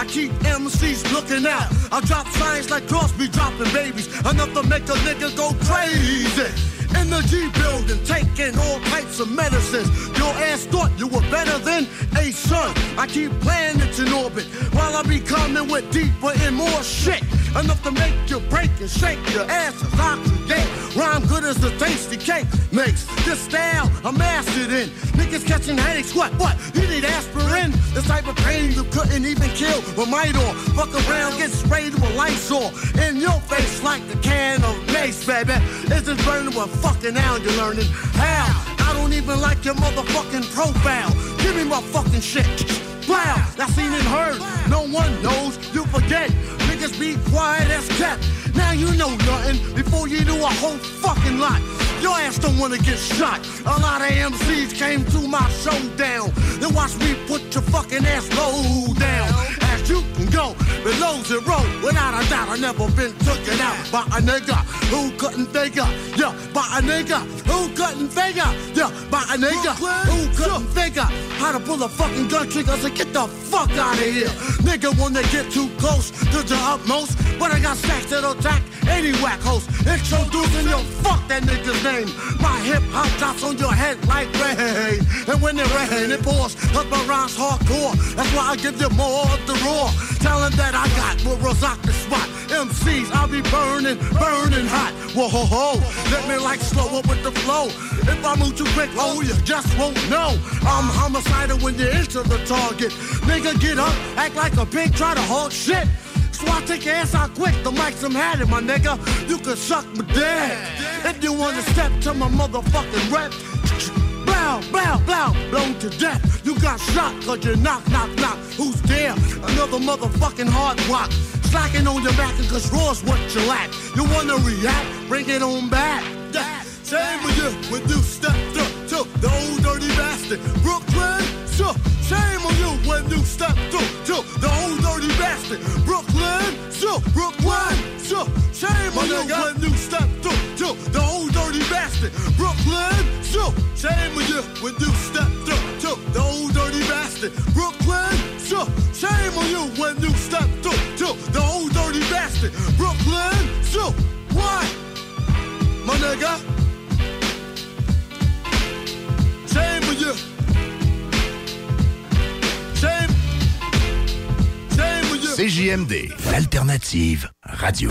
I keep MCs looking out. I drop signs like Crosby dropping babies. Enough to make a nigga go crazy. In the G building, taking all types of medicines. Your ass thought you were better than a son. I keep planets in orbit while I be coming with deeper and more shit. Enough to make you break and shake your ass as. Rhyme good as the tasty cake makes. This style I'm mastered in. Niggas catching headaches, what? What? You need aspirin? This type of pain you couldn't even kill with Midor. Fuck around, get sprayed with Lysol. In your face like a can of mace, baby. Is this burning with fucking now you're learning how? I don't even like your motherfucking profile. Give me my fucking shit. Wow, that's seen and heard. No one knows, you forget. Niggas be quiet as kept. Now you know nothing before you do a whole fucking lot. Your ass don't wanna get shot. A lot of MCs came to my showdown. Then watch me put your fucking ass low down. As you can go below zero. Without a doubt, I never been taken out by a nigga who couldn't figure. Yeah, by a nigga who couldn't figure. Yeah, by a nigga who couldn't figure how to pull a fucking gun trigger. So get the fuck out of here. Nigga when they get too close to the utmost. But I got stacks that'll attack any whack host. Introducing your fuck that nigga's name. My hip hop drops on your head like rain. And when it rain, it pours. Cause my rhymes hardcore. That's why I give you more of the raw. 'em that I got will rock the spot. MCs, I'll be burning, burning hot. Whoa, ho, ho. Let me like slow up with the flow. If I move too quick, oh, you just won't know. I'm homicidal when you enter the target. Nigga, get up, act like a pig, try to hold shit. So I take your ass out quick, the mic's some had it, my nigga. You can suck my dick. If you wanna step to my motherfucking rep, blow, blow, blow, blown to death. You got shot cause you knock, knock, knock. Who's there? Another motherfucking hard rock. Slacking on your back cause raw's what you lack. You wanna react? Bring it on back. Yeah. Same with you when you stepped up to the old dirty bastard. Brooklyn, so shame on you when you stepped up to the old dirty bastard. Brooklyn, so Brooklyn, so shame on you when you stepped up to the old dirty bastard. Brooklyn, so shame on you when you stepped up to the old dirty bastard. Brooklyn, so shame on you when you stepped up to the old dirty bastard. Brooklyn, so what? My nigga. Shame on you. CJMD, l'alternative radio.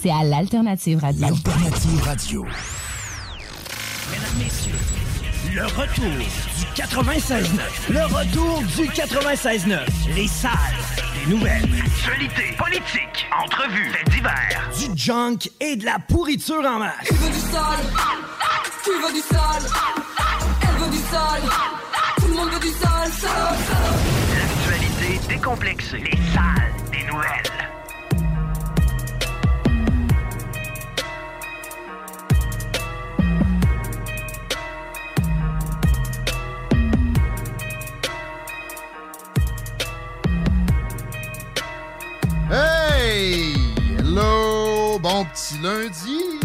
c'est à l'Alternative Radio. Alternative Radio. Mesdames, Messieurs, le retour du 96.9. Le retour du 96.9. Les salles des nouvelles. Actualité, politique, entrevues, faits divers. Du junk et de la pourriture en masse. Tu veux du sale Tu veux du sale Elle veut du sale Tout le monde veut du sale L'actualité décomplexée. Les salles des nouvelles. Petit lundi!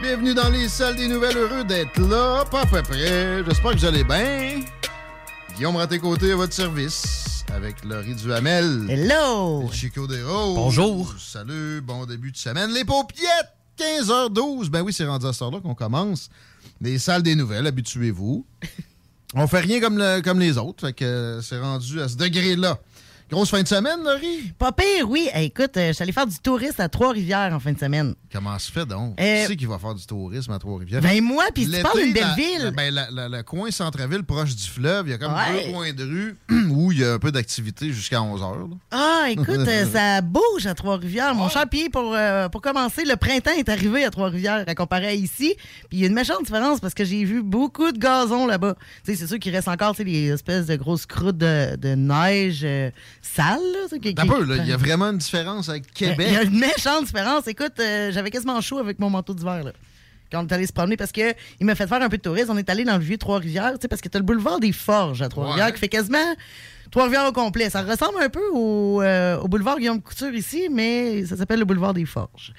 Bienvenue dans les salles des nouvelles, heureux d'être là, pas à peu près. J'espère que vous allez bien. Guillaume Raté-Côté à votre service, avec Laurie Duhamel. Hello! Et Chico Desroses. Bonjour. Salut, bon début de semaine. Les paupiettes, 15h12. Ben oui, c'est rendu à ce heure-là qu'on commence. Les salles des nouvelles, habituez-vous. On fait rien comme, le- comme les autres, fait que c'est rendu à ce degré-là. Grosse fin de semaine, Laurie? Pas pire, oui. Eh, écoute, euh, je suis allé faire du tourisme à Trois-Rivières en fin de semaine. Comment se fait donc? Euh, Qui c'est qui va faire du tourisme à Trois-Rivières? Ben moi, puis tu parles d'une belle la- ville. la- ben, la- la- le coin centre-ville proche du fleuve, il y a comme Ouais. deux coins de rue où il y a un peu d'activité jusqu'à 11 h. Ah, écoute, euh, ça bouge à Trois-Rivières. Mon cher Pierre, pour, euh, pour commencer, le printemps est arrivé à Trois-Rivières à comparer à ici. Puis il y a une méchante différence parce que j'ai vu beaucoup de gazon là-bas. Tu sais, c'est sûr qu'il reste encore tu sais, les espèces de grosses croûtes de, de neige euh, sale. Là, qui- qui- peu, là, il y a vraiment une différence avec Québec. Il y a une méchante différence. Écoute, euh, j'avais quasiment chaud avec mon manteau d'hiver. là, Quand on est allé se promener, parce que il m'a fait faire un peu de tourisme. On est allé dans le vieux Trois-Rivières, tu sais, parce que t'as le boulevard des Forges à Trois-Rivières Ouais. qui fait quasiment Trois-Rivières au complet. Ça ressemble un peu au, euh, au boulevard Guillaume Couture ici, mais ça s'appelle le boulevard des Forges.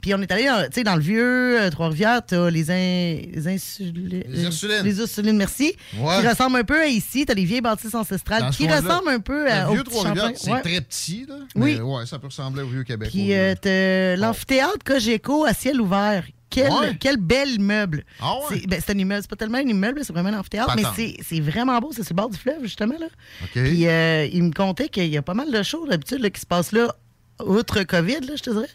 Puis on est allé dans, tu sais, dans le vieux euh, Trois-Rivières, t'as les, in- les insulines. Les Ursulines. Les Ursulines, merci. Ouais. Qui ressemblent un peu à ici. T'as les vieilles bâtisses ancestrales qui ressemblent un peu à, Le vieux Trois-Rivières, c'est Ouais. très petit, là. Oui. Mais ouais, ça peut ressembler au vieux Québec. Puis euh, l'amphithéâtre Cogeco à ciel ouvert. Quel, Ouais. quel bel immeuble. Ah ouais? C'est ben, c'est un immeuble. C'est pas tellement un immeuble, c'est vraiment un amphithéâtre, mais c'est vraiment beau. C'est sur le bord du fleuve, justement. Là. Puis euh, il me contait qu'il y a pas mal de choses d'habitude qui se passent là, outre COVID, là, je te dirais.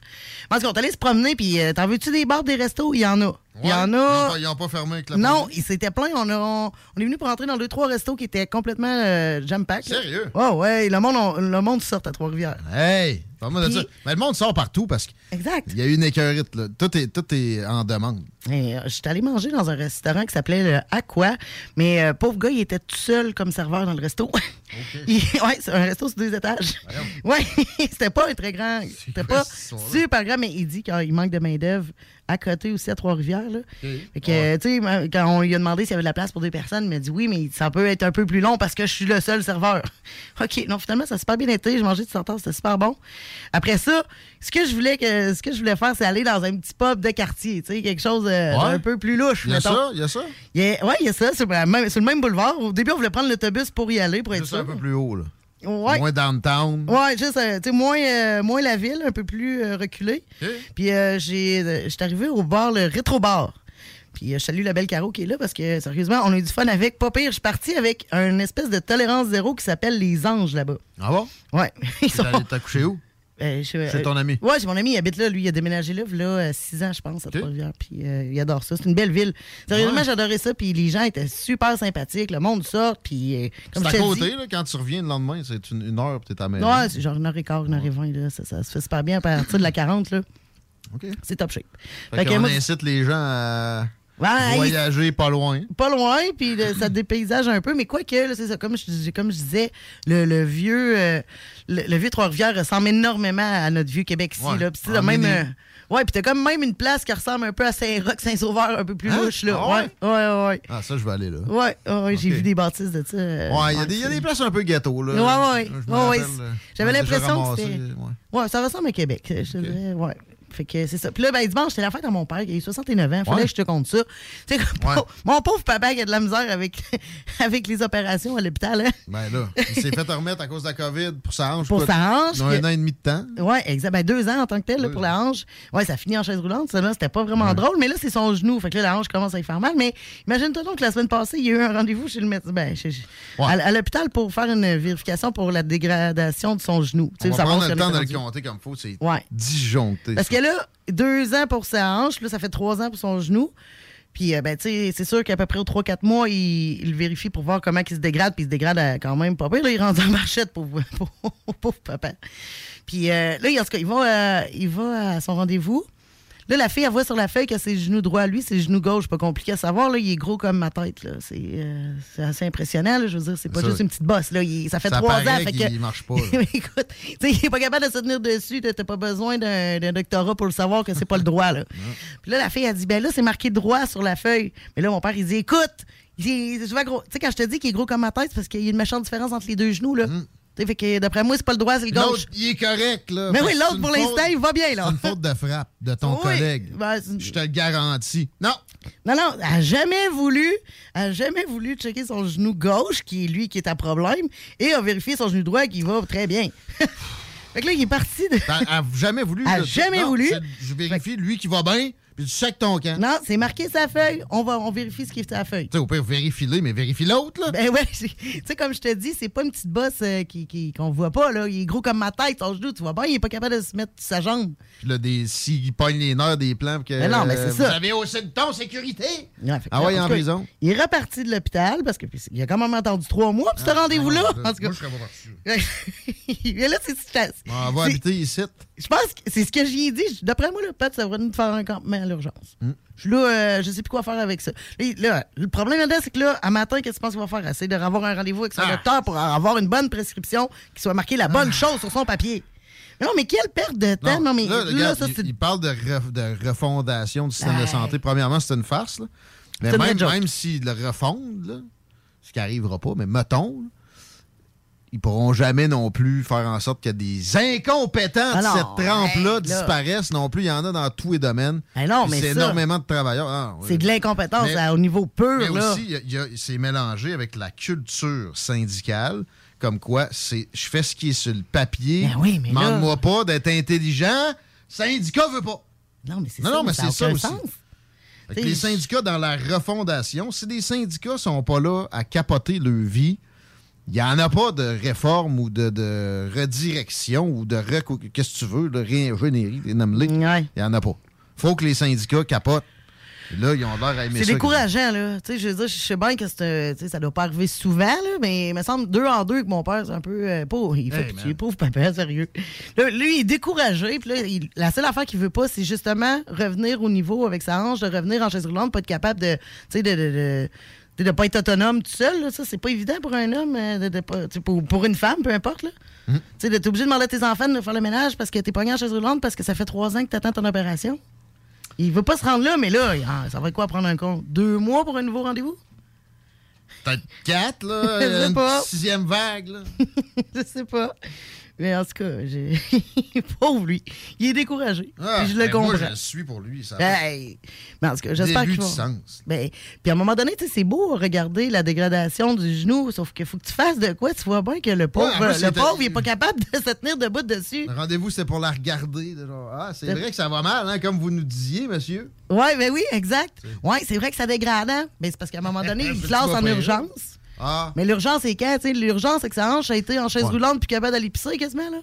Parce qu'on est allé se promener, puis euh, t'en veux-tu des bars, des restos? Il y en a. Il y en Ils n'ont a. pas, ils ont pas fermé avec la Non, il s'était plein. On, a- on, on est venu pour entrer dans deux, trois restos qui étaient complètement euh, jam-pack. Sérieux? Ouais, ouais. Le monde, on- le monde sort à Trois-Rivières. Hey! De. Mais le monde sort partout parce qu'il Exact. y a une écœurite, là. Tout est, tout est en demande. Euh, J'étais allé manger dans un restaurant qui s'appelait le Aqua, mais euh, pauvre gars, il était tout seul comme serveur dans le resto. Il- ouais, c'est un resto sur deux étages. Ouais, c'était pas un très grand, c'était pas super grand, mais il dit qu'il manque de main d'œuvre à côté aussi à Trois-Rivières. là. OK. Fait que, tu sais, quand on lui a demandé s'il y avait de la place pour deux personnes, il m'a dit oui, mais ça peut être un peu plus long parce que je suis le seul serveur. OK, non, finalement, ça a super bien été. J'ai mangé du tartare, c'était super bon. Après ça, ce que je voulais que ce que je voulais faire, c'est aller dans un petit pub de quartier, tu sais, quelque chose euh, Ouais. d'un peu plus louche. Il y a mettons. ça, il y a ça? Il y a- ouais, il y a ça, sur, sur le même boulevard. Au début, on voulait prendre l'autobus pour y aller, pour être Juste sûr. un peu plus haut, là. Ouais. Moins downtown. Ouais, juste, euh, tu sais, moins, euh, moins la ville, un peu plus euh, reculé. Puis euh, j'ai, j'étais arrivé au bar, le Rétro Bar. Puis je salue la belle Caro qui est là parce que, sérieusement, on a eu du fun avec. Pas pire, je suis parti avec une espèce de tolérance zéro qui s'appelle les anges là-bas. Ah bon? Ouais. Ils sont- t'as couché où? Euh, je- Chez ton ami? Ouais, c'est mon ami, il habite là. Lui, il a déménagé là, a 6 ans, je pense, à Trois-Rivières. Puis euh, il adore ça. C'est une belle ville. Sérieusement, Ouais. j'adorais ça. Puis les gens étaient super sympathiques. Le monde sort. Puis euh, comme C'est à côté, là, quand tu reviens le lendemain, c'est une, une heure, puis t'es à la maison. Ouais, c'est genre une heure et quart, une heure et vingt. Là. Ça, ça se fait super bien à partir de la 40. Là. OK. C'est top shape. Fait Fait que qu'on moi, incite les gens à Ouais, voyager pas loin. pas loin, puis ça dépaysage un peu, mais quoi que, là, c'est ça, comme je, comme je disais, le, le vieux euh, le, le vieux Trois-Rivières ressemble énormément à notre vieux Québec ici, Ouais, là. Même... euh, ouais, puis t'as comme même une place qui ressemble un peu à Saint-Roch, Saint-Sauveur, un peu plus Hein? louche, là. Ah ouais, ouais, ouais. Ah, ça, je vais aller là. Ouais, ouais, j'ai vu des bâtisses de ça. euh, Ouais, il y, a des- il y a des places un peu ghetto, là. Ouais, ouais, euh, J'avais l'impression que c'était. ouais. Ça ressemble à Québec, je te dirais, ouais. Fait que c'est ça. Puis là, ben, dimanche, c'était la fête à mon père, qui a eu 69 ans. Fallait Ouais. que je te compte ça. Mon pauvre papa qui a de la misère avec, avec les opérations à l'hôpital. Hein? Ben là, il s'est fait remettre à cause de la COVID pour sa hanche. Pour quoi. sa hanche, Dans un que- an et demi de temps. Ouais, exact. Ben, deux ans en tant que tel là, pour la hanche. Ouais, ça finit en chaise roulante. Ça, là, c'était pas vraiment drôle, mais là, c'est son genou. Fait que là, la hanche commence à y faire mal. Mais imagine-toi donc que la semaine passée, il y a eu un rendez-vous chez le médecin. Ben, chez- à, à l'hôpital pour faire une vérification pour la dégradation de son genou. On va prendre le temps de le compter comme faut. C'est Ouais. disjoncté. Parce. Là, deux ans pour sa hanche, là, ça fait trois ans pour son genou. Puis, euh, ben, tu sais, c'est sûr qu'à peu près aux 3-4 mois, il, vérifie pour voir comment il se dégrade. Puis, il se dégrade quand même pas pire. Là, il rentre en marchette, pauvre, pauvre, papa. Puis, euh, là, en tout cas, il va, euh, il va à son rendez-vous. Là, la fille, elle voit sur la feuille que c'est le genou droit à lui, c'est le genou gauche. Pas compliqué à savoir. Là, il est gros comme ma tête. là. C'est euh, c'est assez impressionnant. là. Je veux dire, c'est pas Ça- juste une petite bosse. Là. Il- ça fait Ça trois ans. Fait qu'il que... marche pas. Écoute, il est pas capable de se tenir dessus. T'as pas besoin d'un d'un doctorat pour le savoir que c'est pas le droit. Là. Puis là, la fille a dit, ben là, c'est marqué droit sur la feuille. Mais là, mon père, il dit, écoute, il gros. Tu sais, quand je te dis qu'il est gros comme ma tête, c'est parce qu'il y a une méchante différence entre les deux genoux. Là. Sais, Fait que d'après moi, c'est pas le droit, c'est le gauche. L'autre, il est correct, là. Mais oui, l'autre, pour l'instant, il va bien, là. C'est une faute de frappe de ton Oui, collègue. ben, Je te le garantis. Non! Non, non, elle a jamais voulu, elle a jamais voulu checker son genou gauche, qui est lui qui est à problème, et a vérifié son genou droit qui va très bien. fait que là, il est parti de. Elle a jamais voulu. Elle a là. jamais Non, voulu. Je vérifie lui qui va bien, puis tu ton camp. Non, c'est marqué sa feuille. On, va, on vérifie ce qui est la feuille. Tu sais, au pire, vérifie-le, mais vérifie l'autre, là. Ben ouais, tu sais, comme je te dis, c'est pas une petite bosse euh, qui, qui- qu'on voit pas, là. Il est gros comme ma tête, son genou, tu vois bien, il est pas capable de se mettre sa jambe. Puis là, des, s'il pogne les nerfs des plans, que. Mais non, mais c'est euh, ça. Vous avez haussé de ton sécurité! Ouais, fait que, Ah ouais, en en cas, prison. Il est reparti de l'hôpital parce que puis, il a quand même attendu trois mois pour ce rendez-vous-là. Ah, en tout cas. Moi, je serais pas parti. Mais là, c'est c'est- On va habiter ici. Je pense que c'est ce que j'y ai dit. D'après moi, le peut-être ça devrait nous faire un campement l'urgence. Hmm. Je suis là, euh, je sais plus quoi faire avec ça. Là, là, le problème c'est que là, à matin, qu'est-ce que tu penses qu'il va faire? Essayer de avoir un rendez-vous avec son Ah. docteur pour avoir une bonne prescription, qui soit marquée la bonne chose sur son papier. Mais non, mais quelle perte de temps! Non, mais là, là, regarde, ça, il, parle de, ref- de refondation du système de santé. Premièrement, c'est une farce. Là. Mais même, même s'ils le refondent, là, ce qui n'arrivera pas, mais mettons, ils pourront jamais non plus faire en sorte que des incompétents Ah de non, cette trempe-là hey, disparaissent non plus. Il y en a dans tous les domaines. Ah non, mais c'est énormément de travailleurs. Ah, oui. C'est de l'incompétence au niveau pur, Mais là. aussi, c'est mélangé avec la culture syndicale, comme quoi c'est je fais ce qui est sur le papier. Ben oui, mais Demande-moi pas d'être intelligent. Syndicat veut pas. Non, mais c'est ça. non, mais c'est ça aussi. sens. Les syndicats dans la refondation, si des syndicats sont pas là à capoter leur vie, il n'y en a pas de réforme ou de, de redirection ou de qu'est-ce que tu veux, de réingénierie, nomme-les. Il n'y en a pas. faut que les syndicats capotent. Et là, ils ont l'air à aimer C'est décourageant, là. Tu sais, je veux dire, je sais bien que c'est, ça doit pas arriver souvent, là, mais il me semble deux en deux que mon père, c'est un peu. euh, pauvre, il fait Hey, pitié, pauvre papa, sérieux. Là, lui, il est découragé, puis là, il- la seule affaire qu'il veut pas, c'est justement revenir au niveau avec sa hanche, de revenir en chaise roulante, pas être capable de. Tu sais, de. de, de de ne pas être autonome tout seul, là, ça, c'est pas évident pour un homme, euh, de, pas- tu pour, pour une femme, peu importe. Là. Hmm. Tu t'es obligé de demander à tes enfants de faire le ménage parce que t'es pogné en chaise roulante parce que ça fait trois ans que t'attends ton opération. Il veut pas se rendre là, mais là, il- ça va être quoi prendre un compte? Deux mois pour un nouveau rendez-vous? Peut-être quatre, là. Je sais une pas. sixième vague, là. je sais pas. Mais en tout cas, j'ai... pauvre lui. Il est découragé. Ah, Puis je le ben, comprends. Moi, je le suis pour lui. Ça Hey! Mais en tout cas, j'espère qu'il du va- sens. Ben, puis à un moment donné, c'est beau regarder la dégradation du genou, sauf qu'il faut que tu fasses de quoi. Tu vois bien que le pauvre, Ouais, le pauvre, il est pas capable de se tenir debout dessus. Le rendez-vous, c'était pour la regarder. genre, ah, c'est vrai que ça va mal, hein, comme vous nous disiez, monsieur. Ouais, ben oui, exact. Ouais, c'est vrai que ça dégrade, hein? Mais c'est parce qu'à un moment donné, il se lance en urgence. Ah. Mais l'urgence, c'est quand? L'urgence, c'est que sa hanche a été en chaise Ouais. roulante puis capable d'aller pisser quasiment, là.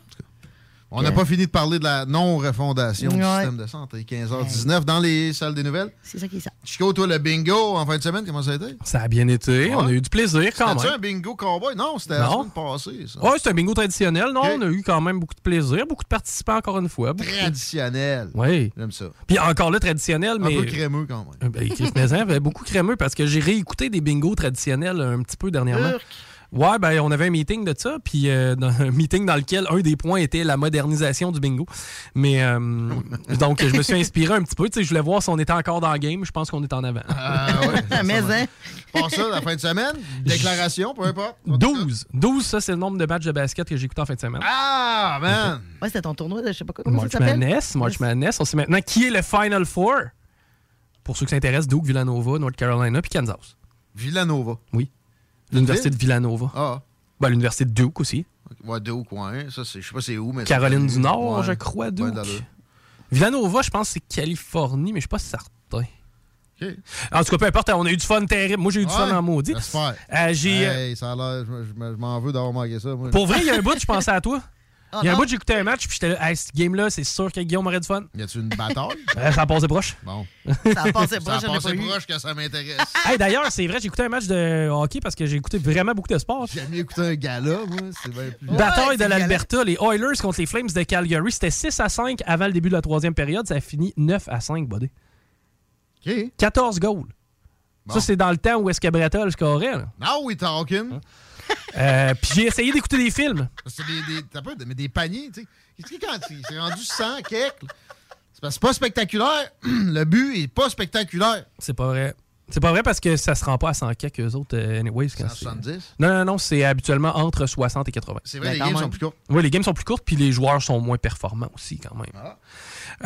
On n'a pas fini de parler de la non-refondation du système de santé. 15h19 dans les salles des nouvelles. C'est ça qui est ça. Chico, toi, le bingo en fin de semaine, comment ça a été? Ça a bien été. On a eu du plaisir quand même. un bingo cowboy? Non, c'était la semaine passée, ça. Ouais, c'est un bingo traditionnel. Non, on a eu quand même beaucoup de plaisir. Beaucoup de participants, encore une fois. De- Traditionnel. Oui. J'aime ça. Puis encore là, traditionnel, mais. Un peu crémeux quand même. Euh, Ben, Chris Mézin avait beaucoup crémeux parce que j'ai réécouté des bingos traditionnels un petit peu dernièrement. Urk. Ouais, ben on avait un meeting de ça, puis euh, un meeting dans lequel un des points était la modernisation du bingo. Mais euh, donc je me suis inspiré un petit peu, tu sais, je voulais voir si on était encore dans le game, je pense qu'on est en avant. Ah ouais. Mais, hein? Pas ça, la fin de semaine. Déclaration, peu importe. 12. 12, ça c'est le nombre de matchs de basket que j'ai écouté en fin de semaine. Ah, man! Ouais, c'était ton tournoi de je sais pas quoi, comment March ça s'appelle? Madness, March Madness. On sait maintenant qui est le Final Four. Pour ceux qui s'intéressent, Duke, Villanova, North Carolina, puis Kansas. Villanova. Oui. L'université de Villanova. Ah. Ben, l'université de Duke aussi. Ouais, Duke, ouais. Ça, je sais pas c'est où, mais. Caroline du Nord, Ouais. je crois, Duke. Ouais. Villanova, je pense que c'est Californie, mais je suis pas certain. OK. En tout cas, peu importe, on a eu du fun terrible. Moi, j'ai eu du fun en maudit. J'espère. Euh, j'ai, euh, Hey, ça a l'air. Je je me- je m'en veux d'avoir manqué ça. moi. Pour vrai, il y a un bout, je pensais à toi. Oh Il y a un non. bout, j'écoutais un match, puis j'étais là, hey, ce game-là, c'est sûr que Guillaume aurait du fun. Y a-tu une bataille? Euh, ça a passé proche. Bon. Ça a passé Ça proche, a j'en ai passé proche que ça m'intéresse. Hey, D'ailleurs, c'est vrai, j'ai écouté un match de hockey parce que j'ai écouté vraiment beaucoup de sport. J'aime mieux écouter un gala, moi. C'est bien plus. Bataille Ouais, de l'Alberta, les Oilers contre les Flames de Calgary. C'était 6 à 5 avant le début de la troisième période. Ça a fini 9 à 5, buddy. OK. 14 goals. Bon. Ça, c'est dans le temps où est-ce que Breton scorait. là. Now we talking. Euh, Puis j'ai essayé d'écouter des films. C'est des, des, t'as pas, mais des paniers, tu sais. Qu'est-ce que quand c'est c'est rendu 100 quelques? C'est parce que c'est pas spectaculaire. Le but est pas spectaculaire. C'est pas vrai. C'est pas vrai parce que ça se rend pas à 100 quelques eux autres, euh, anyways. quand c'est- 170. Non, non, non, c'est habituellement entre 60 et 80. C'est vrai, Ben, les games même. sont plus courts. Oui, les games sont plus courtes, puis les joueurs sont moins performants aussi, quand même. Ah.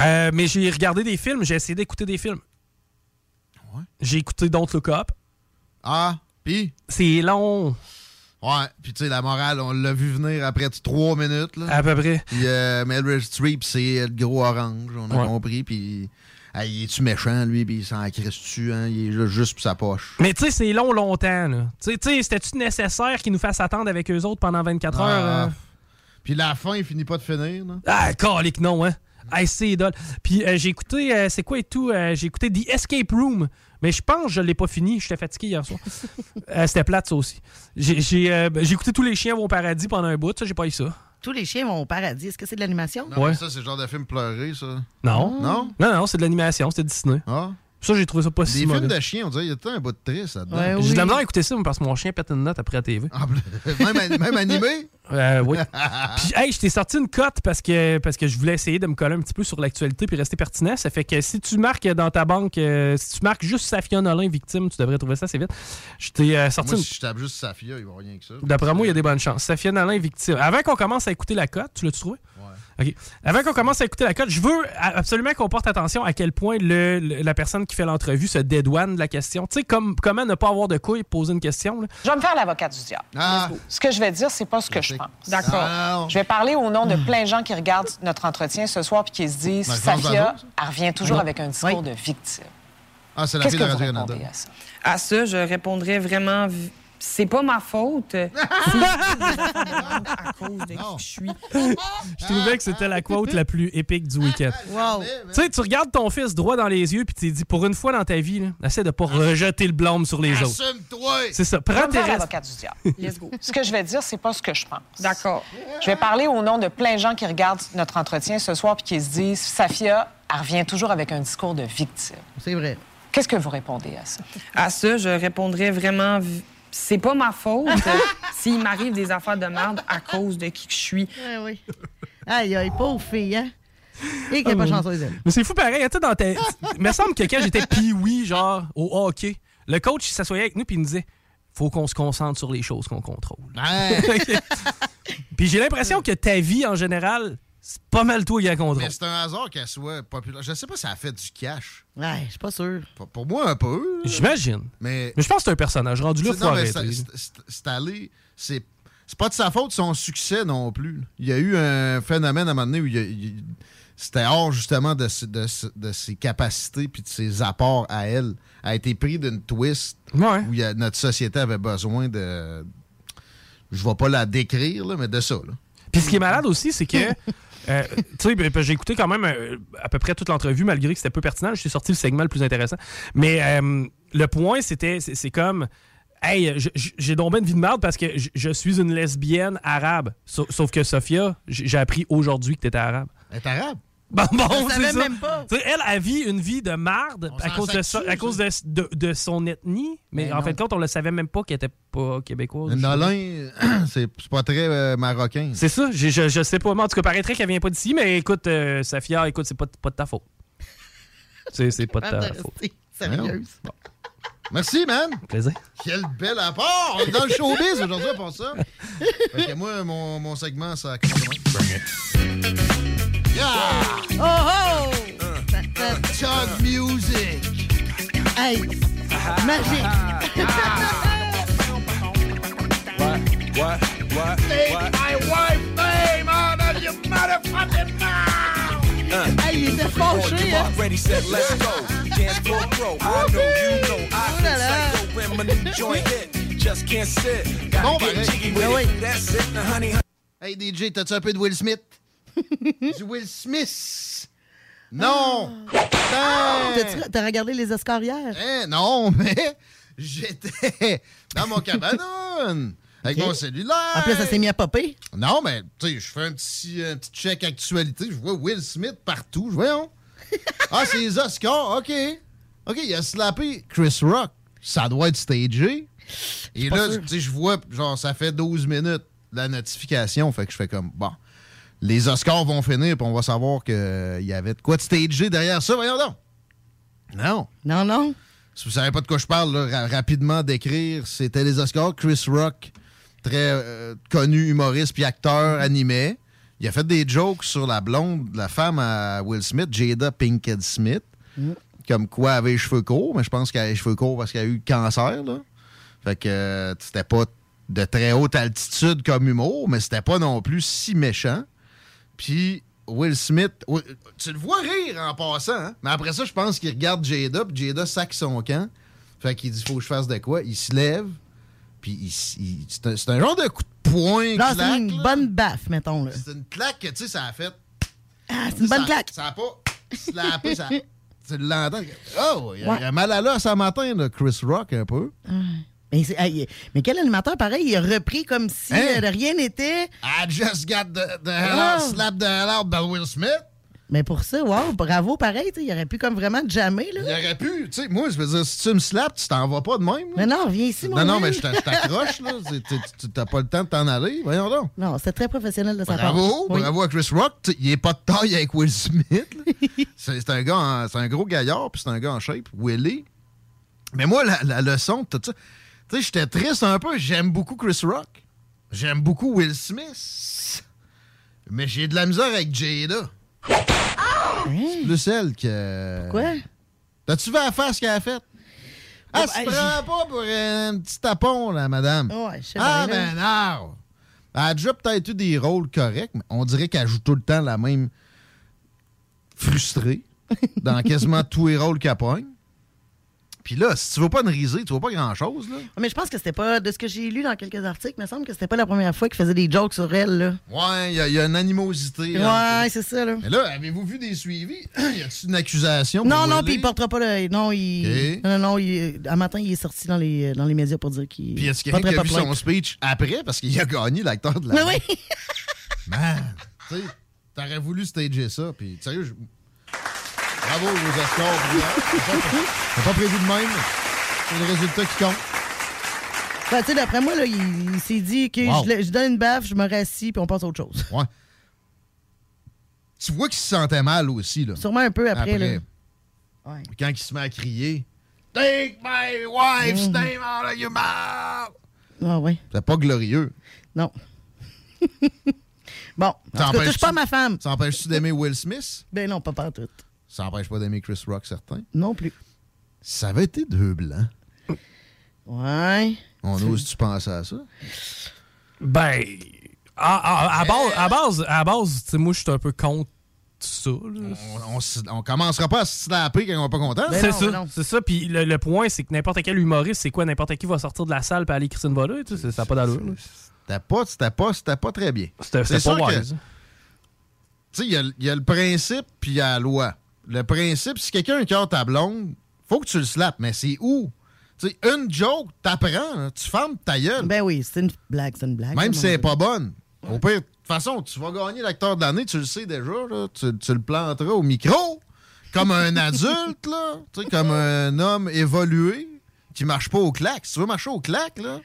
Euh, mais j'ai regardé des films, j'ai essayé d'écouter des films. Ouais. J'ai écouté Don't Look Up. Ah, puis, C'est long, ouais, puis tu sais, la morale, on l'a vu venir après trois minutes, là. à peu près. Puis euh, Meryl Streep, c'est le gros orange, on a Ouais. compris, puis... hey, il est-tu méchant, lui, puis il s'en crisse-tu, hein? Il est là juste pour sa poche. Mais tu sais, c'est long, longtemps. là. Tu sais- tu sais, c'était-tu nécessaire qu'ils nous fassent attendre avec eux autres pendant 24 heures? Ah. euh? Puis la fin, il finit pas de finir, là. Ah, calique, non, hein? Hey, c'est idole. Puis euh, j'ai écouté, euh, c'est quoi et tout? euh, j'ai écouté The Escape Room. Mais je pense que je l'ai pas fini. J'étais fatigué hier soir. Euh, C'était plate, ça aussi. J'ai j'ai, euh, j'ai écouté Tous les chiens vont au paradis pendant un bout. Ça, j'ai pas eu ça. Tous les chiens vont au paradis. Est-ce que c'est de l'animation? Non, Ouais. mais ça, c'est le genre de film pleuré, ça. Non. Non? Non, non, c'est de l'animation. C'était Disney. Ah? Ça, j'ai trouvé ça pas Des si films mauvais. de chiens, on dirait, il y a tout un bout de triste là-dedans. Ouais, J'ai oui. de la misère à écouter ça mais parce que mon chien pète une note après la TV. Ah, même, même animé? Euh, oui. Puis, hey, je t'ai sorti une cote parce que, parce que je voulais essayer de me coller un petit peu sur l'actualité puis rester pertinent. Ça fait que si tu marques dans ta banque, euh, si tu marques juste Safia Nolin victime, tu devrais trouver ça assez vite. Je t'ai euh, sorti Moi, une. si je tape juste Safia, il va rien que ça. D'après moi, il y a des bonnes chances. Safia Nolin victime. Avant qu'on commence à écouter la cote, tu l'as-tu trouvé? OK. Avant qu'on commence à écouter la cote, je veux absolument qu'on porte attention à quel point le, le- la personne qui fait l'entrevue se dédouane de la question. Tu sais, comme, comment ne pas avoir de couilles pour poser une question. là? Je vais me faire l'avocat du diable. Ah. Ce que je vais dire, c'est pas ce que je pense. D'accord. Ah, non. Je vais parler au nom de plein de gens qui regardent notre entretien ce soir puis qui se disent Marie-France Safia, elle revient toujours Non. avec un discours de victime. Ah, c'est la Qu'est-ce fille de que vous Radio-Canada. répondez à ça? À ça, je répondrais vraiment. C'est pas ma faute. C'est à cause de qui je suis. Je trouvais que c'était la quote la plus épique du week-end. Wow. Tu sais, tu regardes ton fils droit dans les yeux puis tu te dis, pour une fois dans ta vie, là, essaie de pas rejeter le blâme sur les autres. Assume-toi! C'est ça. Prends tes restes. Let's go. Ce que je vais dire, c'est pas ce que je pense. D'accord. Je vais parler au nom de plein de gens qui regardent notre entretien ce soir puis qui se disent Safia, elle revient toujours avec un discours de victime. C'est vrai. Qu'est-ce que vous répondez à ça? À ça, je répondrais vraiment. C'est pas ma faute s'il m'arrive des affaires de merde à cause de qui que je suis. Oui, oui. Aïe, aïe, pauvre fille, hein? Et qu'elle n'est pas chanceuse, elle. Mais c'est fou pareil, tu sais, dans ta... Il me semble que quand j'étais pee genre, au hockey, le coach, s'assoyait avec nous puis il nous disait faut qu'on se concentre sur les choses qu'on contrôle. Ouais. Puis j'ai l'impression que ta vie, en général, c'est pas mal toi qui la contrôle. Mais c'est un hasard qu'elle soit populaire. Je sais pas si ça a fait du cash. Ouais, je suis pas sûr. Pour, pour moi, un peu. J'imagine. Mais, Mais je pense que c'est un personnage. Rendu là, C'est- faut non, mais arrêter. c'est- c'est- c'est allé. C'est c'est pas de sa faute son succès non plus. Il y a eu un phénomène à un moment donné où il y a- il- c'était hors justement de, ses- de ses- de ses capacités puis de ses apports à elle. Elle a été pris d'une twist où il y a- notre société avait besoin de. Je vais pas la décrire, là, mais de ça. Là. Puis ce qui est malade aussi, c'est que. euh, tu sais, ben, ben, j'ai écouté quand même euh, à peu près toute l'entrevue, malgré que c'était peu pertinent. Je suis sorti le segment le plus intéressant. Mais euh, le point, c'était. C'est comme. Hey, j'ai ben une vie de merde parce que je, suis une lesbienne arabe. Sauf, que Sophia, j'ai appris aujourd'hui que t'étais arabe. Elle arabe? Bon, bon, Je c'est savais ça. même pas. Elle, elle vit une vie de marde à cause, de, dessus, à cause de, de- de son ethnie. Mais Ben en non. fait, de compte, on le savait même pas qu'elle était pas québécoise. Nolin, c'est c'est pas très euh, marocain. C'est ça, je, je sais pas. Mais en tout cas, paraîtrait qu'elle vient pas d'ici, mais écoute, euh, Safia, écoute, c'est pas, pas de ta faute. C'est pas de ta faute. Merci, man! Plaisir. Quel bel apport! On est dans le showbiz aujourd'hui pour ça. Fait que moi, mon, mon segment, ça commence? Yeah! Oh oh! Chug music! Hey! Uh-huh. Magique! Uh-huh. What? What? What? Take my wife's name out of your motherfucking mouth! Uh. Hey, il était fâché, hein? Ready, set, let's go. Dance floor pro. I know you know. I psycho when my new joint hit. Just can't sit. Gotta get jiggy with it. That's it. Honey, Hey DJ, t'as-tu un peu de Will Smith? du Will Smith? Non! T'as regardé les Oscars hier? Hein, non, mais j'étais dans mon cabanon avec mon cellulaire. En plus, ça s'est mis à popper. Non, mais tu sais, je fais un petit, un petit check actualité. Je vois Will Smith partout. Je voyons. Ah, c'est les Oscars. OK. OK, il a slappé Chris Rock. Ça doit être stagé. Et là, tu sais, je vois, genre, ça fait 12 minutes la notification. Fait que je fais comme, bon, les Oscars vont finir, puis on va savoir qu'il y avait de quoi de stagé derrière ça. Voyons donc. Non. Non, non. Si vous savez pas de quoi je parle, là, rapidement décrire, c'était les Oscars. Chris Rock, très euh, connu humoriste puis acteur, animé. Il a fait des jokes sur la blonde, la femme à Will Smith, Jada Pinkett Smith. Comme quoi elle avait les cheveux courts, mais je pense qu'elle a les cheveux courts parce qu'elle a eu le cancer. Là. Fait que euh, c'était pas de très haute altitude comme humour, mais c'était pas non plus si méchant. Puis Will Smith, tu le vois rire en passant, hein? mais après ça, je pense qu'il regarde Jada, puis Jada sac son camp. Fait qu'il dit faut que je fasse de quoi? Il se lève, puis c'est un, genre de coup de poing. C'est une là. bonne baffe, mettons. Là. C'est une claque que, tu sais, ça a fait. Ah, c'est une bonne ça, claque. Ça a pas slappé, ça. Tu l'entends. Oh, il a, Ouais. il a mal à l'os ce matin, là, Chris Rock, un peu. Mais, c'est- quel animateur, pareil, il a repris comme si Hein? euh, rien n'était. I just got the, the hell Ah. out, slap the hell out by Will Smith. Mais pour ça, wow, bravo, pareil. Il aurait pu comme vraiment jammer. Là. Il aurait pu, tu sais, moi, je veux dire, si tu me slaps, tu t'en vas pas de même. là. Mais non, viens ici, mon Non, non, mais je t'a- je t'accroche, là. C'est- tu- t'as pas le temps de t'en aller. Voyons donc. Non, c'était très professionnel de sa part. Bravo, Oui. bravo à Chris Rock. Il est pas de taille avec Will Smith. c'est c'est un gars, c'est un gros gaillard, puis c'est un gars en shape. Willie. Mais moi, la, la leçon, tout ça, tu sais, j'étais triste un peu. J'aime beaucoup Chris Rock. J'aime beaucoup Will Smith. Mais j'ai de la misère avec Jada. C'est plus elle que. Quoi? T'as-tu vu la face qu'elle a faite? Elle Oh, se ben, prend pas pour un petit tapon, là, madame. Ouais, je sais ah, ben non! Elle a déjà peut-être eu des rôles corrects, mais on dirait qu'elle joue tout le temps la même frustrée dans quasiment tous les rôles qu'elle pogne. Puis là, si tu veux pas une risée, tu vois pas grand-chose, là. Mais je pense que c'était pas, de ce que j'ai lu dans quelques articles, il me semble que c'était pas la première fois qu'il faisait des jokes sur elle. Là. Ouais, il y, a- y a une animosité. Ouais, c'est ça. Là. Mais là, avez-vous vu des suivis? y a-tu une accusation? Non, non, puis il portera pas le. Non, il. Ok. Non, non, il... un matin, il est sorti dans les, dans les médias pour dire qu'il. Puis est-ce quelqu'un qui a vu pas son speech après? Parce qu'il a gagné l'acteur de la Mais oui! Man, tu sais, t'aurais voulu stager ça, puis sérieux, je... bravo Oscars. Brian. T'as pas prévu de même. C'est le résultat qui compte. Ben, tu sais, d'après moi, là, il, il s'est dit que Wow. je, donne une baffe, je me rassis, puis on passe à autre chose. Ouais. Tu vois qu'il se sentait mal aussi, là. Sûrement un peu après. Là. Quand il se met à crier, Take my wife's Mhm. name out of your mouth. Ah oui. C'est pas glorieux. Non. bon, en tout cas, touche pas ma femme. Ça empêche-tu d'aimer Will Smith? Ben non, pas partout. Ça empêche pas d'aimer Chris Rock, certain. Non plus. Ça avait été deux blancs. Ouais. On ose-tu penser à ça? Ben, à, à- à base, à base, à base, tu sais, moi, je suis un peu contre ça. là. On, on on commencera pas à se slapper quand on est pas content. c'est ça, c'est ça. Puis le, le point, c'est que n'importe quel humoriste, c'est quoi, n'importe qui va sortir de la salle et aller écrire une volée, tu sais, ça n'a pas d'allure. C'était pas, c'était pas, c'était pas très bien. C'était pas wise. Tu sais, il y a le- il y, a le principe puis il y a la loi. Le principe, si quelqu'un cœur ta blonde, faut que tu le slappes, mais c'est où? Tu sais, une joke, t'apprends, tu fermes ta gueule. Ben oui, c'est une blague, c'est une blague. Même là, si c'est pas bonne. Au pire, de toute façon, tu vas gagner l'acteur de l'année, tu le sais déjà, là. Tu, tu le planteras au micro, comme un adulte, là. Tu sais, comme un homme évolué qui marche pas au claque. Si tu veux marcher au claque, là,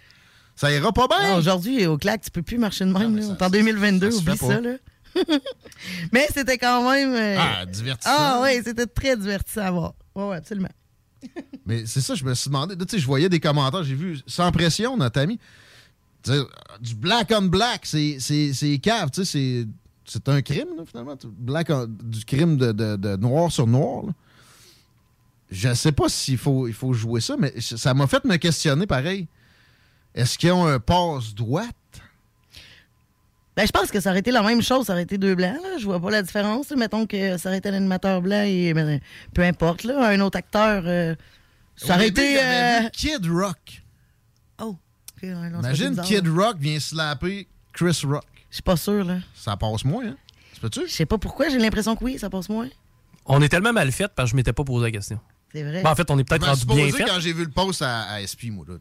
ça ira pas bien. Non, Aujourd'hui, au claque, tu peux plus marcher de même. là. On est en 2022, ça se oublie ça. Là. Mais c'était quand même. euh, Ah, divertissant. Ah oui, c'était très divertissant à voir. Oui, ouais, absolument. Mais c'est ça, je me suis demandé. Tu sais, je voyais des commentaires, j'ai vu sans pression, notre ami. Sais, du black on black, c'est cave, tu sais, c'est- un crime, là, finalement. Black on- du crime de, de- de noir sur noir. là. Je sais pas s'il faut, il faut jouer ça, mais ça m'a fait me questionner pareil. Est-ce qu'ils ont un passe-droite? Ben, je pense que ça aurait été la même chose, ça aurait été deux blancs. Là. Je vois pas la différence. Mettons que ça aurait été un animateur blanc et ben, peu importe, là, un autre acteur. euh, ça Au aurait été. euh, Kid Rock. Oh. Non, Imagine Kid. Rock vient slapper Chris Rock. Je suis pas sûr, là. Ça passe moins, hein? Tu peux-tu? Je sais pas pourquoi, j'ai l'impression que oui, ça passe moins. On est tellement mal fait parce que je m'étais pas posé la question. C'est vrai. Ben, en fait, on est peut-être rendu suis bien posé fait. quand j'ai vu le post à, à SP, moi. Là.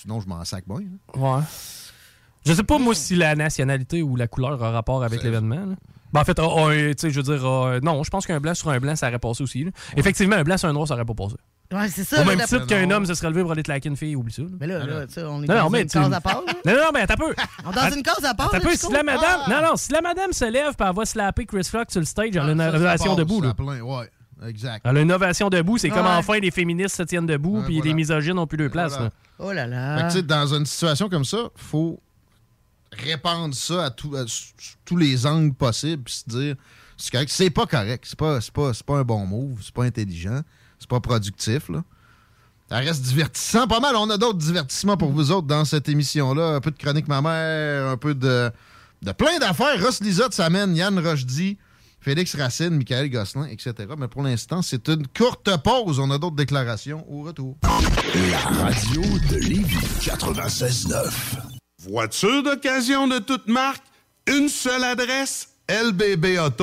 Sinon, je m'en sac bien. hein. Ouais. Je sais pas, moi, si la nationalité ou la couleur a rapport avec l'événement. Ben, en fait, ah, ah, tu sais, je veux dire, ah, non, je pense qu'un blanc sur un blanc, ça aurait passé aussi. Effectivement, un blanc sur un noir, ça aurait pas passé. Ouais, c'est ça. Au même titre qu'un homme se serait levé pour aller te laquer une fille, oublie ça. là. Mais là, là, tu sais, on est Non, dans non, une tu- case à part. là. Non, non, mais attends un peu. On est dans une case à part. Attends peu, si la madame. Ah! Non, non, si la madame se lève et elle va slapper Chris Rock sur le stage, elle a une ça ovation debout. Là. plein, ouais, exact. Elle a une ovation debout. C'est comme enfin les féministes se tiennent debout puis voilà. les misogynes n'ont plus de place. Voilà. là. Oh là là. Fait que, tu sais, dans une situation comme ça, faut répandre ça à, tout- tous les angles possibles puis se dire c'est correct. C'est pas correct. C'est pas, pas, un bon move. C'est pas intelligent. C'est pas productif. Ça reste divertissant. Pas mal. On a d'autres divertissements pour vous autres dans cette émission-là. Un peu de chronique ma mère, un peu de, de plein d'affaires. Ross Lisotte s'amène, Yann Rochdy, Félix Racine, Michael Gosselin, etc. Mais pour l'instant, c'est une courte pause. On a d'autres déclarations au retour. La radio de Lévis 96.9. Voiture d'occasion de toute marque, une seule adresse, lbbauto.com.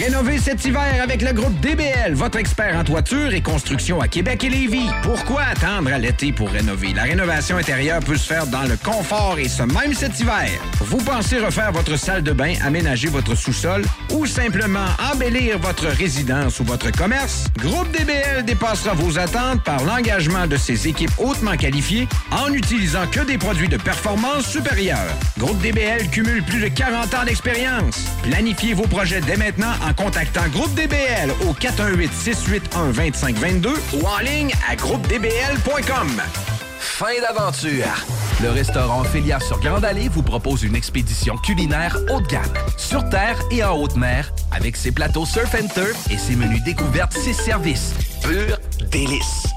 Rénovez cet hiver avec le groupe DBL, votre expert en toiture et construction à Québec et Lévis. Pourquoi attendre à l'été pour rénover? La rénovation intérieure peut se faire dans le confort et ce même cet hiver. Vous pensez refaire votre salle de bain, aménager votre sous-sol ou simplement embellir votre résidence ou votre commerce? Groupe DBL dépassera vos attentes par l'engagement de ses équipes hautement qualifiées en utilisant que des produits de performance supérieure. DBL cumule plus de 40 ans d'expérience. Planifiez vos projets dès maintenant en contactant Groupe DBL au 418-681-2522 ou en ligne à groupedbl.com. Fin d'aventure. Le restaurant Félia sur Grande Allée vous propose une expédition culinaire haut de gamme, sur terre et en haute mer, avec ses plateaux surf and turf et ses menus découvertes, ses services. Pur délice.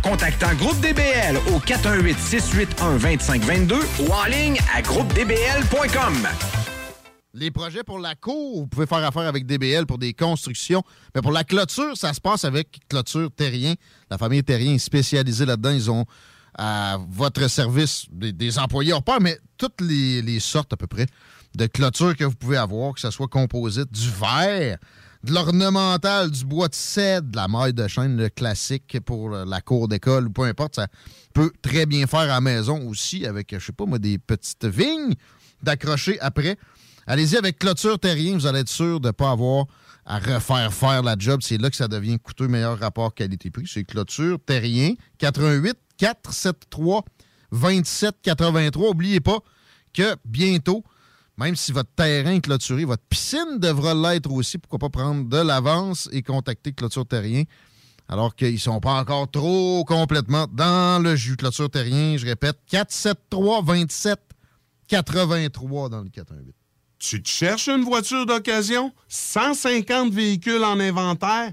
contactant Groupe DBL au 418-681-2522 ou en ligne à groupedbl.com. Les projets pour la cour, vous pouvez faire affaire avec DBL pour des constructions. Mais pour la clôture, ça se passe avec Clôture Terrien. La famille Terrien est spécialisée là-dedans. Ils ont à votre service des, employés hors pair, mais toutes les, sortes à peu près de clôtures que vous pouvez avoir, que ce soit composite, du verre, de l'ornemental, du bois de cèdre, de la maille de chêne le classique pour la cour d'école ou peu importe. Ça peut très bien faire à la maison aussi avec, je sais pas moi, des petites vignes d'accrocher après. Allez-y avec clôture terrien, vous allez être sûr de ne pas avoir à refaire faire la job. C'est là que ça devient coûteux, meilleur rapport qualité-prix. C'est clôture terrien, 88 473 2783. N'oubliez pas que bientôt, même si votre terrain est clôturé, votre piscine devra l'être aussi. Pourquoi pas prendre de l'avance et contacter Clôture Terrien? Alors qu'ils ne sont pas encore trop complètement dans le jus. Clôture Terrien, je répète, 473 27 83 dans le 418. Tu cherches une voiture d'occasion? 150 véhicules en inventaire?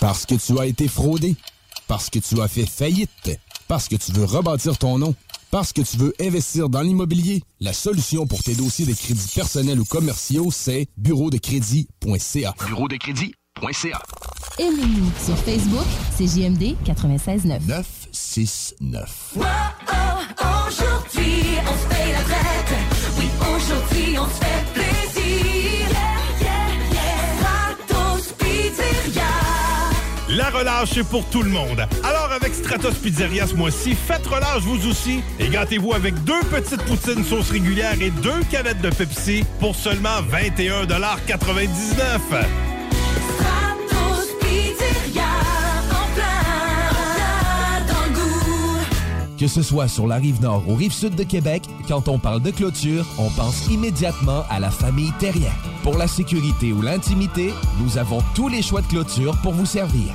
Parce que tu as été fraudé. Parce que tu as fait faillite. Parce que tu veux rebâtir ton nom. Parce que tu veux investir dans l'immobilier. La solution pour tes dossiers de crédits personnels ou commerciaux, c'est bureau de crédit.ca. Bureau de crédit.ca. Aimez-nous sur Facebook, c'est JMD 96.9. 969. Oh, oh, aujourd'hui, on se fait la fête. Oui, aujourd'hui, on se fait plaisir. La relâche est pour tout le monde. Alors avec Stratos Pizzeria ce mois-ci, faites relâche vous aussi et gâtez-vous avec deux petites poutines sauce régulière et deux canettes de Pepsi pour seulement 21,99 Stratos Pizzeria. En plein, dans le goût. Que ce soit sur la rive nord ou rive sud de Québec, quand on parle de clôture, on pense immédiatement à la famille Terrien. Pour la sécurité ou l'intimité, nous avons tous les choix de clôture pour vous servir.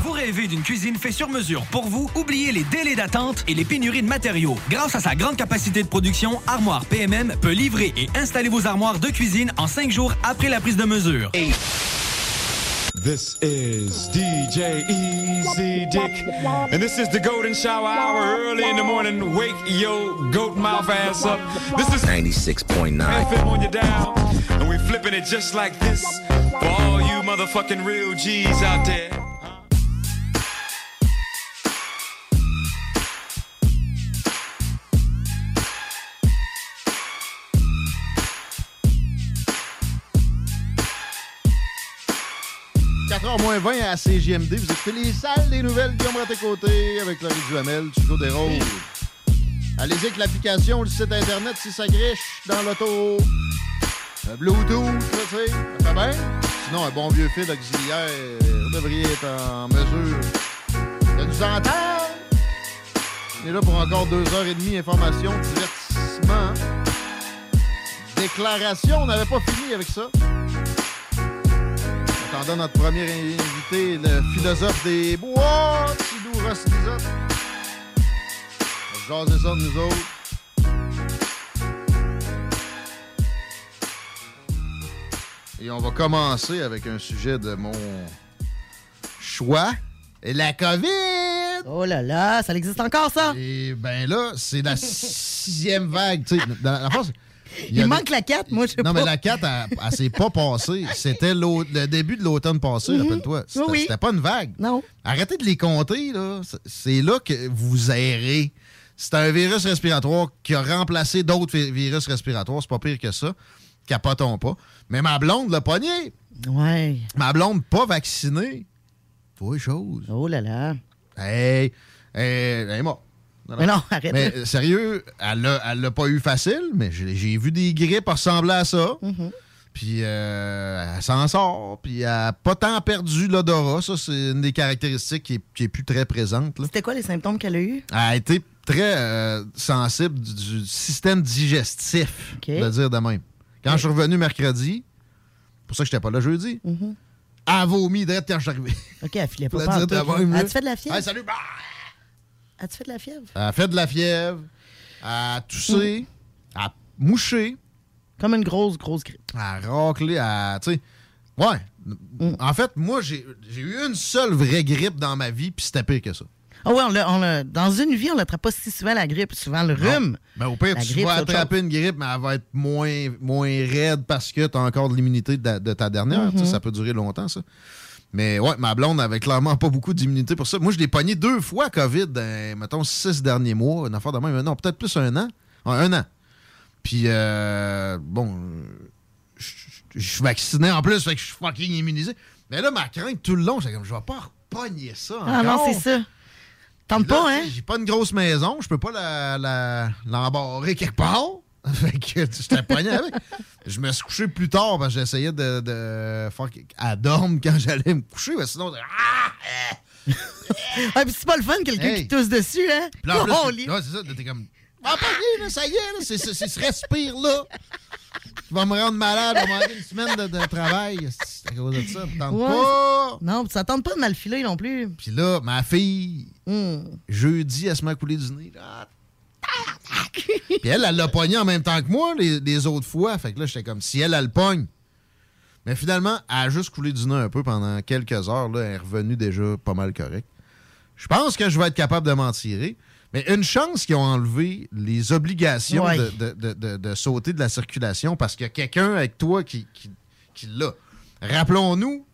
Rêvez d'une cuisine faite sur mesure pour vous? Oubliez les délais d'attente et les pénuries de matériaux. Grâce à sa grande capacité de production, Armoire PMM peut livrer et installer vos armoires de cuisine en cinq jours après la prise de mesure. This is DJ Easy Dick, and this is the Golden Shower Hour early in the morning. Wake your goat mouth ass up. This is 96.9. FM on your dial, and we flipping it just like this for all you motherfucking real G's out there. 4h moins 20 à CGMD. Vous écoutez les salles des nouvelles Guillaume Raté-Côté avec Laurie Duhamel, Chico des Roses. Allez-y avec l'application, le site internet si ça griche dans l'auto. Euh, Bluetooth, là, tu sais, ça fait bien. Sinon, un bon vieux fil auxiliaire, vous devriez être en mesure de nous entendre. On est là pour encore deux heures et demie, information, divertissement. Déclaration, on n'avait pas fini avec ça. Donne notre premier invité, le philosophe des bois, Tidou Roslizotte. On va jaser ça de nous autres. Et on va commencer avec un sujet de mon choix. La COVID! Oh là là, ça existe encore, ça? Et ben là, c'est la sixième vague. tu sais. Dans la force, Il, manque des- la 4, moi, je sais Non, pas. mais la 4, elle, elle s'est pas passée. C'était le début de l'automne passé, Mhm. rappelle-toi. C'était Oui, pas une vague. Non. Arrêtez de les compter, là. C'est- là que vous errez. C'est un virus respiratoire qui a remplacé d'autres vi- virus respiratoires. C'est pas pire que ça. Capotons pas. Mais ma blonde l'a pogné. Ouais. Ma blonde pas vaccinée. Faut chose. Oh là là. Hey, hey, elle est morte. Mais non, arrête. Mais euh, sérieux, elle l'a pas eu facile, mais j'ai vu des grippes ressembler à ça. Mhm. Puis euh, elle s'en sort, puis elle a pas tant perdu l'odorat. Ça, c'est une des caractéristiques qui est, qui est plus très présente. C'était quoi les symptômes qu'elle a eus? Elle a été très euh, sensible du, du système digestif, OK. de dire de même. Quand je suis revenu mercredi, pour ça que j'étais pas là jeudi, Mhm. elle a vomi direct quand je suis arrivé. OK, elle filait pas. de même, là. As-tu fait de la fièvre? Hey, salut, bah! As-tu fait de la fièvre? Elle a fait de la fièvre, elle a toussé, elle a mouché. Comme une grosse, grosse grippe. Elle a raclé, elle a- tu sais. Ouais. En fait, moi, j'ai eu une seule vraie grippe dans ma vie, puis c'était pire que ça. Ah ouais, on on dans une vie, on n'attrape pas si souvent la grippe, souvent le rhume. Mais au pire, La tu grippe, vas attraper une grippe, mais elle va être moins, moins raide parce que tu as encore de l'immunité de, de ta dernière. Mhm. Ça peut durer longtemps, ça. Mais ouais, ma blonde avait clairement pas beaucoup d'immunité pour ça. Moi, je l'ai pogné deux fois COVID dans, mettons, six derniers mois. Une affaire de même. Non, peut-être plus un an. Ouais, un an. Puis, euh, bon, je suis vacciné en plus, fait que je suis fucking immunisé. Mais là, ma crainte tout le long, c'est comme, je vais pas repogner ça. Ah non, encore. c'est ça. Tente pas, hein? J'ai pas une grosse maison, je peux pas la- la- l'embarrer quelque part. fait que j'étais pogné avec. Je me suis couché plus tard parce que j'essayais de, de faire qu'elle dorme quand j'allais me coucher. mais sinon, ah! Ah, puis c'est pas le fun, quelqu'un Hey. qui tousse dessus, hein? Puis là, en plus, Oh, ouais, c'est ça, t'es comme. Ah, pogné, là, ça y est, là, c'est ce respire-là. Tu vas me rendre malade, on va une semaine de, de travail. C'est à cause de ça. tente Ouais. pas. Non, ça tente pas de mal filer non plus. Puis là, ma fille, Hmm. jeudi, elle se met à couler du nez. Ah! Puis elle, elle l'a pogné en même temps que moi les, les autres fois. Fait que là, j'étais comme si elle, elle le pogne. Mais finalement, elle a juste coulé du nez un peu pendant quelques heures. Là, elle est revenue déjà pas mal correct. Je pense que je vais être capable de m'en tirer. Mais une chance qu'ils ont enlevé les obligations Ouais. de, de- de- sauter de la circulation parce qu'il y a quelqu'un avec toi qui, qui, qui l'a. Rappelons-nous,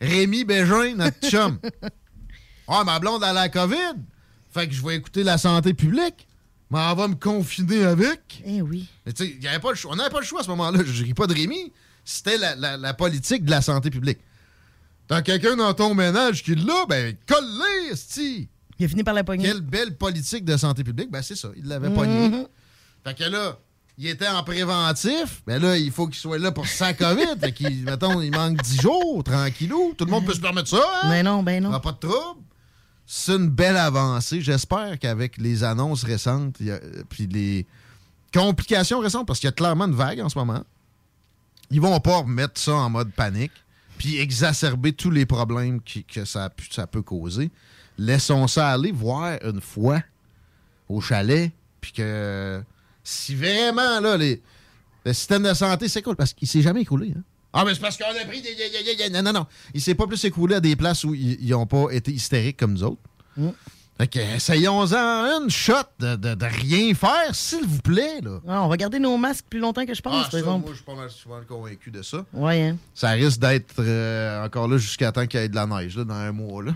Rémi Bégin, notre chum. Ah, ma blonde a la COVID. Fait que je vais écouter la santé publique. Mais elle va me confiner avec. Eh oui. Mais tu sais, on n'avait pas le choix à ce moment-là. Je ris pas de Rémi. C'était la, la- la politique de la santé publique. T'as quelqu'un dans ton ménage qui l'a, ben, esti. Il a fini par la pogner. Quelle belle politique de santé publique. Ben, c'est ça. Il l'avait Mhm. pogné. Fait que là, il était en préventif. Ben là, il faut qu'il soit là pour sa COVID. fait qu'il, mettons, il manque 10 jours, tranquillou. Tout le monde peut se permettre ça, hein? Ben non, ben non. Pas de trouble. C'est une belle avancée. J'espère qu'avec les annonces récentes, puis les complications récentes, parce qu'il y a clairement une vague en ce moment, ils vont pas remettre ça en mode panique, puis exacerber tous les problèmes que ça, peut causer. Laissons ça aller, voir une fois au chalet, puis que si vraiment, là, le système de santé s'écoule, parce qu'il s'est jamais écoulé. hein. Ah, mais c'est parce qu'on a pris des... des- des- Non, non, non. Il s'est pas plus écoulé à des places où ils n'ont pas été hystériques comme nous autres. Fait que, essayons-en une shot de, de- de rien faire, s'il vous plaît, là. Ah, on va garder nos masques plus longtemps que je pense, Ah, par ça, exemple. moi, je suis pas mal souvent convaincu de ça. Ouais, hein. Ça risque d'être euh, encore là jusqu'à temps qu'il y ait de la neige, là, dans un mois, là.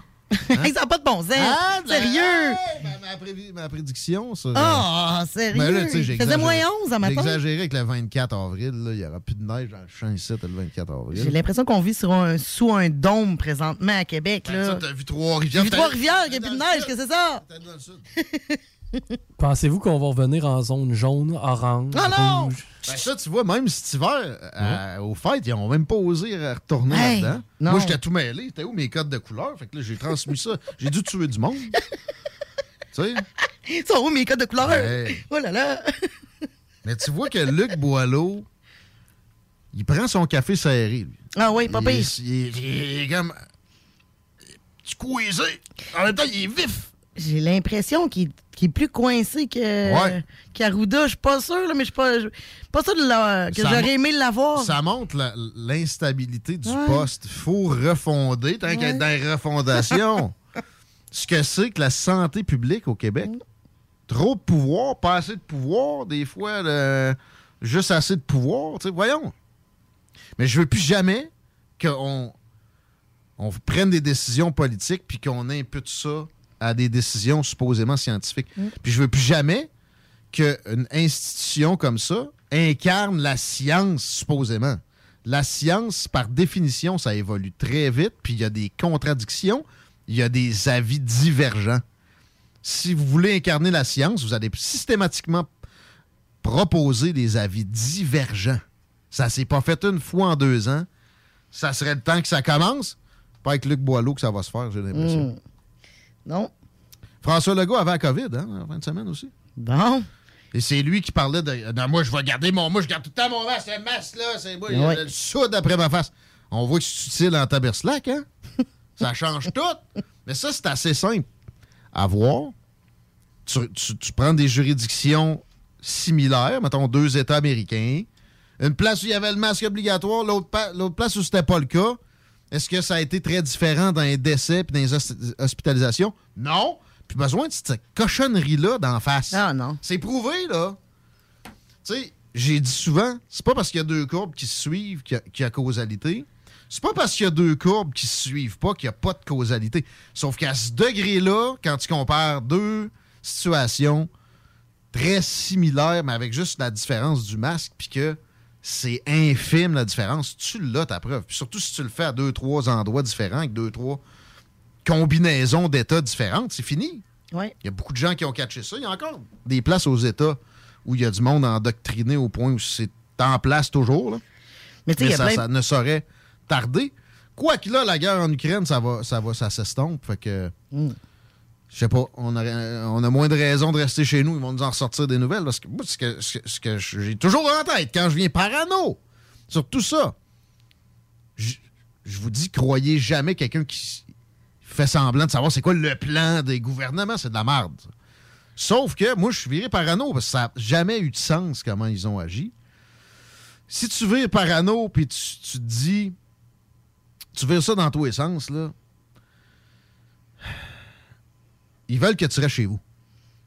Hey, ça n'a pas de bon sens. Ah, ben, Sérieux? hey, ma, ma prévi- ma prédiction, ça. Ah, sérieux? Ben là, tu sais, j'ai Il faisait exagéré. moins 11 à matin. J'ai exagéré avec le 24 avril, là. Il n'y aura plus de neige dans le champ ici, le 24 avril. J'ai l'impression qu'on vit sur un, sous un dôme présentement à Québec. Ben, là. ça, t'as vu Trois-Rivières. J'ai vu Trois-Rivières, il n'y a plus de neige, que c'est ça? Pensez-vous qu'on va revenir en zone jaune, orange, Ah non! rouge? Ben ça, tu vois, même cet hiver, euh, aux fêtes, ils n'ont même pas osé retourner Hey, là-dedans. non. Moi, j'étais tout mêlé. C'était où mes codes de couleur? Fait que là, j'ai transmis ça. J'ai dû tuer du monde. tu sais? Ils sont où mes codes de couleur? Hey. Oh là là! Mais tu vois que Luc Boileau, il prend son café serré, lui. Ah oui, pas Il Il, est- il est comme. squeezé. En même temps, il est vif. J'ai l'impression qu'il qu'il est plus coincé que Ouais. qu'Arruda. Je suis pas sûr, là, mais je suis pas, pas sûr de la- que j'aurais aimé l'avoir. Ça montre l'instabilité du Ouais. poste. Il faut refonder, tant qu'à être dans les refondations. Ce que c'est que la santé publique au Québec. Trop de pouvoir, pas assez de pouvoir, des fois, le- juste assez de pouvoir. voyons. Mais je veux plus jamais qu'on on prenne des décisions politiques puis qu'on impute ça à des décisions supposément scientifiques. Puis je veux plus jamais qu'une institution comme ça incarne la science, supposément. La science, par définition, ça évolue très vite, puis il y a des contradictions, il y a des avis divergents. Si vous voulez incarner la science, vous allez systématiquement proposer des avis divergents. Ça s'est pas fait une fois en deux ans. Ça serait le temps que ça commence. Pas avec Luc Boileau que ça va se faire, j'ai l'impression. Hmm. Non. François Legault avait la COVID, hein, en fin de semaine aussi. Bon. Et c'est lui qui parlait de. Non, moi, je vais garder mon. Moi, je garde tout le temps mon masque. Le masque, là, c'est moi. Il y a Ouais. le soude après ma face. On voit que c'est utile en taberslac, hein? ça change tout. Mais ça, c'est assez simple à voir. Tu, tu- tu prends des juridictions similaires, mettons deux États américains. Une place où il y avait le masque obligatoire, l'autre l'autre place où c'était pas le cas. Est-ce que ça a été très différent dans les décès et dans les hos- hospitalisations? Non. Puis besoin de cette cochonnerie-là d'en face. Ah non. C'est prouvé, là. Tu sais, j'ai dit souvent, c'est pas parce qu'il y a deux courbes qui se suivent qu'il y a, qu'il y a causalité. C'est pas parce qu'il y a deux courbes qui se suivent pas qu'il n'y a pas de causalité. Sauf qu'à ce degré-là, quand tu compares deux situations très similaires, mais avec juste la différence du masque, puis que c'est infime la différence, tu l'as ta preuve. Puis surtout si tu le fais à deux, trois endroits différents, avec deux, trois combinaisons d'états différentes, c'est fini. Ouais. Il y a beaucoup de gens qui ont catché ça. Il y a encore des places aux États où il y a du monde endoctriné au point où c'est en place toujours. là. Mais a ça, plein- ça ne saurait tarder. Quoi qu'il a, la guerre en Ukraine, ça va, ça va, ça s'estompe. Fait que, Hmm. Je sais pas, on a, on a moins de raisons de rester chez nous. Ils vont nous en ressortir des nouvelles. Parce que moi, ce que, j'ai toujours en tête quand je viens parano sur tout ça, je, vous dis, croyez jamais quelqu'un qui fait semblant de savoir c'est quoi le plan des gouvernements. C'est de la merde. Sauf que moi, je suis viré parano parce que ça n'a jamais eu de sens comment ils ont agi. Si tu vires parano puis tu, tu te dis, tu vires ça dans tous les sens, là, ils veulent que tu restes chez vous.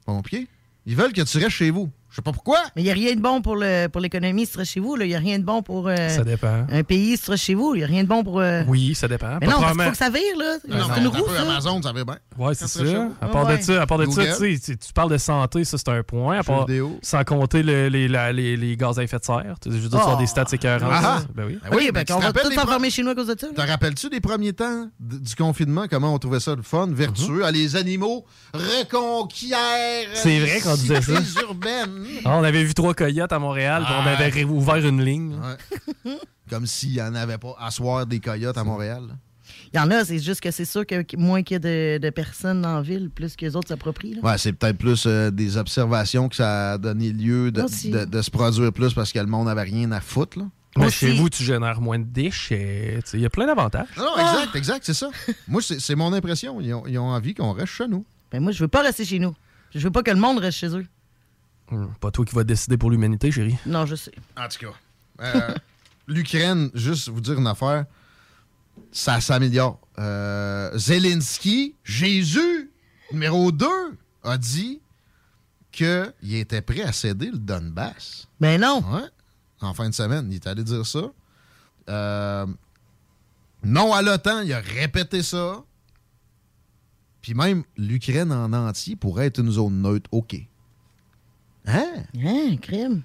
Pompier, ils veulent que tu restes chez vous. Je sais pas pourquoi. Mais il n'y a rien de bon pour le pour l'économie restes chez vous. là. Il n'y a rien de bon pour euh, Ça dépend. un pays restes chez vous. Il n'y a rien de bon pour. euh, Oui, ça dépend. Mais Pas non, probablement- faut que ça vire, là. Non, c'est une roue, ça. Amazon, ça va bien. Ouais, c'est ça. À part Ouais. de ça, à part de ça, Google. tu sais, tu tu parles de santé, ça c'est un point. À part, sans compter le- les, la- les, les gaz à effet de serre. Tu sais, Je veux dire, tu vas avoir des stats écœurants. Ah. ça. Ben oui. Ben oui, ben, mais tu on te va rappelles tous s'enfermer chez nous à cause de ça. Te rappelles-tu des premiers temps du confinement, comment on trouvait ça le fun, vertueux? Ah, les animaux reconquièrent C'est vrai qu'on disait ça. les urbaines. Ah, on avait vu trois coyotes à Montréal, puis on Ah. avait ouvert une ligne. Ouais. Comme s'il n'y en avait pas à soir des coyotes à Montréal. là. Il y en a, c'est juste que c'est sûr que moins qu'il y a de, de personnes en ville, plus que les autres s'approprient. Ouais, c'est peut-être plus euh, des observations que ça a donné lieu de, Aussi. de- de se produire plus parce que le monde n'avait rien à foutre. Là. Mais chez vous, tu génères moins de sais, Il y a plein d'avantages. Non, non, exact, exact, c'est ça. Moi, c'est c'est mon impression. Ils ont, ils ont envie qu'on reste chez nous. Ben moi, je veux pas rester chez nous. Je veux pas que le monde reste chez eux. Hum, Pas toi qui vas décider pour l'humanité, chérie. Non, je sais. En tout cas, euh, l'Ukraine, juste vous dire une affaire, ça s'améliore. Euh, Zelensky, Jésus, numéro 2, a dit qu'il était prêt à céder le Donbass. Ben non. Ouais. En fin de semaine, il est allé dire ça. Euh, non à l'OTAN, il a répété ça. Puis même l'Ukraine en entier pourrait être une zone neutre. OK. Hein? Hein, crime.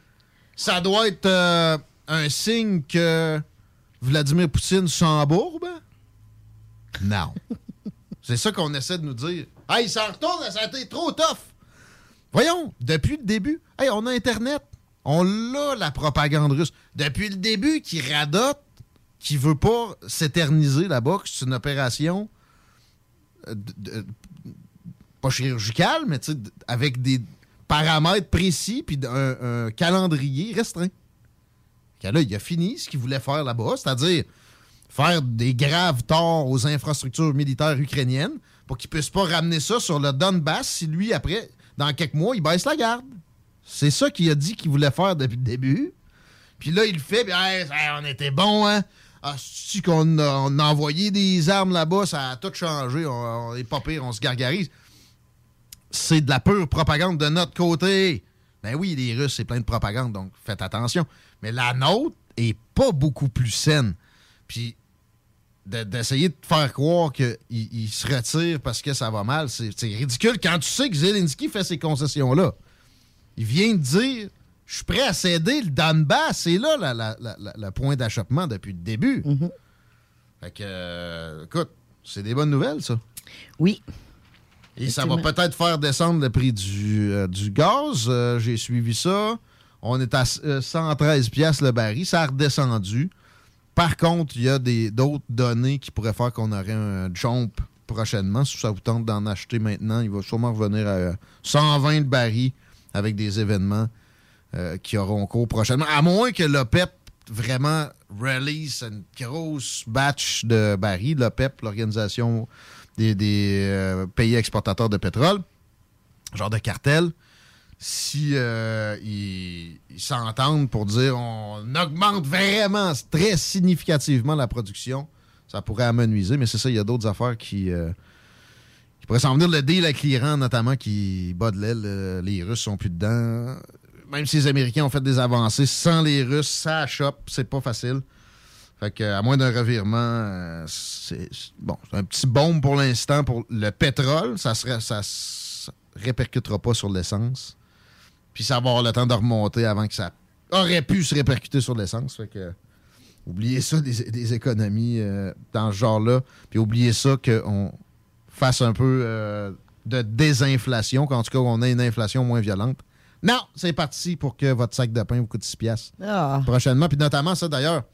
Ça doit être euh, un signe que Vladimir Poutine s'embourbe? Non. C'est ça qu'on essaie de nous dire. Hey, il s'en retourne, ça a été trop tough. Voyons, depuis le début, hey, on a Internet. On l'a, la propagande russe. Depuis le début, qui radote, qui veut pas s'éterniser là-bas, que c'est une opération euh, de- de- pas chirurgicale, mais avec des paramètres précis puis un, calendrier restreint. Que là, il a fini ce qu'il voulait faire là-bas, c'est-à-dire faire des graves torts aux infrastructures militaires ukrainiennes pour qu'il puisse pas ramener ça sur le Donbass si lui, après, dans quelques mois, il baisse la garde. C'est ça qu'il a dit qu'il voulait faire depuis le début. Puis là, il fait, puis hey, on était bon, hein? Ah, c'est qu'on a, on a envoyé des armes là-bas, ça a tout changé, on, on est pas pire, on se gargarise. C'est de la pure propagande de notre côté. Ben oui, les Russes, c'est plein de propagande, donc faites attention. Mais la nôtre est pas beaucoup plus saine. Puis de- d'essayer de faire croire qu'il il se retire parce que ça va mal, c'est ridicule quand tu sais que Zelensky fait ces concessions-là. Il vient de dire Je suis prêt à céder le Donbass. C'est là la- la- la- la- le point d'achoppement depuis le début. Fait que, euh, écoute, c'est des bonnes nouvelles, ça. Oui. Et ça va peut-être faire descendre le prix du, euh, du gaz. Euh, J'ai suivi ça. On est à euh, 113 pièces le baril. Ça a redescendu. Par contre, il y a des- d'autres données qui pourraient faire qu'on aurait un jump prochainement. Si ça vous tente d'en acheter maintenant, il va sûrement revenir à euh, 120 le baril avec des événements euh, qui auront cours prochainement. À moins que l'OPEP vraiment release une grosse batch de barils. L'OPEP, l'Organisation des, euh, pays exportateurs de pétrole, genre de cartel, si euh, ils s'entendent pour dire on augmente vraiment très significativement la production, ça pourrait amenuiser, mais c'est ça, il y a d'autres affaires qui, euh, qui pourraient s'en venir. Le deal avec l'Iran, notamment, qui bat de l'aile, les Russes sont plus dedans. Même si les Américains ont fait des avancées, sans les Russes, ça chope, c'est pas facile. Fait que, à moins d'un revirement, euh, c'est bon, un petit bombe pour l'instant pour le pétrole. Ça ne ça se répercutera pas sur l'essence. Puis ça va avoir le temps de remonter avant que ça aurait pu se répercuter sur l'essence. Fait que oubliez ça des, des économies euh, dans ce genre-là. Puis oubliez ça qu'on fasse un peu euh, de désinflation, qu'en tout cas on ait une inflation moins violente. Non, c'est parti pour que votre sac de pain vous coûte 6 piastres Ah. prochainement. Puis notamment ça d'ailleurs,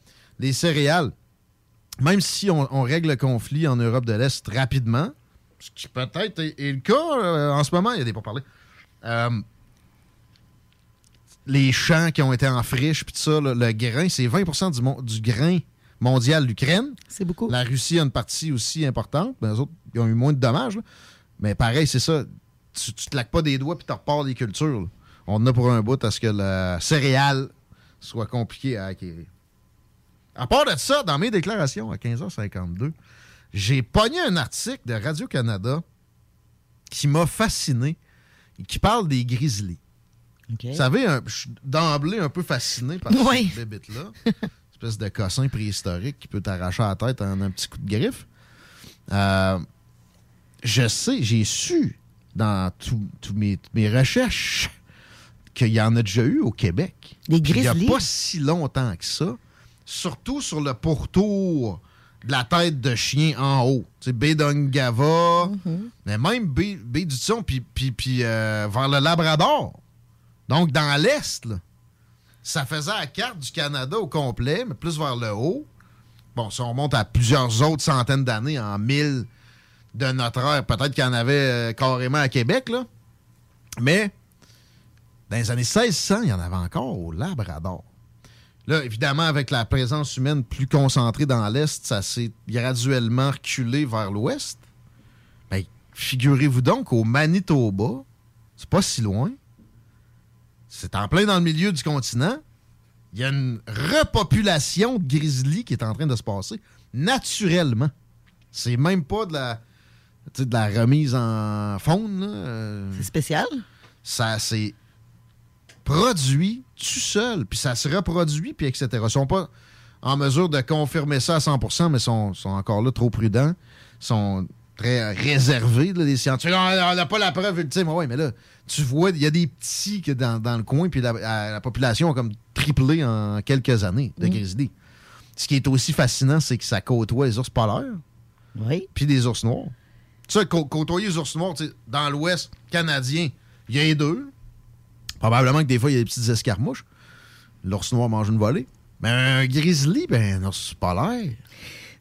les céréales. Même si on, on règle le conflit en Europe de l'Est rapidement, ce qui peut-être est, est le cas euh, en ce moment, il y a des pourparlers. Euh, les champs qui ont été en friche, puis tout ça, le grain, c'est 20 du, du grain mondial l'Ukraine. C'est beaucoup. La Russie a une partie aussi importante, mais les autres, ils ont eu moins de dommages. là. Mais pareil, c'est ça. Tu, tu te laques pas des doigts puis tu repars des cultures. là. On a pour un bout à ce que la céréale soit compliquée à acquérir. À part de ça, dans mes déclarations à 15h52, j'ai pogné un article de Radio-Canada qui m'a fasciné et qui parle des grizzlies. Vous savez, un- je suis d'emblée un peu fasciné par Oui. cette bébête-là. Espèce de cossin préhistorique qui peut t'arracher la tête en un petit coup de griffe. Euh, je sais, j'ai su dans toutes mes, mes recherches qu'il y en a déjà eu au Québec. Des Puis Il n'y grizzlies? a pas si longtemps que ça. Surtout sur le pourtour de la tête de chien en haut. Tu sais, baie d'Ongava, mais même du Thon, puis, puis, puis, euh, vers le Labrador. Donc, dans l'Est, ça faisait la carte du Canada au complet, mais plus vers le haut. bon, si on remonte à plusieurs autres centaines d'années, en mille de notre ère, peut-être qu'il y en avait euh, carrément à Québec, là. Mais dans les années 1600, il y en avait encore au Labrador. Là, évidemment, avec la présence humaine plus concentrée dans l'Est, ça s'est graduellement reculé vers l'Ouest. Ben, figurez-vous donc au Manitoba, c'est pas si loin. C'est en plein dans le milieu du continent. Il y a une repopulation de grizzlies qui est en train de se passer naturellement. C'est même pas de la, de la remise en faune. Euh, C'est spécial? Ça s'est produit tout seul, puis ça se reproduit, puis etc. Ils sont pas en mesure de confirmer ça à 100% mais sont, sont encore là trop prudents. sont très réservés, là, les scientifiques. On n'a pas la preuve ultime. Oui, mais là, tu vois, il y a des petits que dans, dans le coin, puis la, la- la population a comme triplé en quelques années de Mm. grizzlies. Ce qui est aussi fascinant, c'est que ça côtoie les ours polaires. Puis des ours noirs. Tu sais, cô- côtoyer les ours noirs, dans l'Ouest canadien, il y a les deux. Probablement que des fois, il y a des petites escarmouches. L'ours noir mange une volée. Mais un grizzly, ben, un ours polaire.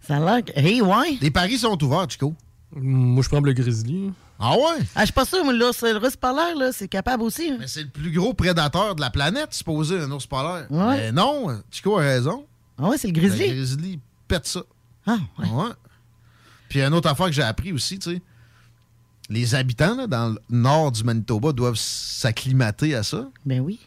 Ça a l'air que. Hey, ouais. Les paris sont ouverts, Chico. Moi, je prends le grizzly. Ah ouais? Ah, je suis pas sûr, mais l'ours le russe polaire, là, c'est capable aussi. hein. Mais c'est le plus gros prédateur de la planète, supposé, un ours polaire. Ouais. Mais non, Chico a raison. Ah ouais, c'est le grizzly? Le grizzly pète ça. Ah, ouais. Puis une autre affaire que j'ai appris aussi, tu sais, les habitants là, dans le nord du Manitoba doivent s'acclimater à ça. Ben oui.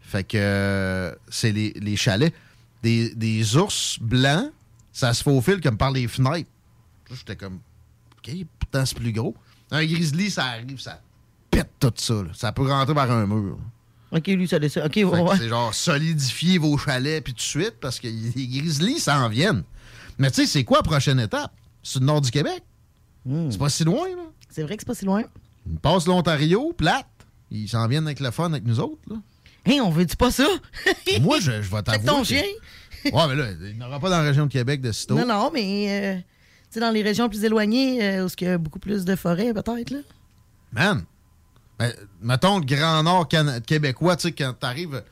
Fait que euh, c'est les, les chalets. Des, des ours blancs, ça se faufile comme par les fenêtres. J'étais comme, OK, pourtant c'est plus gros. Un grizzly, ça arrive, ça pète tout ça. là. Ça peut rentrer par un mur. OK, lui, ça descend. OK, ouais. C'est genre solidifier vos chalets puis tout de suite parce que les grizzlies s'en viennent. Mais tu sais, c'est quoi la prochaine étape? C'est le nord du Québec. C'est pas si loin, là. C'est vrai que c'est pas si loin. Ils passent l'Ontario, plate. Ils s'en viennent avec le fun avec nous autres, là. Hey, on veut-tu pas ça? Moi, je, je vais t'avouer. ton que- chien? ouais, mais là, il n'y aura pas dans la région de Québec de sitôt. Non, non, mais euh, tu sais, dans les régions plus éloignées, euh, où il y a beaucoup plus de forêts, peut-être, là. Man, ben, mettons le Grand Nord québécois, tu sais, quand t'arrives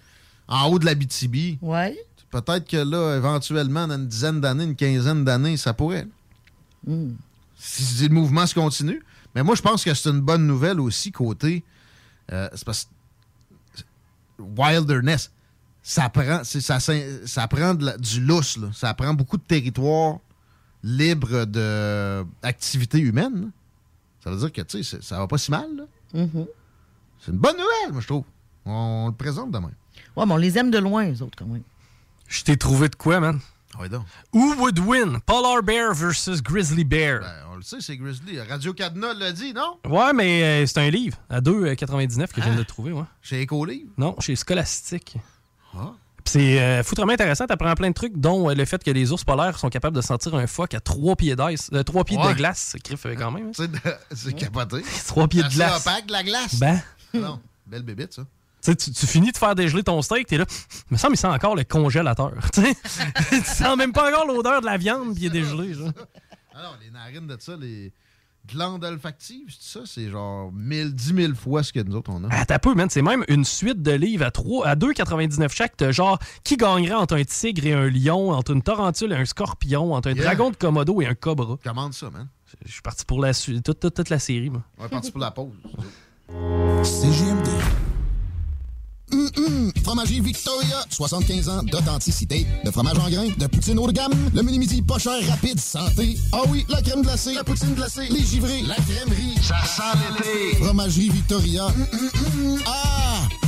en haut de la BTB, Ouais. peut-être que là, éventuellement, dans une dizaine d'années, une quinzaine d'années, ça pourrait. Hmm. Si, si le mouvement se continue. Mais moi, je pense que c'est une bonne nouvelle aussi côté. euh, c'est parce wilderness, ça prend, ça, ça prend de la- du lousse, là. ça prend beaucoup de territoire libre d'activité humaine. là. Ça veut dire que tu sais, ça va pas si mal. Mhm. C'est une bonne nouvelle, moi, je trouve. On le présente demain. Ouais, mais on les aime de loin, eux autres, quand même. Je t'ai trouvé de quoi, man? Donc. Who would win? Polar Bear versus Grizzly Bear? Ben, on le sait, c'est Grizzly. Radio Cadena l'a dit, non? Ouais, mais euh, c'est un livre à 2,99 que je viens de trouver, ouais. Chez Écolivre? Non, chez Scholastic. Ah. C'est euh, foutrement intéressant, t'apprends plein de trucs, dont euh, le fait que les ours polaires sont capables de sentir un phoque à trois pieds d'ice, euh, trois pieds Ouais. de glace, c'est griffe euh, quand même. hein. C'est c'est capoté. Trois pieds de glace. opaque, de la glace. Ben. Non, belle bébite, ça. Tu, finis de faire dégeler ton steak, t'es là, me semble il sent encore le congélateur. tu sens même pas encore l'odeur de la viande puis il est dégelé. genre. Ah les narines de ça, les glandes olfactives, c'est ça, c'est genre 1000, 10 000 fois ce que nous autres on a. Ah, t'as peu, man. C'est même une suite de livres à, 3, à 2,99 chaque. T'as genre, qui gagnerait entre un tigre et un lion, entre une tarentule et un scorpion, entre un Yeah. dragon de Komodo et un cobra. Commande ça, man. Je suis parti pour la suite, toute, toute, toute la série, moi. On est parti pour la pause. CGMD. Hum, hum, Fromagerie Victoria, 75 ans d'authenticité, de fromage en grains, de poutine haut de gamme, le mini-midi pas cher, rapide, santé. Ah oui, la crème glacée, la poutine glacée, les givrés, la crèmerie. Ça sent l'été. Fromagerie Victoria. Hum. Ah!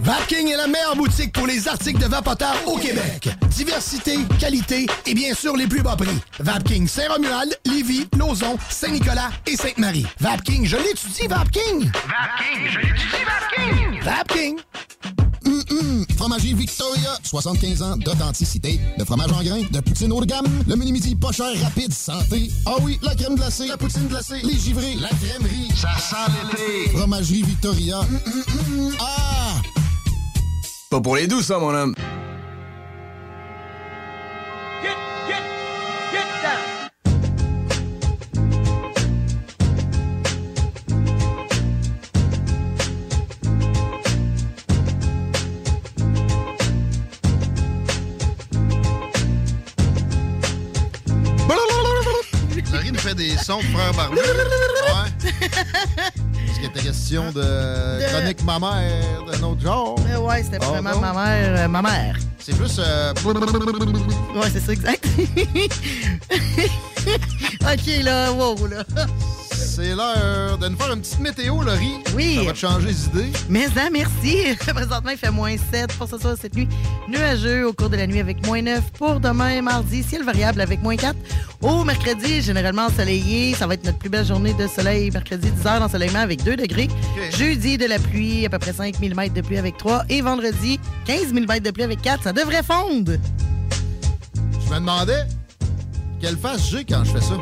Vapking est la meilleure boutique pour les articles de vapoteurs au Québec. Diversité, qualité et bien sûr les plus bas prix. Vapking Saint-Romuald, Lévis, Lauson, Saint-Nicolas et Sainte-Marie. Vapking, je l'étudie, Vapking! Vapking, je l'étudie, Vapking! Vapking! Hum, hum. Fromagerie Victoria, 75 ans d'authenticité, de fromage en grains, de poutine haut de gamme, le menu midi pas cher, rapide, santé. Ah oui, la crème glacée, la poutine glacée, les givrés, la crèmerie. Ça sent l'été. Fromagerie Victoria. Hum, hum. Ah! Pas pour les doux, ça, mon homme. Son de frère Barbu. Ouais. Est-ce qu'il était question de, chronique ma mère d'un autre genre? Euh, ouais, c'était Ah, vraiment non? ma mère. euh, ma mère. C'est plus. euh, Ouais, c'est ça, exact. OK, là, wow, là. C'est l'heure de nous faire une petite météo, Laurie. Oui. Ça va te changer les idées. Mais ça, merci. Présentement, il fait moins 7 pour ce soir, cette nuit. Nuageux au cours de la nuit avec moins 9. Pour demain, mardi, ciel variable avec moins 4. Au mercredi, généralement ensoleillé. Ça va être notre plus belle journée de soleil. Mercredi, 10 heures d'ensoleillement avec 2 degrés. Jeudi, de la pluie, à peu près 5 mm de pluie avec 3. Et vendredi, 15 mm de pluie avec 4. Ça devrait fondre. Je me demandais quelle face j'ai quand je fais ça.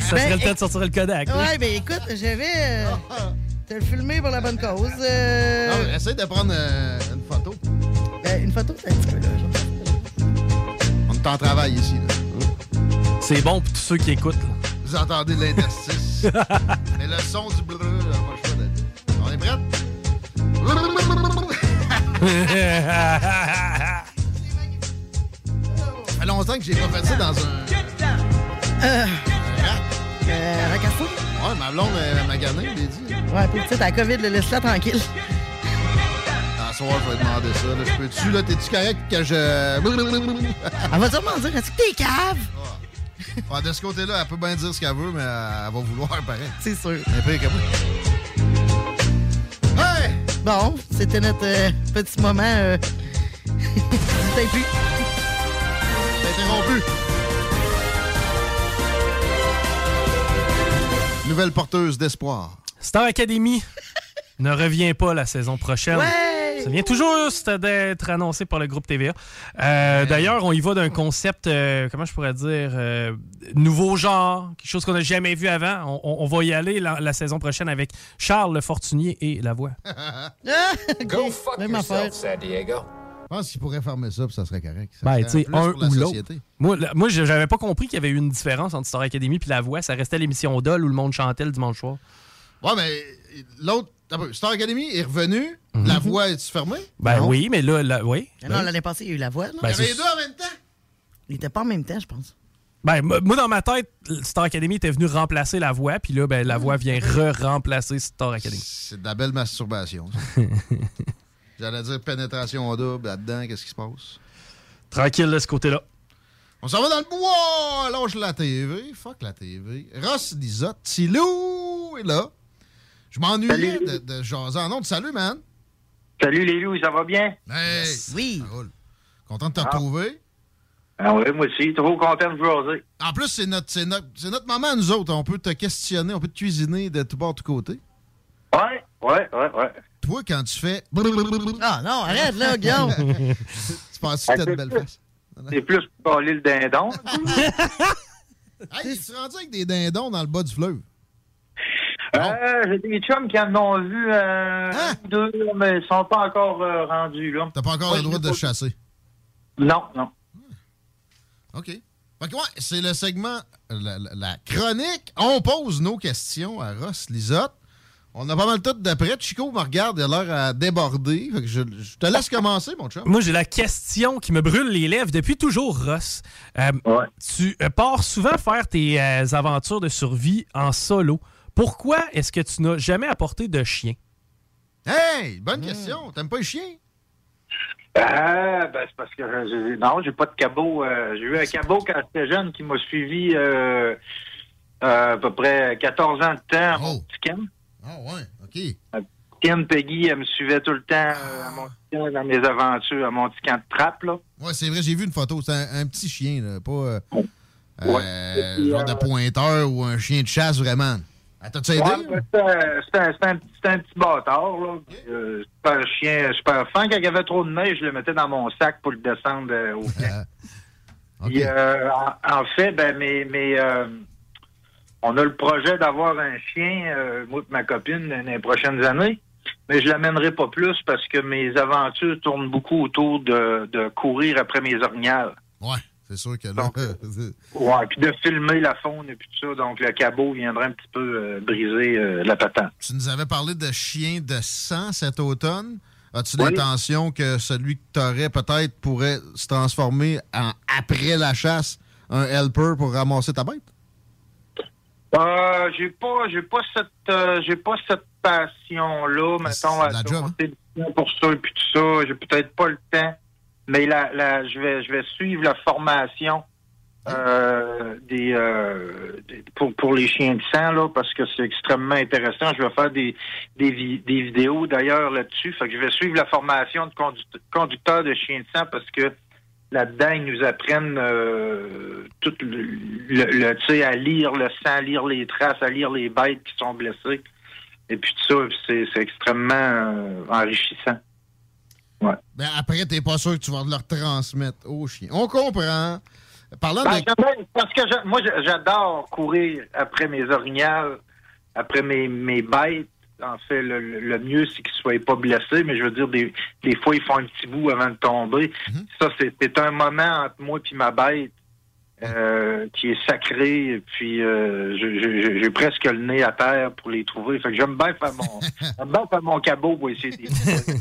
ça serait le temps de sortir le Kodak. Ouais, ben écoute, je vais euh, te le filmer pour la bonne cause. Euh, Non, mais essaye de prendre euh, une photo. ben, une photo, c'est un petit peu là. genre. On est en travail ici. là. C'est bon pour tous ceux qui écoutent. là. Vous entendez l'interstice. Mais le son du bleu, là, pas le choix de- On est prêts? Fait longtemps que j'ai pas fait ça dans un. Euh, euh, Racasson? Ouais, ma blonde euh, m'a gagné, je l'ai dit. Ouais, pour petite, la COVID, le laisse-la tranquille. À soir, je vais demander ça. Là. Je peux-tu, là, t'es-tu correct que je. Elle va sûrement dire, est-ce que t'es cave? Ouais, de ce côté-là, elle peut bien dire ce qu'elle veut, mais elle va vouloir pareil. C'est sûr. Un peu comme Hey! Bon, c'était notre euh, petit moment. Euh... Plus. Interrompu. Nouvelle porteuse d'espoir. Star Academy ne revient pas la saison prochaine. Ouais! Ça vient toujours juste d'être annoncé par le groupe TVA. Euh, D'ailleurs, on y va d'un concept, euh, comment je pourrais dire, euh, nouveau genre, quelque chose qu'on n'a jamais vu avant. On, on- on va y aller la, la saison prochaine avec Charles Le Fortunier et La Voix. Go fuck affaire. San Diego. Je pense qu'il pourrait fermer ça, puis ça serait correct. Ça Ben, serait tu sais, plus un pour la ou l'autre. Moi, moi je- j'avais pas compris qu'il y avait eu une différence entre Star Academy et La Voix. Ça restait l'émission Dol où le monde chantait le dimanche soir. Ouais, mais l'autre. un Star Academy est revenu. La voix est fermée? Ben Non. oui, mais là, là oui. Ah Non, l'année passée, il y a eu la voix. Non? Ben, Il y avait c'est- les deux en même temps. Il était pas en même temps, je pense. Ben, moi, dans ma tête, Star Academy était venu remplacer La Voix, puis là, ben, La Voix vient re-remplacer Star Academy. C'est de la belle masturbation. J'allais dire pénétration en double là-dedans, qu'est-ce qui se passe? Tranquille de ce côté-là. On s'en va dans le bois! Lâche la TV. Fuck la TV. Ross Lisotte, Tilou est là. Je m'ennuyais de, de jaser en ondes. Salut, man. Salut les loups, ça va bien? Hey, oui. Content de te Ah. retrouver. Ah oui, moi aussi, trop content de vous jaser. En plus, c'est notre, c'est notre, c'est notre moment nous autres. On peut te questionner, on peut te cuisiner de tout bord, de tout côté. Ouais, ouais, ouais, ouais. Toi, quand tu fais. Ah non, arrête là, Guillaume. tu penses que t'as de belles fesses? C'est plus pour le dindon. Hey, tu es rendu avec des dindons dans le bas du fleuve? Euh, J'ai des chums qui en ont vu euh, un ou deux, mais ils sont pas encore euh, rendus. là. T'as pas encore le droit de pas- chasser? Non, non. OK. Fait que ouais, c'est le segment, la, la- la chronique. On pose nos questions à Ross Lisotte. On a pas mal de tout d'après. Chico me regarde, il a l'air à déborder. Fait que je, je te laisse commencer, mon chum. Moi, j'ai la question qui me brûle les lèvres depuis toujours, Ross. Euh, Tu euh, pars souvent faire tes euh, aventures de survie en solo. Pourquoi est-ce que tu n'as jamais apporté de chien? Hey, bonne question. T'aimes pas les chiens? Ah, ben, c'est parce que j'ai- non, j'ai pas de cabot. euh, j'ai eu un cabot quand j'étais jeune qui m'a suivi euh, euh, à peu près 14 ans de temps. Mon petit Ken. Ah ouais, OK. Ken Peggy, elle me suivait tout le temps euh, à camp, dans mes aventures, à mon petit camp de trappe, là. Ouais, c'est vrai, j'ai vu une photo. C'est un, un petit chien, là, pas euh, Ouais. euh, puis, genre de pointeur ou un chien de chasse, vraiment. Ah, T'as-tu aidé? Ouais, c'était un- petit- bâtard, là. Euh, super chien, super fin. Quand il y avait trop de neige, je le mettais dans mon sac pour le descendre euh, au camp. Puis, euh, en, en fait, ben, mais, mais euh, on a le projet d'avoir un chien, euh, moi et ma copine, dans les prochaines années. Mais je l'amènerai pas plus parce que mes aventures tournent beaucoup autour de, de courir après mes orignales. Ouais, c'est sûr que là. Ouais, puis de filmer la faune et puis tout ça. Donc, le cabot viendrait un petit peu euh, briser euh, la patente. tu nous avais parlé de chien de sang cet automne. As-tu Oui. l'intention que celui que t'aurais peut-être pourrait se transformer en après la chasse un helper pour ramasser ta bête? Euh, j'ai pas, j'ai pas cette, euh, j'ai pas cette passion-là, mettons, à job, hein? pour ça et puis tout ça. J'ai peut-être pas le temps, mais là, là, je vais, je vais suivre la formation euh, des, euh, des- pour pour les chiens de sang là, parce que c'est extrêmement intéressant. Je vais faire des des, vi- des vidéos d'ailleurs là-dessus. Fait que je vais suivre la formation de conduct- conducteur de chiens de sang parce que là-dedans, ils nous apprennent euh, tout le, le- le- tu sais, à lire le sang, à lire les traces, à lire les bêtes qui sont blessées. Et puis tout ça, c'est c'est extrêmement euh, enrichissant. Ouais. Ben après, t'es pas sûr que tu vas leur transmettre au chien. On comprend. Parlant Ben, de. parce que moi, j'a- j'adore courir après mes orignales, après mes, mes bêtes. En fait, le, mieux, c'est qu'ils ne soient pas blessés, mais je veux dire, des, des fois, ils font un petit bout avant de tomber. Mhm. Ça, c'est un moment entre moi et ma bête euh, qui est sacré. Puis, euh, j'ai presque le nez à terre pour les trouver. Fait que j'aime bien faire mon, bien faire mon cabot pour essayer de les trouver.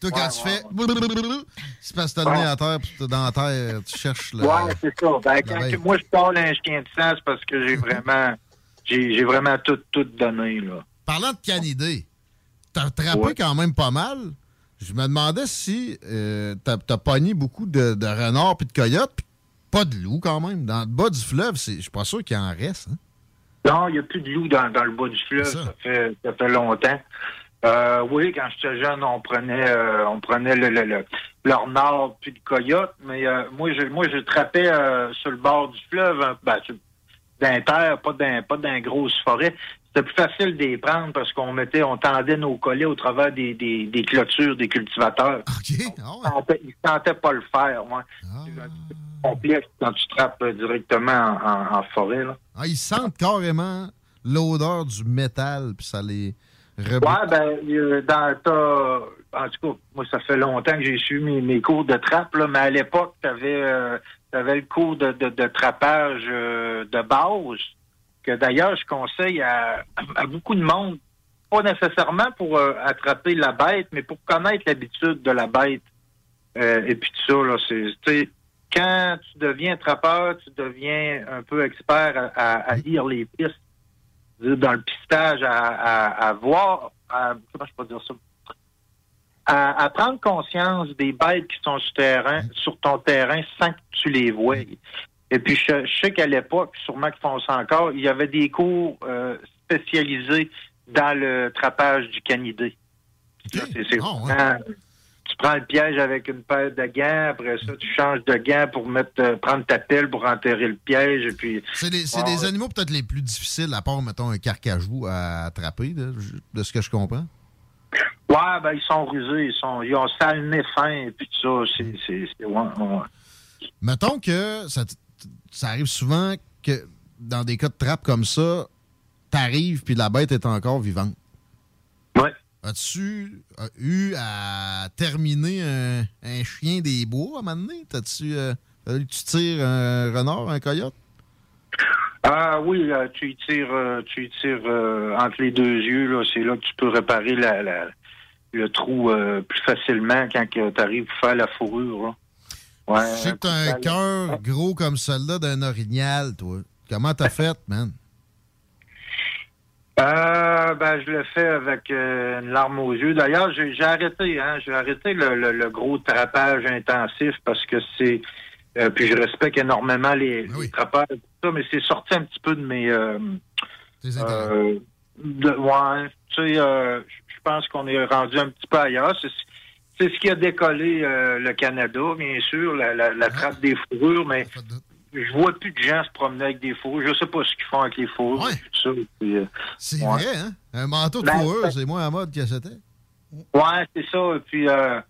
Toi, quand Ouais, tu ouais, fais. blablabla, C'est parce que t'as le nez à terre, puis dans la terre, tu cherches le. Ouais, c'est ça. Ben, quand moi, je parle un chien de sang, c'est parce que j'ai vraiment, j'ai j'ai vraiment tout, tout donné, là. Parlant de canidés, t'as attrapé quand même pas mal. Je me demandais si euh, t'as t'as pogné beaucoup de, de renards puis de coyotes, puis pas de loups quand même. Dans le bas du fleuve, je suis pas sûr qu'il en reste. hein. Non, il n'y a plus de loups dans, dans le bas du fleuve. Ça. fait, ça fait longtemps. Euh, oui, quand j'étais jeune, on prenait, euh, on prenait le, le, le, le renard puis le coyote, mais euh, moi, je, moi, je trappais sur le bord du fleuve, ben, d'un terre, pas d'un, pas d'un grosse forêt. C'était plus facile de les prendre parce qu'on mettait, on tendait nos collets au travers des, des, des clôtures des cultivateurs. Ils sentaient- Ils ne sentaient pas le faire, moi. C'est un petit peu complexe quand tu trappes euh, directement en, en- en forêt, là. Ah, ils sentent carrément l'odeur du métal, puis ça les rebute. Ouais, ben, euh, dans ta... En tout cas, moi, ça fait longtemps que j'ai suivi mes, mes cours de trappe, là, mais à l'époque, tu avais, le cours de, de, de trappage euh, de base, que d'ailleurs, je conseille à, beaucoup de monde, pas nécessairement pour euh, attraper la bête, mais pour connaître l'habitude de la bête. Euh, et puis tout ça, c'est, quand tu deviens trappeur, tu deviens un peu expert à, lire les pistes dans le pistage, à, voir, à, comment je peux dire ça, à, prendre conscience des bêtes qui sont sur, sur ton terrain sans que tu les vois. Et puis, je, je sais qu'à l'époque, sûrement qu'ils font ça encore, il y avait des cours euh, spécialisés dans le trappage du canidé. C'est- vraiment- tu prends le piège avec une paire de gants, après ça, tu changes de gants pour mettre euh, prendre ta pelle pour enterrer le piège, et puis... C'est des, animaux peut-être les plus difficiles, à part, mettons, un carcajou à attraper, de ce que je comprends. Ouais, ben ils sont rusés, ils sont ils ont sale nez fin et puis tout ça, c'est c'est c'est- ouais, ouais. Mettons que ça, ça arrive souvent que dans des cas de trappe comme ça, t'arrives puis la bête est encore vivante. Ouais. As-tu eu à terminer un, un chien des bois à un moment donné? T'as-tu euh, tu tires un renard, un coyote? Ah oui, là, tu y tires euh, tu y tires euh, entre les deux yeux là, c'est là que tu peux réparer la, la- le trou euh, plus facilement quand tu arrives pour faire la fourrure. Là. Ouais. Je sais que t'as un cœur gros comme celui-là d'un orignal, toi. Comment t'as fait, man? Euh, ben, je le fais avec euh, une larme aux yeux. D'ailleurs, j'ai arrêté, hein, j'ai arrêté le, le- le gros trappage intensif parce que c'est, euh, puis je respecte énormément les, les trappages, tout ça, mais c'est sorti un petit peu de mes, euh, de, ouais, tu sais, euh, je pense qu'on est rendu un petit peu ailleurs. C'est ce qui a décollé euh, le Canada, bien sûr, la, la, la trappe des fourrures, mais je vois plus de gens se promener avec des fourrures. Je sais pas ce qu'ils font avec les fourrures. euh, C'est ouais. vrai, hein? Un manteau de Ben, fourrure, c'est moins à mode que c'était. Ouais, c'est ça. Et puis, euh,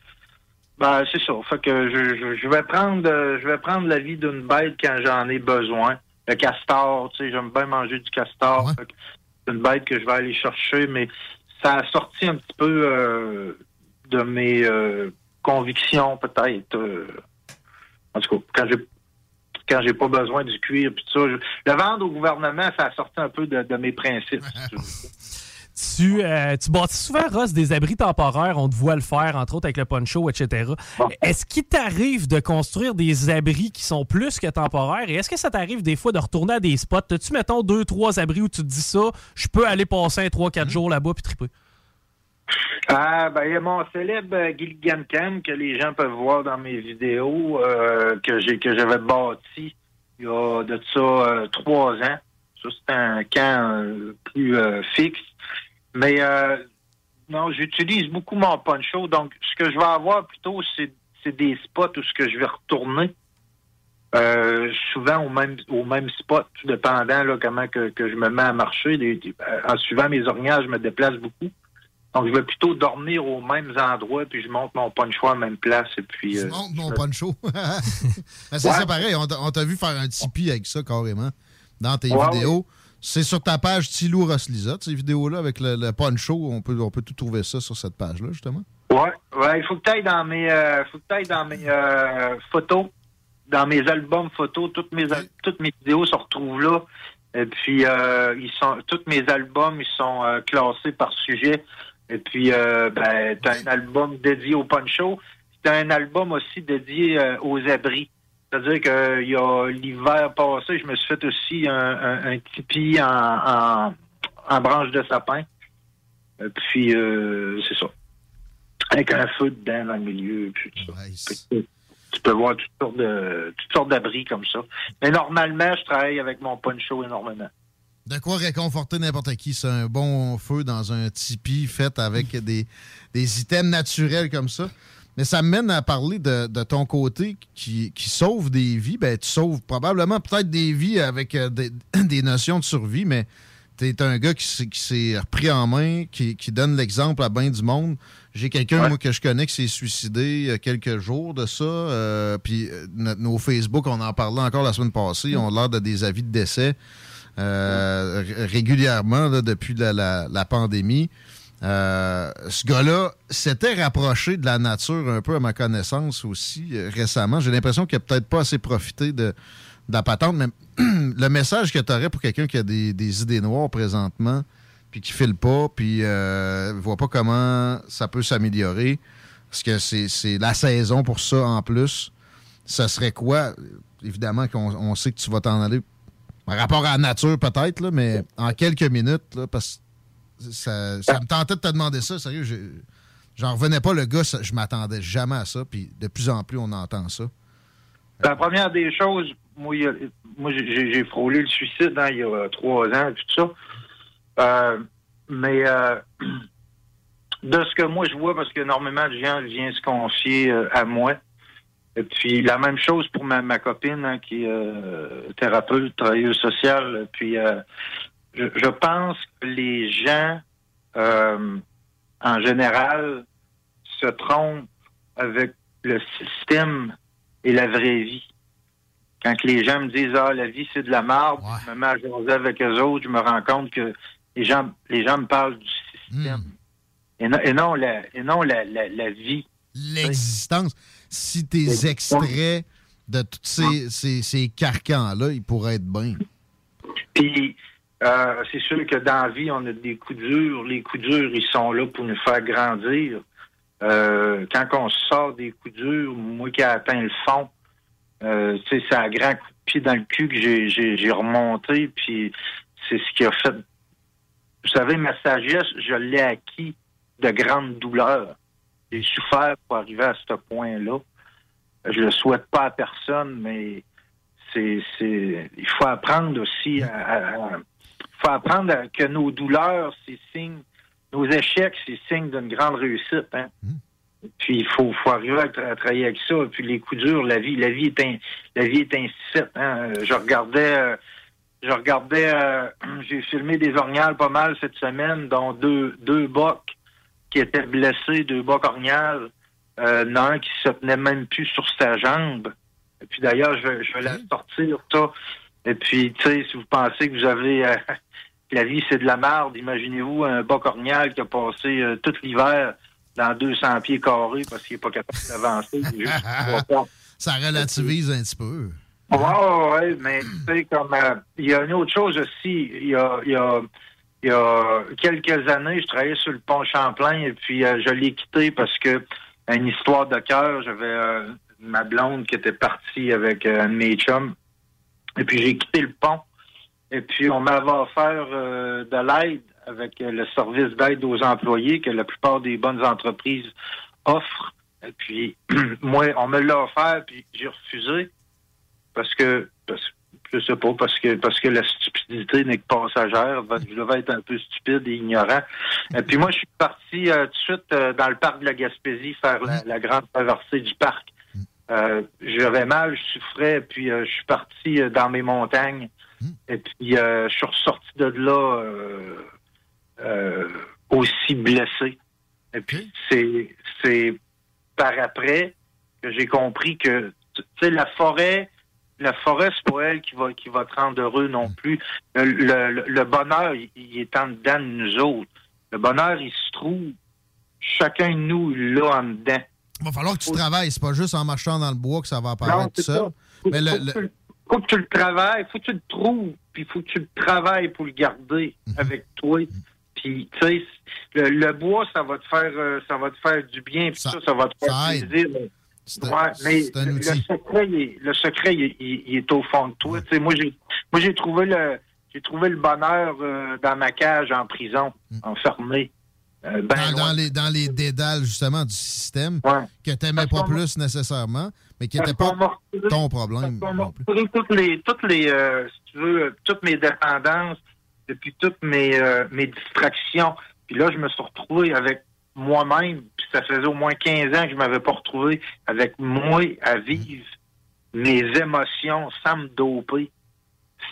ben, c'est ça. Fait que je, je, je vais prendre, je vais prendre la vie d'une bête quand j'en ai besoin. Le castor, tu sais, j'aime bien manger du castor. C'est une bête que je vais aller chercher, mais ça a sorti un petit peu de mes euh, convictions, peut-être. euh. en tout cas, quand j'ai quand j'ai pas besoin du cuir puis tout ça. je- le vendre au gouvernement, ça a sorti un peu de, de mes principes. tu euh, tu bâtis souvent, Ross, des abris temporaires. On te voit le faire, entre autres avec le poncho, etc. Est-ce qu'il t'arrive de construire des abris qui sont plus que temporaires? Et est-ce que ça t'arrive des fois de retourner à des spots? As-tu, mettons, deux, trois abris où tu te dis ça, je peux aller passer un 3-4 jours là-bas puis triper? Ah, ben, il y a mon célèbre euh, Gilligan que les gens peuvent voir dans mes vidéos euh, que j'ai que j'avais bâti il y a de ça euh, trois ans. Ça, c'est un camp euh, plus fixe. Mais non, j'utilise beaucoup mon poncho. Donc, ce que je vais avoir plutôt, c'est des spots où ce que je vais retourner. Souvent au même au même spot, tout dépendant là, comment que, je me mets à marcher. En suivant mes ornières, je me déplace beaucoup. Donc, je vais plutôt dormir aux mêmes endroits, puis je monte mon poncho à la même place. Et puis, euh, montes mon poncho. Ben, c'est Ouais. ça pareil. On t'a- vu faire un Tipeee avec ça carrément dans tes Ouais, vidéos. C'est sur ta page Tilou Ross-Lisotte, ces vidéos-là, avec le, le poncho. On peut, on peut tout trouver ça sur cette page-là, justement. Ouais, ouais, il faut que tu ailles dans mes, euh, faut que dans mes euh, photos, dans mes albums photos, toutes mes, toutes mes vidéos se retrouvent là. Et puis, euh, ils sont, tous mes albums, ils sont classés par sujet. Et puis, euh, ben, t'as un album dédié au poncho. T'as un album aussi dédié euh, aux abris. C'est-à-dire que il y a l'hiver passé, je me suis fait aussi un, un, un tipi en, en, en branche de sapin. Et puis, euh, c'est ça avec un feu dedans dans le milieu. Puis tout ça. Puis, tu peux voir toutes sortes de toutes sortes d'abris comme ça. Mais normalement, je travaille avec mon poncho énormément. De quoi réconforter n'importe qui. C'est un bon feu dans un tipi fait avec des, des items naturels comme ça. Mais ça mène à parler de, de ton côté qui, qui sauve des vies. Ben, tu sauves probablement peut-être des vies avec euh, des, des notions de survie, mais tu es un gars qui, s'est- qui s'est repris en main, qui, qui donne l'exemple à bien du monde. J'ai quelqu'un, moi, que je connais qui s'est suicidé il y a quelques jours de ça. euh, puis euh, nos Facebook, on en parlait encore la semaine passée, on a l'air de des avis de décès euh, ré- régulièrement depuis la, pandémie. Euh, ce gars-là s'était rapproché de la nature un peu à ma connaissance aussi euh, récemment. J'ai l'impression qu'il n'a peut-être pas assez profité de, la patente, mais le message que tu aurais pour quelqu'un qui a des, idées noires présentement, puis qui file pas, puis euh, voit pas comment ça peut s'améliorer, parce que c'est la saison pour ça en plus, ça serait quoi? Évidemment qu'on on sait que tu vas t'en aller par rapport à la nature peut-être, là, mais en quelques minutes, là, parce que ça, ça me tentait de te demander ça, sérieux, j'en revenais pas, le gars, ça- je m'attendais jamais à ça, puis de plus en plus on entend ça. La première des choses, moi, moi j'ai frôlé le suicide hein, il y a trois ans, tout ça. Euh, mais euh, de ce que moi je vois, parce qu'énormément de gens viennent se confier euh, à moi. Et puis la même chose pour ma, ma copine hein, qui est euh, thérapeute, travailleuse sociale. Puis euh, je, je pense que les gens, euh, en général, se trompent avec le système et la vraie vie. Quand les gens me disent Ah, la vie, c'est de la marde, je me mets à jaser avec eux autres, je me rends compte que les gens, les gens me parlent du système. Et, non, et non la, et non la, la, la vie. L'existence, si tes extraits de tous ces, ces, ces carcans-là, ils pourraient être bien. Puis, euh, c'est sûr que dans la vie, on a des coups durs. Les coups durs, ils sont là pour nous faire grandir. Euh, quand on sort des coups durs, moi qui ai atteint le fond, euh, c'est un grand coup de pied dans le cul que j'ai remonté, puis c'est ce qui a fait... Vous savez, ma sagesse, je l'ai acquis de grandes douleurs. J'ai souffert pour arriver à ce point-là. Je le souhaite pas à personne, mais c'est, c'est, il faut apprendre aussi à, à- à- il faut apprendre à- que nos douleurs, c'est signe, nos échecs, c'est signe d'une grande réussite. Hein? Puis il faut, faut arriver à, tra- à travailler avec ça. Puis les coups durs, la vie, la vie est, un- la vie est. Hein? Je regardais, euh, je regardais, euh, j'ai filmé des orgnales pas mal cette semaine, dont deux, deux bocs qui étaient blessés, deux bocs orgnales. Euh, un qui se tenait même plus sur sa jambe. Et puis d'ailleurs, je, vais- je vais la sortir, ça. Et puis, tu sais, si vous pensez que vous avez euh, la vie, c'est de la merde, imaginez-vous un boc orgnal qui a passé euh, tout l'hiver dans 200 pieds carrés parce qu'il n'est pas capable d'avancer. Ça relativise un petit peu. Ouais, ouais, mais tu sais, comme il y a une autre chose aussi, il y a, il y a, il y a quelques années, je travaillais sur le pont Champlain et puis euh, je l'ai quitté parce que une histoire de cœur, j'avais euh, ma blonde qui était partie avec euh, un de mes chums. Et puis j'ai quitté le pont. Et puis on m'avait offert de l'aide avec le service d'aide aux employés que la plupart des bonnes entreprises offrent. Et puis moi, on me l'a offert, puis j'ai refusé parce que je sais pas, parce que parce que la stupidité n'est que passagère. Je devais être un peu stupide et ignorant. Et puis moi, je suis parti euh, tout de suite euh, dans le parc de la Gaspésie faire la, la grande traversée du parc. Euh, J'avais mal, je souffrais, puis je suis parti dans mes montagnes. Et puis je suis ressorti de là aussi blessé. Et puis c'est c'est par après que j'ai compris que tu sais la forêt la forêt c'est pas elle qui va qui va te rendre heureux non plus. Le, le- le bonheur il, il est en dedans de nous autres. Le bonheur il se trouve chacun de nous il l'a en dedans. Il va falloir que tu travailles. C'est pas juste en marchant dans le bois que ça va apparaître Non, tout seul. Faut, Mais faut le- que tu, faut que tu le travailles, faut que tu le trouves, puis faut que tu le travailles pour le garder Mhm. avec toi. Puis, tu sais, le, bois, ça va te faire, euh, ça va te faire du bien, puis ça, ça, va te faire plaisir. Ouais, mais un le, outil. secret, il est, le secret, il, il- il est au fond de toi. Moi, j'ai, moi, j'ai trouvé le, j'ai trouvé le bonheur euh, dans ma cage en prison, enfermé. Euh, ben Mm. dans, les, dans les dédales, justement, du système que tu n'aimais pas plus nécessairement, mais qui n'était pas ton problème. Toutes les, toutes les, euh, si tu veux, toutes mes dépendances, et puis toutes mes, mes distractions. Puis là, je me suis retrouvé avec moi-même, puis ça faisait au moins 15 ans que je m'avais pas retrouvé avec moi à vivre mes émotions sans me doper,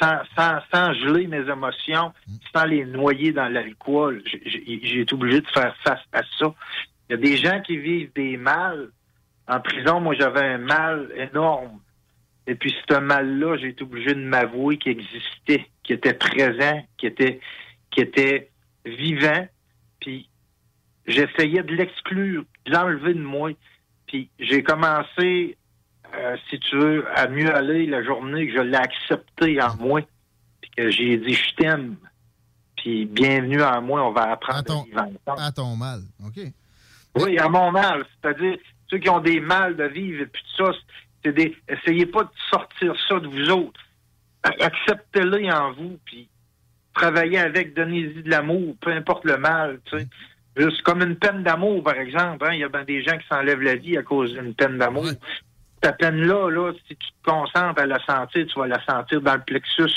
sans, sans, sans geler mes émotions, sans les noyer dans l'alcool. J'ai- été obligé de faire face à ça. Il y a des gens qui vivent des mal. En prison, moi, j'avais un mal énorme. Et puis, ce mal-là, j'ai été obligé de m'avouer qu'il existait, qu'il était présent, qu'il était, qu'il était vivant. Puis, j'essayais de l'exclure, de l'enlever de moi. Puis, j'ai commencé, euh, si tu veux, à mieux aller la journée que je l'ai accepté en moi. Puis que j'ai dit, je t'aime. Puis, bienvenue en moi, on va apprendre à vivre ensemble. À ton mal. OK. Oui, à mon mal. C'est-à-dire, ceux qui ont des mal de vivre et puis tout ça, c'est des. Essayez pas de sortir ça de vous autres. Acceptez-le en vous, puis travaillez avec, donnez-y de l'amour, peu importe le mal, tu sais. Juste comme une peine d'amour, par exemple. hein. Il y a ben des gens qui s'enlèvent la vie à cause d'une peine d'amour. Ta peine-là, là, si tu te concentres à la sentir, tu vas la sentir dans le plexus.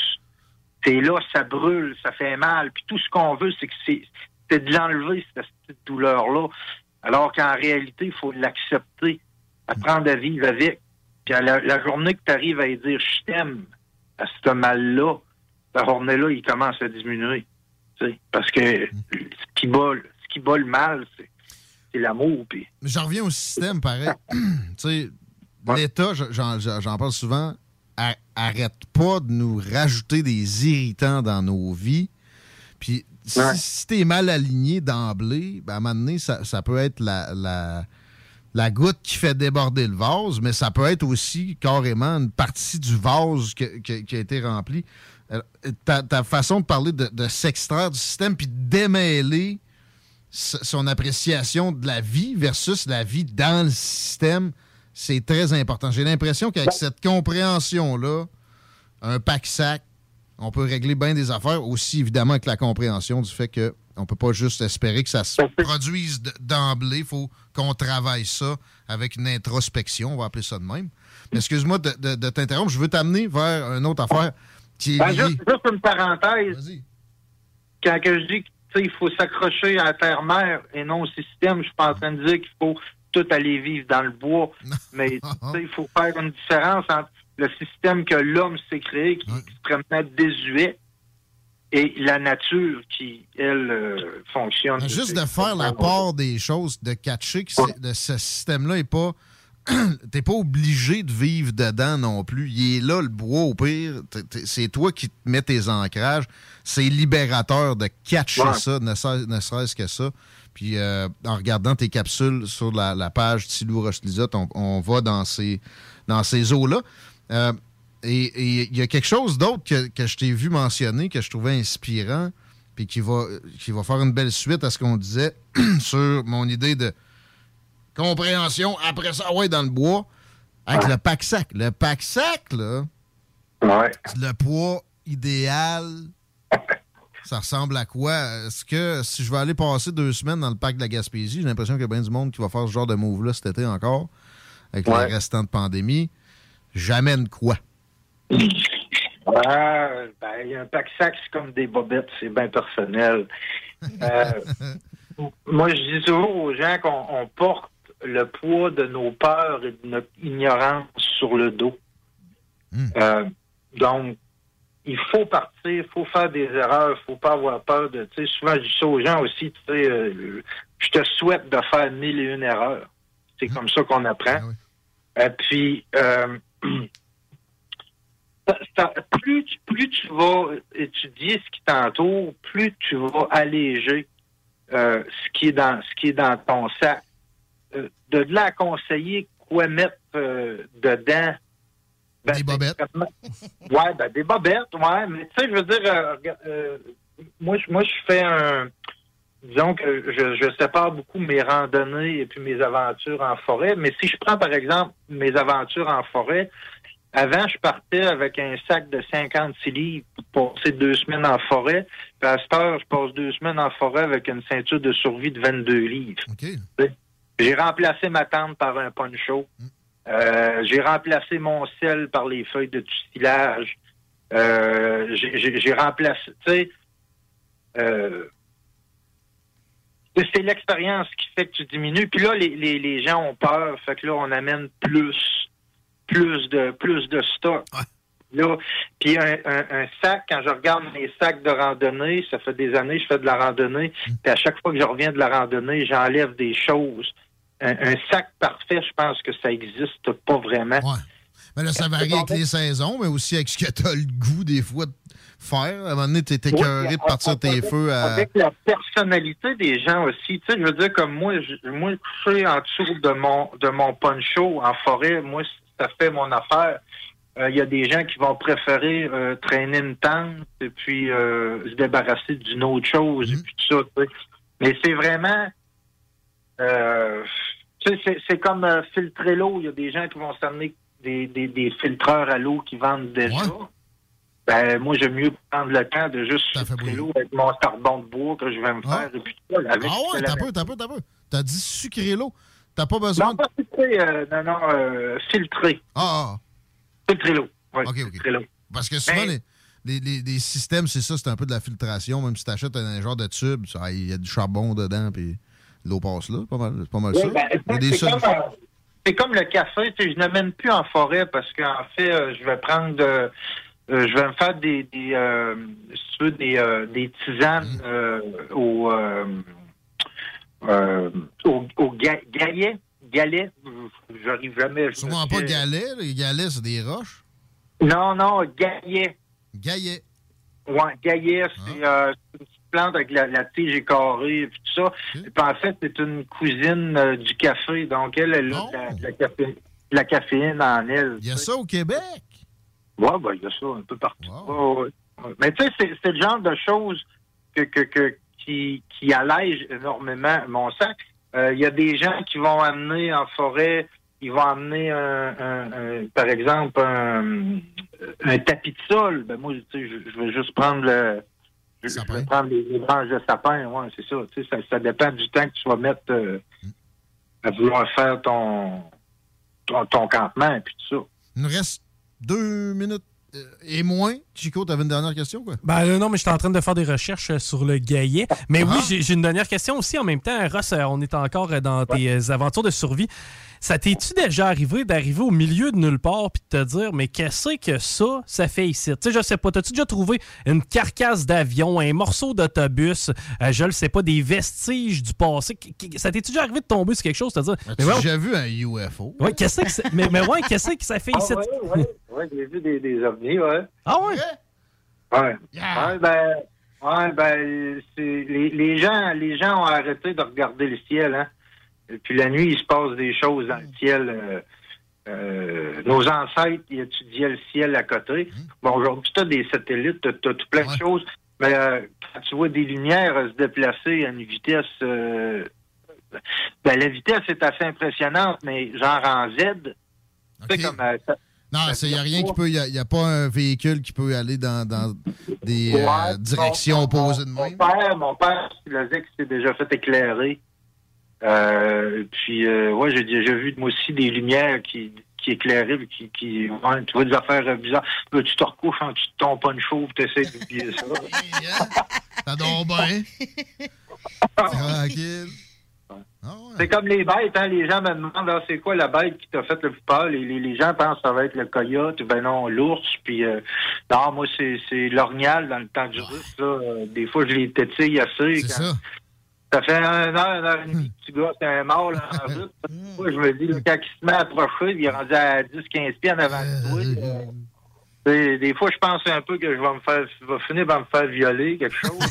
T'es là, ça brûle, ça fait mal. Puis tout ce qu'on veut, c'est que c'est c'est de l'enlever, cette petite douleur-là. Alors qu'en réalité, il faut l'accepter, apprendre à vivre avec. Puis à la, la journée que tu arrives à dire je t'aime à ce mal-là, la journée-là, il commence à diminuer. Parce que ce qui bat, qui bat le mal, c'est l'amour. Mais J'en reviens au système, pareil. sais, l'État, j'en- parle souvent, arrête pas de nous rajouter des irritants dans nos vies. Puis si, si t'es mal aligné d'emblée, ben, à un moment donné, ça, ça peut être la, la, la goutte qui fait déborder le vase, mais ça peut être aussi carrément une partie du vase que- que- qui a été remplie. Euh, Ta, ta façon de parler de, de s'extraire du système puis de démêler son appréciation de la vie versus la vie dans le système, c'est très important. J'ai l'impression qu'avec cette compréhension-là, un pack-sac, on peut régler bien des affaires, aussi évidemment avec la compréhension du fait qu'on ne peut pas juste espérer que ça se produise d- d'emblée. Il faut qu'on travaille ça avec une introspection, on va appeler ça de même. Mais excuse-moi de, de- de t'interrompre, je veux t'amener vers une autre affaire qui est Ben, liée. juste, juste une parenthèse. Quand que je dis qu'il faut s'accrocher à la terre-mère et non au système, je suis pas en train de dire qu'il faut tout aller vivre dans le bois. Mais il faut faire une différence entre le système que l'homme s'est créé, qui est extrêmement désuet, et la nature qui, elle, euh, fonctionne. Juste de faire la part des choses, de catcher que de ce système-là n'est pas. T'es pas obligé de vivre dedans non plus. Il est là, le bois, au pire. C'est toi qui te mets tes ancrages. C'est libérateur de catcher Ouais. ça, ne serait- ne serait-ce que ça. Puis euh, en regardant tes capsules sur la, la page Tilou Roche Lisotte, on, on va dans ces, dans ces eaux-là. Euh, et et il y a quelque chose d'autre que, que je t'ai vu mentionner, que je trouvais inspirant. puis qui va, qui va faire une belle suite à ce qu'on disait sur mon idée de compréhension. Après ça, ouais, dans le bois, avec le pack sac. Le pack sac, là, c'est le poids idéal. Ça ressemble à quoi? Est-ce que si je vais aller passer deux semaines dans le parc de la Gaspésie, j'ai l'impression qu'il y a bien du monde qui va faire ce genre de move-là cet été encore, avec Ouais. les restants de pandémie. J'amène quoi? Ah, ben, un pack sac, c'est comme des bobettes, c'est bien personnel. Euh, moi, je dis toujours aux gens qu'on on porte le poids de nos peurs et de notre ignorance sur le dos. Euh, donc, il faut partir, il faut faire des erreurs, il faut pas avoir peur de. Tu sais, souvent, je dis ça aux gens aussi, tu sais, euh, je te souhaite de faire mille et une erreurs. C'est comme ça qu'on apprend. Et puis, euh, ça- ça- plus, tu- plus tu vas étudier ce qui t'entoure, plus tu vas alléger euh, ce qui est dans ce qui est dans ton sac. Euh, de là à conseiller quoi mettre euh, dedans. des bobettes. Ouais, ben des bobettes, ouais. Mais tu sais, je veux dire, euh, euh, moi, je- moi, je fais un. Disons que je, je sépare beaucoup mes randonnées et puis mes aventures en forêt. Mais si je prends, par exemple, mes aventures en forêt, avant, je partais avec un sac de 56 livres pour passer deux semaines en forêt. Puis à cette heure, je passe deux semaines en forêt avec une ceinture de survie de 22 livres. J'ai remplacé ma tente par un poncho. Euh, j'ai remplacé mon sel par les feuilles de tuilage. Euh, j'ai- remplacé, tu sais, euh, c'est- l'expérience qui fait que tu diminues. Puis là, les, les, les gens ont peur, fait que là, on amène plus, plus de, plus de stock. Là, puis un, un- un sac, quand je regarde mes sacs de randonnée, ça fait des années que je fais de la randonnée, puis à chaque fois que je reviens de la randonnée, j'enlève des choses. Un, un sac parfait, je pense que ça existe pas vraiment. Mais là, ça varie avec les saisons, mais aussi avec ce que tu as le goût des fois de faire. À un moment donné, tu es écœuré de partir tes feux à. Avec la personnalité des gens aussi. Tu sais, je veux dire, comme moi, je, moi, coucher en dessous de mon, de mon poncho en forêt, moi, ça fait mon affaire. Euh, Il y a des gens qui vont préférer euh, traîner une tente et puis euh, se débarrasser d'une autre chose et puis tout ça. tu sais. Mais c'est vraiment... c'est- comme euh, filtrer l'eau. Il y a des gens qui vont s'amener des, des, des filtreurs à l'eau qui vendent déjà. Ben, moi, j'aime mieux prendre le temps de juste filtrer l'eau avec mon charbon de bois que je vais me faire. Et puis, avec Ah ouais, t'as peu, t'as peu, t'as peu. T'as dit sucrer l'eau. T'as pas besoin Non, pas filtrer, euh, non, non, euh, filtrer. Ah, Filtrer l'eau. Ouais, OK, OK. filtrer l'eau. Parce que souvent, Ben- les, les, les- les systèmes, c'est ça, c'est un peu de la filtration. Même si tu achètes un, genre de tube, il y a du charbon dedans, puis l'eau passe là. C'est pas mal, pas ça. ben, c'est comme, euh, le café, je n'amène plus en forêt parce qu'en fait, euh, je vais prendre, euh, euh, je vais me faire des, des euh, si tu veux, des, euh, des tisanes Mm. euh, au, euh, euh, au, au ga- galet, galet, j'arrive jamais. pas galets. Les galets, c'est des roches? Non, non, gaillet. Gaillet. Ouais, gaillet, c'est euh, une petite plante avec la, la tige écarrée et tout ça. Puis en fait, c'est une cousine euh, du café. Donc, elle, elle a de la, café- caféine en elle. Il y a ça au Québec? Ben, il y a ça un peu partout. Ouais, ouais, ouais. Mais tu sais, c'est le genre de choses que, que, que, qui, qui allège énormément mon sac. Euh, Il y a des gens qui vont amener en forêt, ils vont amener, un, un- un- par exemple, un, tapis de sol. Ben moi, je, je vais juste prendre le... Je, je vais prendre les branches de sapin, ouais, c'est ça. Tu sais, ça. Ça dépend du temps que tu vas mettre euh, à vouloir faire ton, ton, ton campement et puis tout ça. Il nous reste deux minutes euh, et moins. Chico, t'avais une dernière question, quoi? Ben euh, non, mais j'étais en train de faire des recherches euh, sur le gaillet. Mais oui, j'ai j'ai une dernière question aussi en même temps. Ross, euh, on est encore dans tes aventures de survie. Ça t'es-tu déjà arrivé d'arriver au milieu de nulle part puis de te dire, mais qu'est-ce que ça, ça fait ici? Tu sais, je sais pas, t'as-tu déjà trouvé une carcasse d'avion, un morceau d'autobus, euh, je le sais pas, des vestiges du passé? Ça t'est-tu déjà arrivé de tomber sur quelque chose, te dire, As-tu ouais, déjà vu un UFO? ouais, qu'est-ce que c'est- mais, mais ouais, qu'est-ce que ça fait Ah ici? ouais, ouais, ouais, j'ai vu des, des ovnis, ouais. Ah ouais? Ouais. Ouais, ben, ouais, ben, c'est, les, les gens, les gens ont arrêté de regarder le ciel, hein. Et puis la nuit, il se passe des choses dans le ciel. euh, euh, nos ancêtres, ils étudiaient le ciel à côté. Bon, aujourd'hui, tu as des satellites, tu as, tout plein de choses. Mais euh, quand tu vois des lumières euh, se déplacer à une vitesse... ben, la vitesse est assez impressionnante, mais genre en Z. Tu sais, comme... ça- Non, il n'y a rien qui peut. Il n'y a, pas un véhicule qui peut aller dans, dans des euh, directions opposées de même? Mon père, mon père, il disait que s'était déjà fait éclairer. Euh, puis, euh, ouais, j'ai déjà vu, moi aussi, des lumières qui, qui éclairaient, qui, qui ouais, tu vois des affaires euh, bizarres. Là, tu te recouches en dessous de ton punch chaud, tu essaies d'oublier ça. Ça dort bien. Tranquille. C'est comme les bêtes, hein. Les gens me demandent, ah, c'est quoi la bête qui t'a fait le plus peur? Les, les, les gens pensent que ça va être le coyote, ben non, l'ours, puis euh, non, moi, c'est, c'est l'orignal dans le temps du russe, là. Euh, Des fois, je les tétille assez. C'est quand- ça. Ça fait un heure, une heure et demie que tu gars, c'est un mort, là, en route. Moi, je me dis, là, quand il se met à approcher, il est rendu à 10-15 pieds en avant de toi. Des, des fois, je pense un peu que je vais me faire, je vais finir par me faire violer, quelque chose.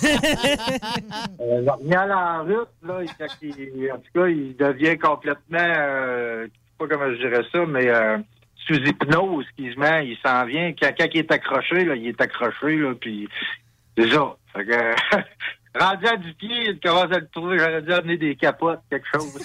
Euh, L'orignal en route, là, il- il- en tout cas, il devient complètement, euh, je sais pas comment je dirais ça, mais euh, sous hypnose qui se met, il s'en vient. Quand, quand il est accroché, là, il est accroché, là, puis c'est ça. Fait que, rendu à du pied, il commence à le trouver, j'aurais dû amener des capotes, quelque chose.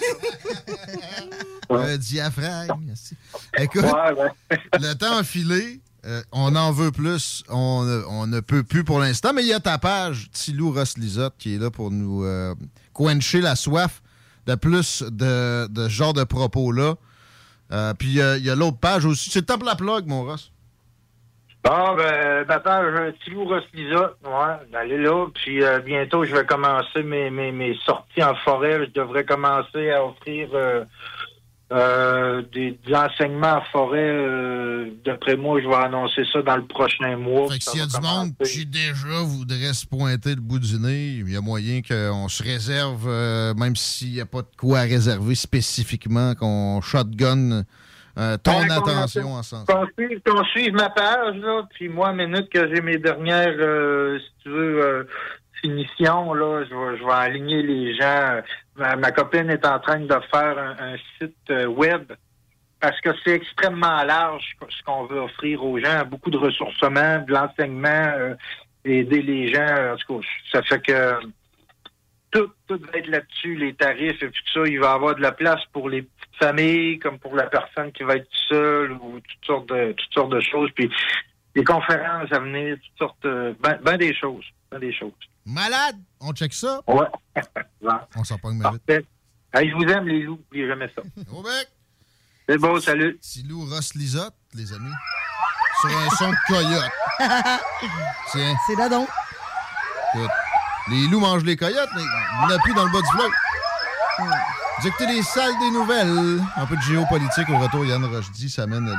Un diaphragme. merci. Écoute, Ouais, ouais. le temps a filé. Euh, on en veut plus. On, ne- peut plus pour l'instant. Mais il y a ta page, Tilou Ross Lisotte, qui est là pour nous euh, quencher la soif de plus de, ce genre de propos-là. Euh, puis il y a l'autre page aussi. C'est pour la plug, mon Ross. Bon, ben, j'ai un petit loup Roslisa. Ouais, allez là. Puis bientôt, je vais commencer mes, mes sorties en forêt. Je devrais commencer à offrir euh, des, des enseignements en forêt. euh, D'après moi, je vais annoncer ça dans le prochain mois. Fait que s'il y a du monde qui déjà voudrait se pointer le bout du nez, il y a moyen qu'on se réserve, euh, même s'il n'y a pas de quoi à réserver spécifiquement, qu'on shotgun euh, ton qu'on- attention en ce sens. Qu'on suive, qu'on suive ma page, là, puis moi, à minute que j'ai mes dernières, euh, si tu veux, euh, finitions, là, je vais, je vais aligner les gens. Ma, copine est en train de faire un, site euh, web parce que c'est extrêmement large ce qu'on veut offrir aux gens. Beaucoup de ressourcement, de l'enseignement, euh, aider les gens. En tout cas, ça fait que tout, tout va être là-dessus, les tarifs et tout ça. Il va y avoir de la place pour les petites familles, comme pour la personne qui va être seule ou toutes sortes de, toutes sortes de choses. Puis des conférences à venir, toutes sortes, euh, ben, ben des choses, ben des choses. Malade! On check ça? Ouais. On s'en pogne mais vite. Hey, je vous aime, les loups. N'oubliez jamais ça. Au bec! C'est beau, salut. Silou Ross Lisotte, les amis. Sur un son de coyote. Tiens. C'est là donc. Écoute, les loups mangent les coyotes, mais il n'y en a plus dans le bas du fleuve. Vous écoutez les salles des nouvelles. Un peu de géopolitique au retour. Yann Rochdy s'amène le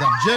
DJ.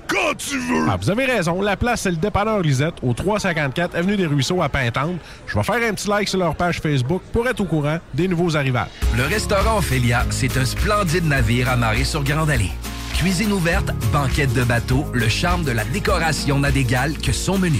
quand tu veux! Ah, vous avez raison. La place, c'est le dépanneur Lisette, au 354 Avenue des Ruisseaux à Pintante. Je vais faire un petit like sur leur page Facebook pour être au courant des nouveaux arrivages. Le restaurant Ophélia, c'est un splendide navire amarré sur Grande Allée. Cuisine ouverte, banquette de bateau, le charme de la décoration n'a d'égal que son menu.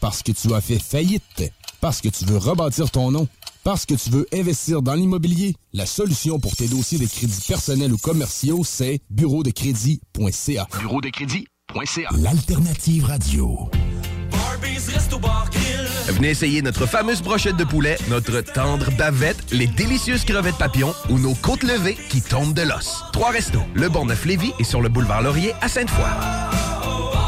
Parce que tu as fait faillite. Parce que tu veux rebâtir ton nom. Parce que tu veux investir dans l'immobilier. La solution pour tes dossiers de crédits personnels ou commerciaux, c'est bureau de crédit.ca. Bureau de crédit.ca. L'alternative radio. Venez essayer notre fameuse brochette de poulet, notre tendre bavette, les délicieuses crevettes papillons ou nos côtes levées qui tombent de l'os. Trois restos, le Bonneuf Lévis et sur le boulevard Laurier à Sainte-Foy.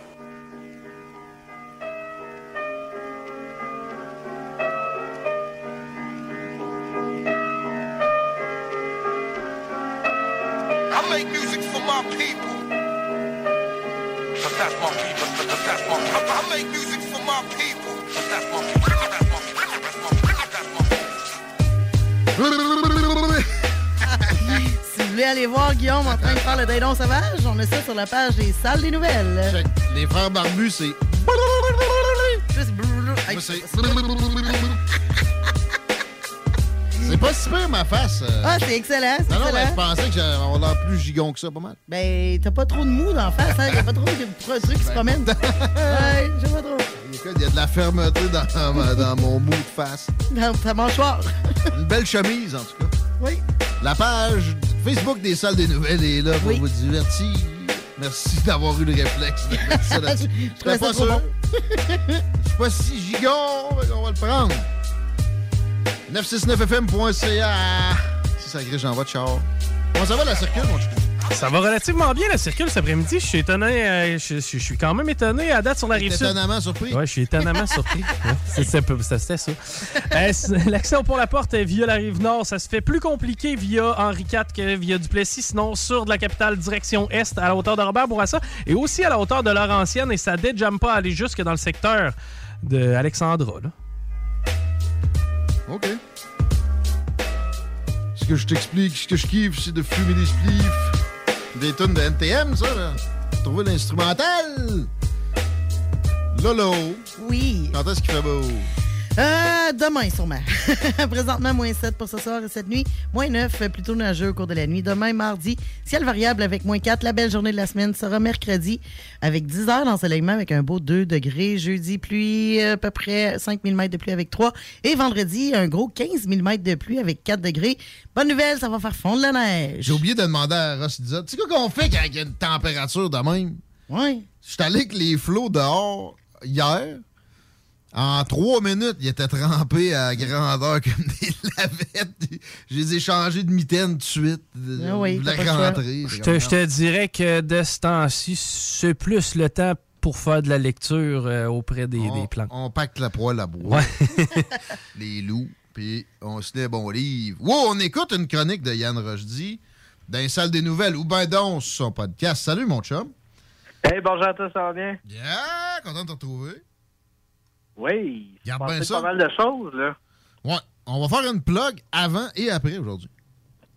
my people. But that's my people. But but that's my I I make music for my people. But that's my people. But that's my people. That's my people. That's my people. Si vous voulez aller voir Guillaume en train de faire le dindon sauvage, on a ça sur la page des salles des nouvelles. Les frères barbus, c'est. Juste Moi, c'est. C'est pas si pire, ma face. euh. Ah, c'est excellent, Non, non, mais je pensais que j'avais- on a plus gigon que ça, pas mal. Ben, t'as pas trop de mou dans la face, hein? Y'a pas trop de trucs qui se promènent. ouais, j'ai pas trop. Il y a de la fermeté dans, dans mon mou de face. Dans ta mâchoire. Une belle chemise, en tout cas. Oui. La page Facebook des salles des nouvelles est là pour vous divertir. Merci d'avoir eu le réflexe de mettre ça là-dessus. Je serais pas sûr? Je suis pas si gigon, mais on va le prendre. 969fm.ca. Si ça grille, j'envoie de char. Comment ça va la circule, mon chou? Ça va relativement bien, la circule cet après-midi. Je suis étonné. euh, je, je- je suis quand même étonné à date sur la rive sud. étonnamment surpris? Ouais, je suis étonnamment surpris. Ouais, c'est- c'est peu- ça, C'était ça. Euh, L'accès au port-la-porte euh, via la rive nord, ça se fait plus compliqué via Henri IV que via Duplessis. Sinon, sur de la capitale, direction est, à la hauteur de Robert Bourassa et aussi à la hauteur de Laurentienne. Et ça déjamme pas aller jusque dans le secteur de Alexandra. là. OK. Ce que je t'explique, ce que je kiffe, c'est de fumer des spliffs. Des tonnes de NTM, ça, là. Trouver l'instrumental. Lolo. Oui. Quand est-ce qu'il fait beau? Euh, demain, sûrement. Présentement, moins 7 pour ce soir et cette nuit. Moins 9, plutôt nageux au cours de la nuit. Demain, mardi, ciel variable avec moins 4. La belle journée de la semaine sera mercredi avec 10 heures d'ensoleillement avec un beau 2 degrés. Jeudi, pluie, à peu près 5000 mètres de pluie avec 3. Et vendredi, un gros 15 000 mètres de pluie avec 4 degrés. Bonne nouvelle, ça va faire fondre la neige. J'ai oublié de demander à Ross Dizot, tu sais quoi qu'on fait quand il y a une température de même? Oui. Je suis allé avec les flots dehors hier. En trois minutes, ils étaient trempés à grandeur comme des lavettes. Je les ai changés de mitaine tout de suite. Ah oui, Je te, je te dirais que de ce temps-ci, c'est plus le temps pour faire de la lecture euh, auprès des, des plantes. On pacte la poêle à bois. Ouais. les loups, puis on se lit un bon livre. Wow, on écoute une chronique de Yann Rochdy dans les salles des nouvelles ou ben donc sur son podcast. Salut mon chum. Hey, bonjour à tous, ça va bien? Yeah, content de te retrouver. Oui. Ça. pas mal de choses, là. Ouais, on va faire une plug avant et après aujourd'hui.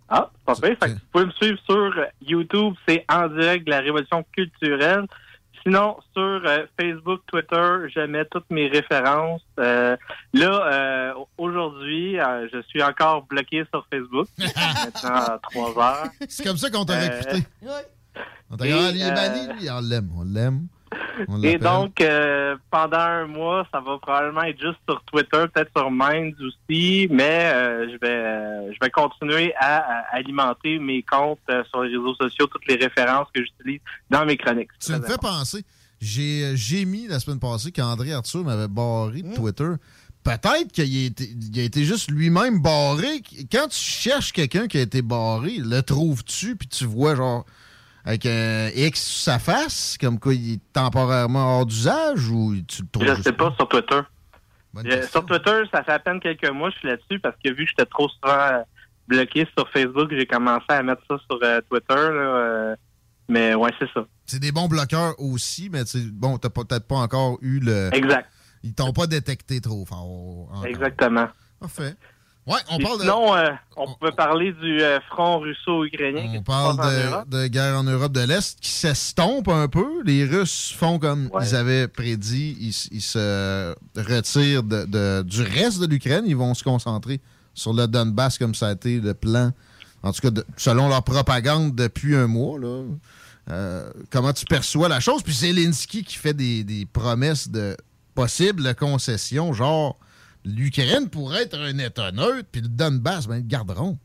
Ah, c'est pas. Fait que vous pouvez me suivre sur euh, YouTube, c'est en direct de la Révolution culturelle. Sinon, sur euh, Facebook, Twitter, je mets toutes mes références. Euh, là, euh, aujourd'hui, euh, je suis encore bloqué sur Facebook. Maintenant, à 3 heures. C'est comme ça qu'on t'a Euh, recruté. On t'a ah, il est banni, lui. On l'aime, on l'aime. Et donc, euh, pendant un mois, ça va probablement être juste sur Twitter, peut-être sur Minds aussi, mais euh, je vais je vais continuer à, à alimenter mes comptes euh, sur les réseaux sociaux, toutes les références que j'utilise dans mes chroniques. Tu me fais penser. J'ai mis la semaine passée qu'André Arthur m'avait barré Mmh. de Twitter. Peut-être qu'il a a été juste lui-même barré. Quand tu cherches quelqu'un qui a été barré, le trouves-tu, puis tu vois genre avec un X sur sa face, comme quoi il est temporairement hors d'usage, ou tu le trouves Je juste sais pas sur Twitter. Euh, sur Twitter, ça fait à peine quelques mois que je suis là-dessus parce que vu que j'étais trop souvent euh, bloqué sur Facebook, j'ai commencé à mettre ça sur euh, Twitter. là, mais ouais, c'est ça. C'est des bons bloqueurs aussi, mais bon, t'as peut-être pas encore eu le. Exact. Ils t'ont pas détecté trop fort. encore. Exactement. Parfait. Ouais, on parle de. sinon, euh, on peut parler du euh, front russo-ukrainien. On parle de, de guerre en Europe de l'Est qui s'estompe un peu. Les Russes font comme ils avaient prédit. Ils, se retirent de- de- du reste de l'Ukraine. Ils vont se concentrer sur le Donbass comme ça a été le plan, en tout cas selon leur propagande depuis un mois. Là. Euh, comment tu perçois la chose? Puis Zelensky qui fait des, des promesses de possibles concessions, genre l'Ukraine pourrait être un État neutre, puis le Donbass, ben, ils le garderont.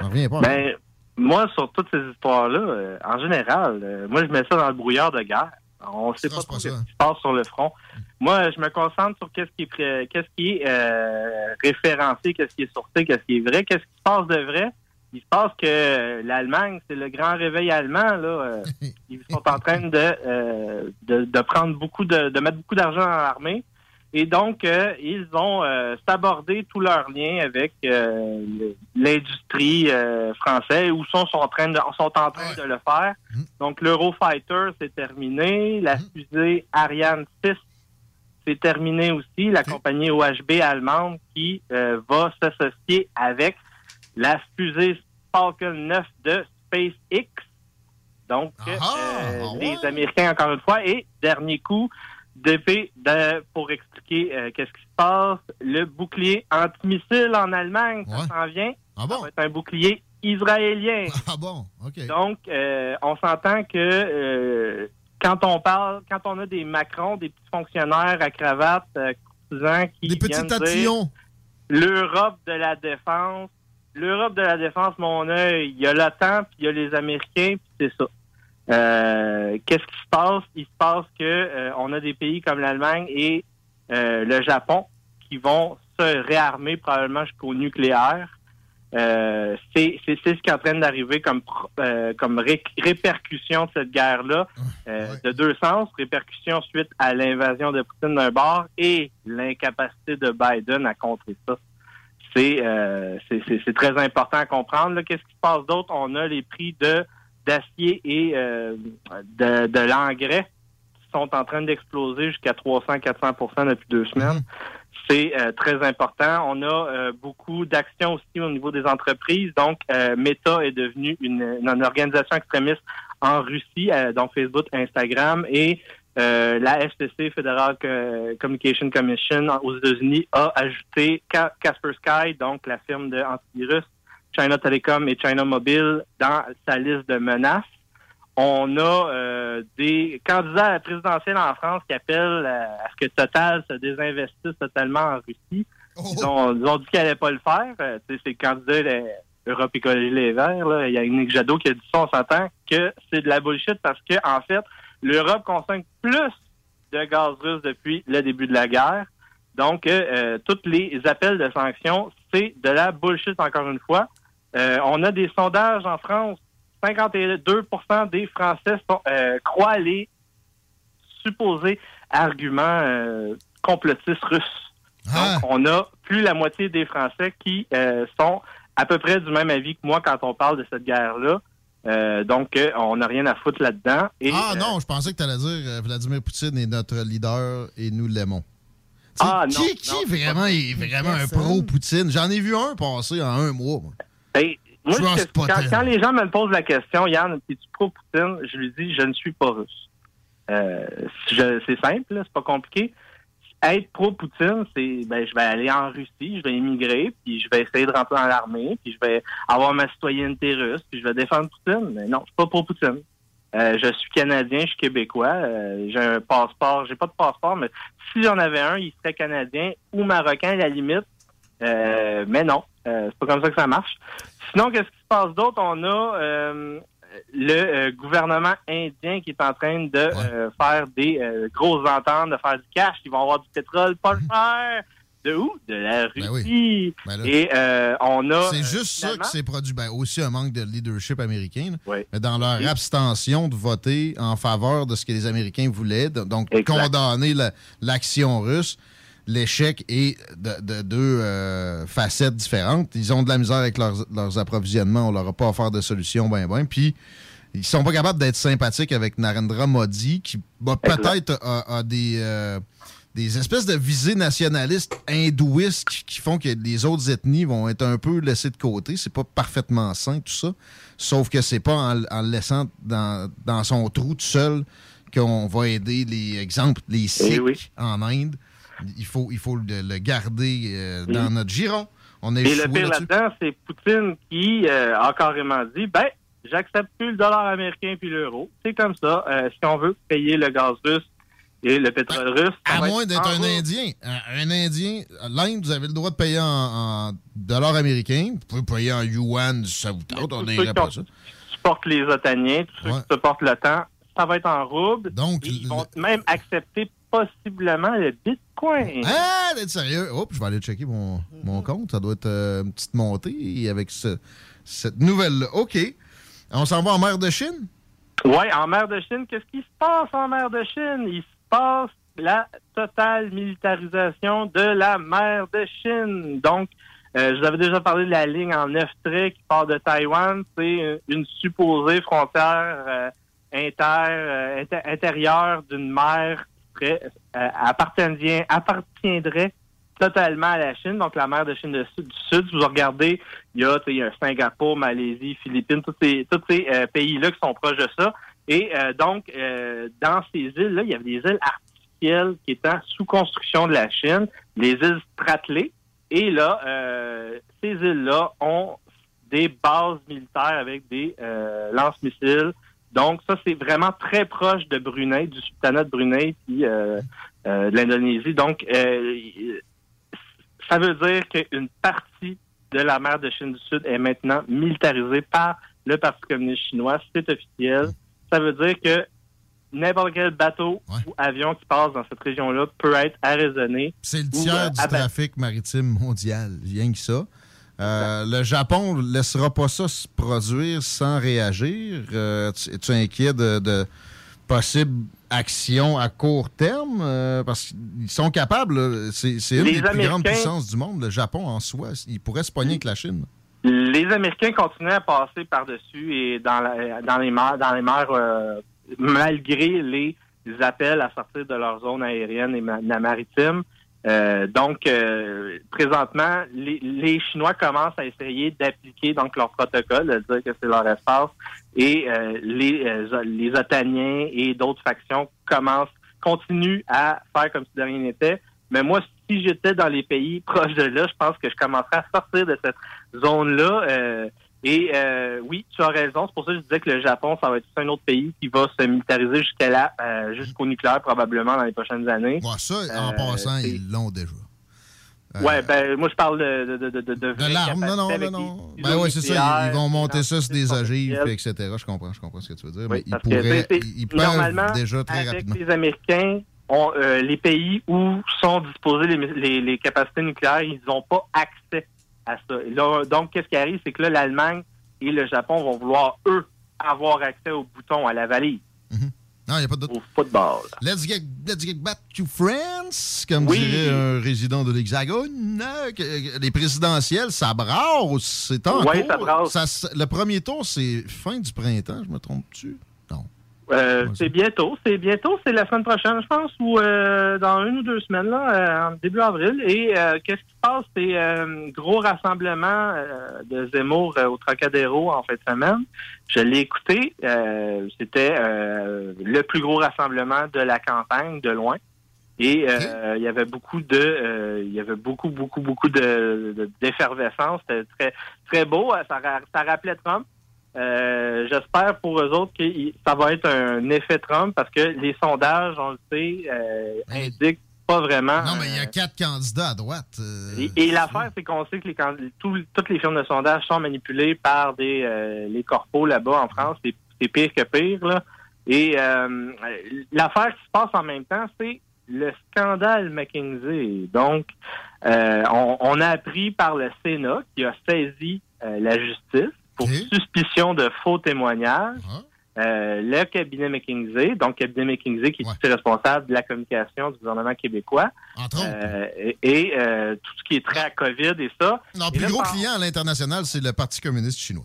On revient pas. Ben, moi, sur toutes ces histoires-là, euh, en général, euh, moi, je mets ça dans le brouillard de guerre. On sait pas trop ce qui se passe sur le front. Moi, je me concentre sur qu'est-ce qui est, pré- qu'est-ce qui est euh, référencé, qu'est-ce qui est sorti, qu'est-ce qui est vrai, qu'est-ce qui se passe de vrai? Il se passe que l'Allemagne, c'est le grand réveil allemand. Là, ils sont en train de, de, de prendre beaucoup de, de mettre beaucoup d'argent dans l'armée. Et donc, euh, ils ont euh, sabordé tous leurs liens avec euh, l'industrie française ou sont, sont, en train de, sont en train de le faire. Donc, l'Eurofighter, c'est terminé. La fusée Ariane 6, c'est terminé aussi. La compagnie OHB allemande qui va s'associer avec la fusée Falcon 9 de SpaceX. Donc, euh, les Américains, encore une fois. Et dernier coup, de- pour expliquer euh, qu'est-ce qui se passe. Le bouclier antimissile en Allemagne, ça s'en vient. Ah Ça va être un bouclier israélien. Ah bon, OK. Donc, euh, on s'entend que euh, quand on parle, quand on a des Macron, des petits fonctionnaires à cravate, courtisans qui Des petits tatillons. l'Europe de la défense, l'Europe de la défense, mon œil, il y a l'OTAN, puis il y a les Américains, puis c'est ça. Euh, Qu'est-ce qui se passe? Il se passe que euh, on a des pays comme l'Allemagne et euh, le Japon qui vont se réarmer probablement jusqu'au nucléaire. Euh, c'est ce qui est en train d'arriver comme euh, comme ré- répercussion de cette guerre-là, euh, de deux sens. Répercussion suite à l'invasion de Poutine d'un bord et l'incapacité de Biden à contrer ça. C'est euh, c'est- c'est- c'est très important à comprendre. Qu'est-ce qui se passe d'autre? On a les prix de d'acier et euh, de, de l'engrais qui sont en train d'exploser jusqu'à 300-400% depuis deux semaines. C'est euh, très important. On a euh, beaucoup d'actions aussi au niveau des entreprises. Donc, euh, Meta est devenu une, une organisation extrémiste en Russie, euh, donc Facebook, Instagram, et euh, la FCC, Federal Co- Communication Commission aux États-Unis, a ajouté Ca- Casper Sky, donc la firme de antivirus, China Telecom et China Mobile dans sa liste de menaces. On a euh, des candidats à la présidentielle en France qui appellent euh, à ce que Total se désinvestisse totalement en Russie. Ils, ont, ils ont dit qu'elle n'allait pas le faire. Euh, c'est le candidat de Europe Écologie Les Verts. Là. Il y a Nick Jadot qui a dit ça, on s'entend que c'est de la bullshit parce que en fait, l'Europe consomme plus de gaz russe depuis le début de la guerre. Donc, euh, euh, tous les appels de sanctions, c'est de la bullshit encore une fois. Euh, on a des sondages en France 52% des Français sont, euh, croient les supposés arguments euh, complotistes russes. Donc, on a plus la moitié des Français qui sont à peu près du même avis que moi quand on parle de cette guerre-là. Euh, donc, euh, on n'a rien à foutre là-dedans. Ah euh, non, je pensais que tu allais dire Vladimir Poutine est notre leader et nous l'aimons. Ah, non, qui qui non, vraiment pas- est vraiment un pro-Poutine? J'en ai vu un passer en un mois. moi. Ben, moi, Je quand, quand les gens me posent la question, Yann, es-tu pro-Poutine? Je lui dis, je ne suis pas russe. Euh, c'est simple, c'est pas compliqué. Être pro-Poutine, c'est, ben, je vais aller en Russie, je vais émigrer, puis je vais essayer de rentrer dans l'armée, puis je vais avoir ma citoyenneté russe, puis je vais défendre Poutine. Mais non, je suis pas pro-Poutine. Euh, je suis canadien, je suis québécois, euh, j'ai un passeport, j'ai pas de passeport, mais si j'en avais un, il serait canadien ou marocain à la limite. Euh, mais non, c'est pas comme ça que ça marche. Sinon, qu'est-ce qui se passe d'autre? On a euh, le euh, gouvernement indien qui est en train de euh, faire des euh, grosses ententes, de faire du cash. Ils vont avoir du pétrole pas cher. De où? De la Russie. Ben là, Et euh, on a... C'est euh, juste ça qui s'est produit. Ben, aussi un manque de leadership américain. Oui. Mais dans leur abstention de voter en faveur de ce que les Américains voulaient, donc Exact. condamner la- l'action russe, l'échec est de, de deux euh, facettes différentes. Ils ont de la misère avec leurs, leurs approvisionnements. On leur a pas offert de solution, ben ben. Puis, ils sont pas capables d'être sympathiques avec Narendra Modi, qui bah, peut-être a, a des... euh, des espèces de visées nationalistes hindouistes qui, font que les autres ethnies vont être un peu laissées de côté. C'est pas parfaitement sain, tout ça. Sauf que c'est pas en, en le laissant dans, dans son trou tout seul qu'on va aider les exemples, les Sikhs en Inde. Il faut, il faut le, le garder euh, dans Oui. notre giron. On est Et le pire là-dedans, c'est Poutine qui euh, a carrément dit, ben, j'accepte plus le dollar américain puis l'euro. C'est comme ça. Euh, si on veut payer le gaz russe et le pétrole russe, ça À moins être d'être un. Indien. Un, un Indien, l'Inde, vous avez le droit de payer en, en dollars américains. Vous pouvez payer en yuan, si ça vous tente. On n'irait pas ça. supportent les Otaniens, tous ceux qui supportent l'OTAN, ça va être en rouble. Donc, ils vont même accepter possiblement le Bitcoin. Ah, d'être sérieux. Hop, je vais aller checker mon, mon compte. Ça doit être euh, une petite montée avec ce- cette nouvelle-là. OK. On s'en va en mer de Chine? Oui, en mer de Chine, qu'est-ce qui se passe en mer de Chine? Il se passe la totale militarisation de la mer de Chine. Donc, euh, je vous avais déjà parlé de la ligne en neuf traits qui part de Taïwan. C'est une supposée frontière euh, inter, euh, intérieure d'une mer qui euh, appartiendrait totalement à la Chine, donc la mer de Chine du Sud. Si vous regardez, il y a, il y a Singapour, Malaisie, Philippines, tous ces, tous ces euh, pays-là qui sont proches de ça. Et euh, donc, euh, dans ces îles-là, il y avait des îles artificielles qui étaient sous construction de la Chine, les îles Spratly. Et là, ces îles-là ont des bases militaires avec des lance-missiles. Donc, ça, c'est vraiment très proche de Brunei, du sultanat de Brunei, puis euh, euh, de l'Indonésie. Donc, euh, ça veut dire qu'une partie de la mer de Chine du Sud est maintenant militarisée par le Parti communiste chinois. C'est officiel. ça veut dire que n'importe quel bateau ou avion qui passe dans cette région-là peut être arraisonné. C'est le tiers du abattu. trafic maritime mondial, rien que ça. Euh, le Japon ne laissera pas ça se produire sans réagir. Euh, tu es-tu inquiet de, de possibles actions à court terme? Euh, parce qu'ils sont capables. C'est une Les des plus grandes puissances du monde, le Japon en soi. Il pourrait se pogner avec la Chine. Les Américains continuent à passer par-dessus et dans, la- dans les mers, dans les mers malgré les appels à sortir de leur zone aérienne et ma- maritime. Euh, donc, euh, présentement, les, les Chinois commencent à essayer d'appliquer donc leur protocole, de dire que c'est leur espace, et euh, les, euh, les Otaniens et d'autres factions commencent, continuent à faire comme si de rien n'était. Mais moi, si j'étais dans les pays proches de là, je pense que je commencerais à sortir de cette zone-là. Et euh, oui, tu as raison. C'est pour ça que je disais que le Japon, ça va être un autre pays qui va se militariser jusqu'à là, euh, jusqu'au nucléaire probablement dans les prochaines années. ça, en Euh, passant, ils l'ont déjà. Ouais, ben moi je parle de de de de de, De l'arme, non, non, non, non. Ben oui, c'est ça. Ils, vont monter ça sur des ogives, etc. Je comprends, je comprends ce que tu veux dire. mais ils pourraient, ils peuvent déjà très avec rapidement. les Américains, on, euh, les pays où sont disposées les, les, les capacités nucléaires, ils n'ont pas accès à ça. Et là, donc, qu'est-ce qui arrive, c'est que là, l'Allemagne et le Japon vont vouloir, eux, avoir accès au bouton, à la valise. Non, il n'y a pas de doute. Au football. Let's get, let's get back to France, comme Oui. dirait un résident de l'Hexagone. Euh, Les présidentielles, ça brasse. C'est en cours. ça brasse. Ça le premier tour, c'est fin du printemps, je me trompe-tu? Euh, c'est bientôt, c'est bientôt, c'est la semaine prochaine, je pense, ou euh, dans une ou deux semaines, là, euh, en début avril. Et euh, qu'est-ce qui se passe? C'est euh, gros rassemblement euh, de Zemmour au Trocadéro en fin de semaine. Je l'ai écouté. euh, C'était euh, le plus gros rassemblement de la campagne, de loin. Et euh, il y avait beaucoup de, euh, il y avait beaucoup, beaucoup, beaucoup de de- d'effervescence. C'était très, très beau. Ça, ça rappelait Trump. Euh, J'espère pour eux autres que ça va être un effet Trump parce que les sondages, on le sait, euh, indiquent pas vraiment. Non, mais il y a quatre candidats à droite. euh, Et, et l'affaire, c'est qu'on sait que les, tous- toutes les firmes de sondage sont manipulées par des euh, les corpos là-bas en France. C'est c'est pire que pire. Là. Et euh, l'affaire qui se passe en même temps, c'est le scandale McKinsey. Donc, euh, on, on a appris par le Sénat qui a saisi euh, la justice pour suspicion de faux témoignages. Euh, le cabinet McKinsey, donc cabinet McKinsey qui est responsable de la communication du gouvernement québécois, Euh, et, et, euh, tout ce qui est trait à COVID et ça. Et plus là, gros par- client à l'international, c'est le Parti communiste chinois.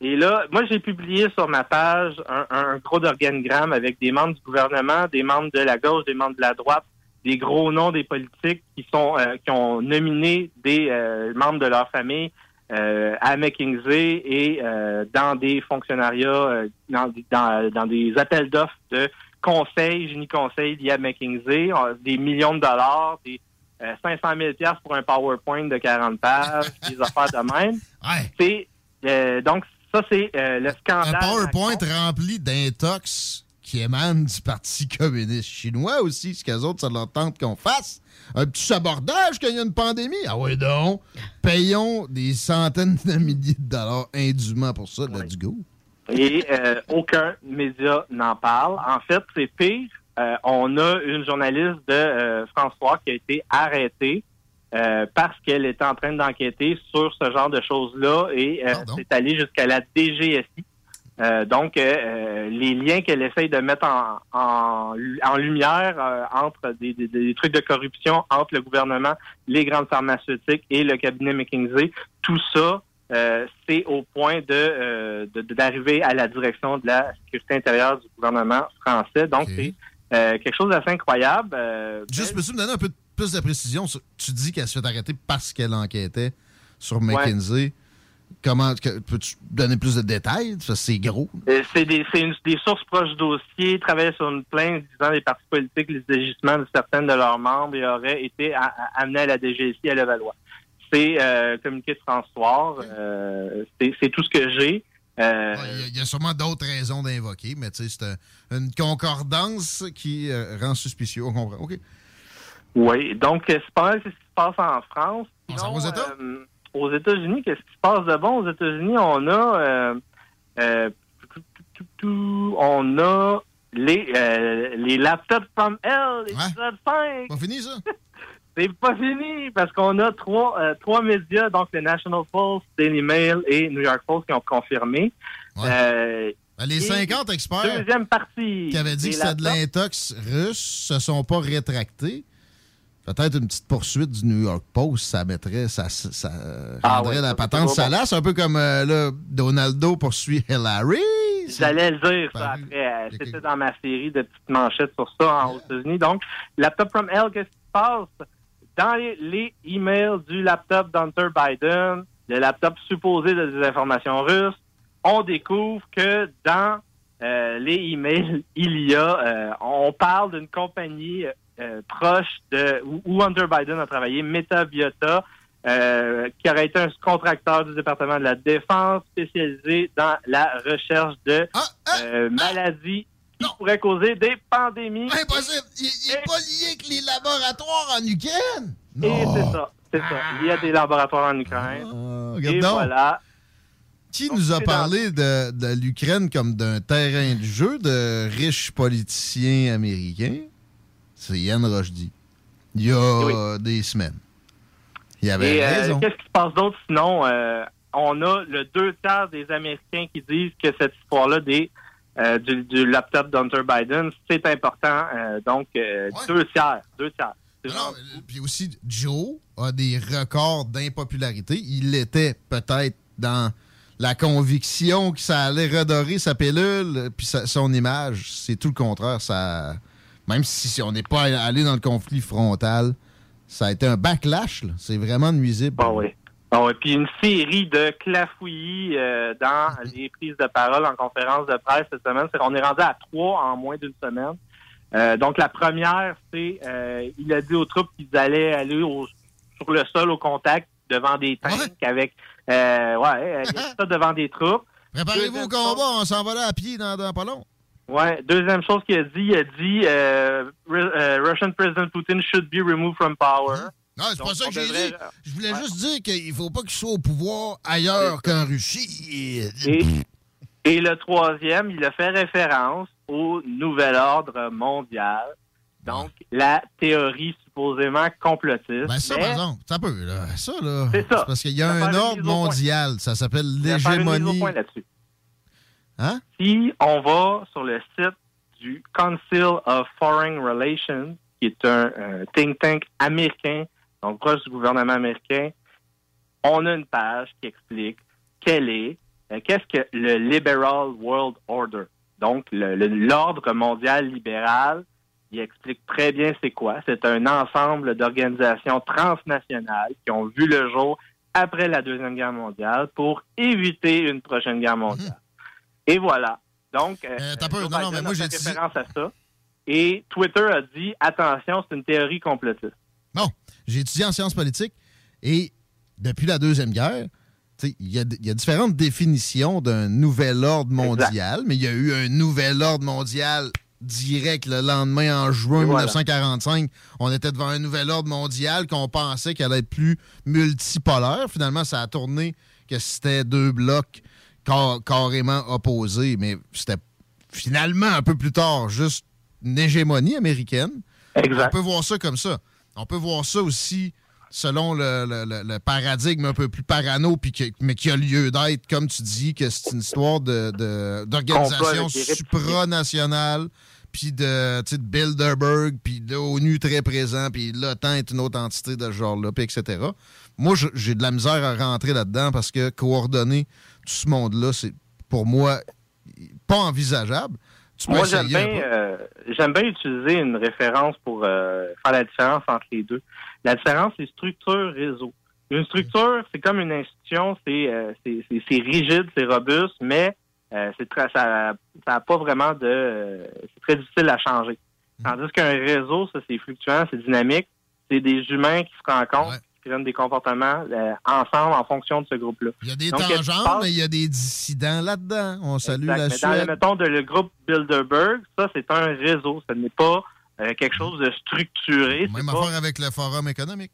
et là, moi, j'ai publié sur ma page un, un gros d'organigramme avec des membres du gouvernement, des membres de la gauche, des membres de la droite, des gros noms des politiques qui sont qui ont nominé des membres de leur famille euh, à McKinsey et euh, dans des fonctionnariats, euh, dans, dans, dans des appels d'offres de conseils, génie conseil liés à McKinsey, euh, des millions de dollars, des euh, 500 000 piastres pour un PowerPoint de 40 pages, des affaires de même. C'est euh, donc ça c'est euh, le scandale. Un PowerPoint rempli d'intox qui émanent du Parti communiste chinois aussi, ce qu'eux autres, ça leur tente qu'on fasse. Un petit sabordage quand il y a une pandémie. Ah ouais donc. Payons des centaines de milliers de dollars indûment pour ça. Let's go. et euh, aucun média n'en parle. En fait, c'est pire. Euh, on a une journaliste de euh, François qui a été arrêtée euh, parce qu'elle était en train d'enquêter sur ce genre de choses-là et euh, c'est allé jusqu'à la DGSI. Euh, donc, euh, euh, les liens qu'elle essaye de mettre en, en, en lumière euh, entre des, des- des trucs de corruption entre le gouvernement, les grandes pharmaceutiques et le cabinet McKinsey, tout ça, c'est au point de d'arriver à la direction de la sécurité intérieure du gouvernement français. Donc, c'est quelque chose d'assez incroyable. Juste, peux-tu me donner un peu plus de précision? sur- Tu dis qu'elle se fait arrêter parce qu'elle enquêtait sur McKinsey. Comment peux-tu donner plus de détails? C'est gros. Euh, C'est des, sources proches du dossier, travaillaient sur une plainte disant des partis politiques, les agissements de certaines de leurs membres et auraient été amenés à la DGSI à Levallois. C'est euh, communiqué de François. Euh, c'est tout ce que j'ai. Euh, Il y a- il y, a sûrement d'autres raisons d'invoquer, mais c'est un- une concordance qui rend suspicieux. On comprend. OK. Oui, donc c'est pas mal ce qui se passe en France. s'en va aux États? Aux États-Unis, qu'est-ce qui se passe de bon? Aux États-Unis, on a euh, euh, tout, tout, on a les, euh, les laptops from L, épisode 5. Pas fini, ça? C'est pas fini, parce qu'on a trois, trois médias, donc le National Post, Daily Mail et New York Post qui ont confirmé. Ben, les et 50 experts Deuxième partie. qui avaient dit que c'était de l'intox russe se sont pas rétractés. Peut-être une petite poursuite du New York Post, ça mettrait, ça, ça Ah rendrait ouais, la patente salace, un peu comme euh, là, Donaldo poursuit Hillary. J'allais le dire, ça, après. euh, C'était dans ma série de petites manchettes sur ça en États-Unis. Donc, Laptop from Hell, qu'est-ce qui se passe? Dans les, les emails du laptop d'Hunter Biden, le laptop supposé de des informations russes, on découvre que dans euh, les emails, il y a, euh, on parle d'une compagnie euh, proche de où, Hunter Biden a travaillé, MetaBiota, euh, qui aurait été un contracteur du département de la Défense spécialisé dans la recherche de euh, maladies qui pourraient causer des pandémies. Impossible! Il n'est pas lié avec les laboratoires en Ukraine! Et c'est ça, c'est ça. Il y a des laboratoires en Ukraine. Ah, et regarde donc. voilà. Qui nous a parlé de, de l'Ukraine comme d'un terrain de jeu de riches politiciens américains? C'est Yann Rochdy. Il y a des semaines. Il avait Et euh, raison. qu'est-ce qui se passe d'autre sinon? Euh, on a le deux tiers des Américains qui disent que cette histoire-là des euh, du, du laptop d'Hunter Biden, c'est important. Euh, donc, euh, deux tiers. Deux tiers. Puis aussi, Joe a des records d'impopularité. Il était peut-être dans la conviction que ça allait redorer sa pilule, puis sa- son image. C'est tout le contraire. Ça, même si on n'est pas allé dans le conflit frontal, ça a été un backlash. C'est vraiment nuisible. Ah oui. Ah ouais, puis une série de clafouillis euh, dans les prises de parole en conférence de presse cette semaine. C'est qu'on est rendu à trois en moins d'une semaine. Euh, donc la première, c'est euh, il a dit aux troupes qu'ils allaient aller au- sur le sol au contact devant des tanks avec euh, ouais, il a dit ça devant des troupes. Préparez-vous au combat, on s'en va là à pied dans, dans pas long. Ouais. Deuxième chose qu'il a dit, il a dit euh, euh, Russian President Putin should be removed from power. Non, c'est pas ça que j'ai devrait- dit. Je voulais juste dire qu'il faut pas qu'il soit au pouvoir ailleurs qu'en Russie. Et, et le troisième, il a fait référence au nouvel ordre mondial. Donc, la théorie supposément complotiste. Ben ça, Mais par exemple, ça peut, là. Ça, là. C'est ça. parce qu'il y a Ça un ordre mondial. Ça s'appelle l'hégémonie. Hein? Si on va sur le site du Council of Foreign Relations, qui est un, un think tank américain, donc proche du gouvernement américain, on a une page qui explique quel est, euh, qu'est-ce que le Liberal World Order. Donc, l'ordre mondial libéral, il explique très bien c'est quoi. C'est un ensemble d'organisations transnationales qui ont vu le jour après la Deuxième Guerre mondiale pour éviter une prochaine guerre mondiale. Et voilà. Donc, euh, peu, Joe non, non, mais moi, j'ai dit- référence à ça. Et Twitter a dit, attention, c'est une théorie complotiste. Bon, j'ai étudié en sciences politiques et depuis la Deuxième Guerre, il y, a- il y a différentes définitions d'un nouvel ordre mondial, mais il y a eu un nouvel ordre mondial direct le lendemain en juin Et voilà. 1945. On était devant un nouvel ordre mondial qu'on pensait qu'elle allait être plus multipolaire. Finalement, ça a tourné que c'était deux blocs car- carrément opposés, mais c'était finalement un peu plus tard juste une hégémonie américaine. On peut voir ça comme ça. On peut voir ça aussi selon le, le- le- le paradigme un peu plus parano, puis que- mais qui a lieu d'être, comme tu dis, que c'est une histoire de- de- d'organisation républicains. supranationale, puis de, de Bilderberg, puis de l'ONU très présent, puis l'OTAN est une autre entité de ce genre-là, puis etc. Moi, j'ai de la misère à rentrer là-dedans parce que coordonner tout ce monde-là, c'est pour moi pas envisageable. Tu Moi, j'aime bien, euh, j'aime bien utiliser une référence pour euh, faire la différence entre les deux. La différence, c'est structure-réseau. Une structure, c'est comme une institution, c'est euh, c'est- c'est- c'est rigide, c'est robuste, mais c'est très, ça n'a pas vraiment de... c'est très difficile à changer. Tandis qu'un réseau, ça, c'est fluctuant, c'est dynamique. C'est des humains qui se rencontrent, prennent des comportements euh, ensemble en fonction de ce groupe-là. Il y a des Donc, tangentes, passe? mais il y a des dissidents là-dedans. On salue Exact. la Mais dans le, Suède. mettons, de le groupe Bilderberg, ça, c'est un réseau. Ce n'est pas euh, quelque chose de structuré. Même pas affaire avec le forum économique.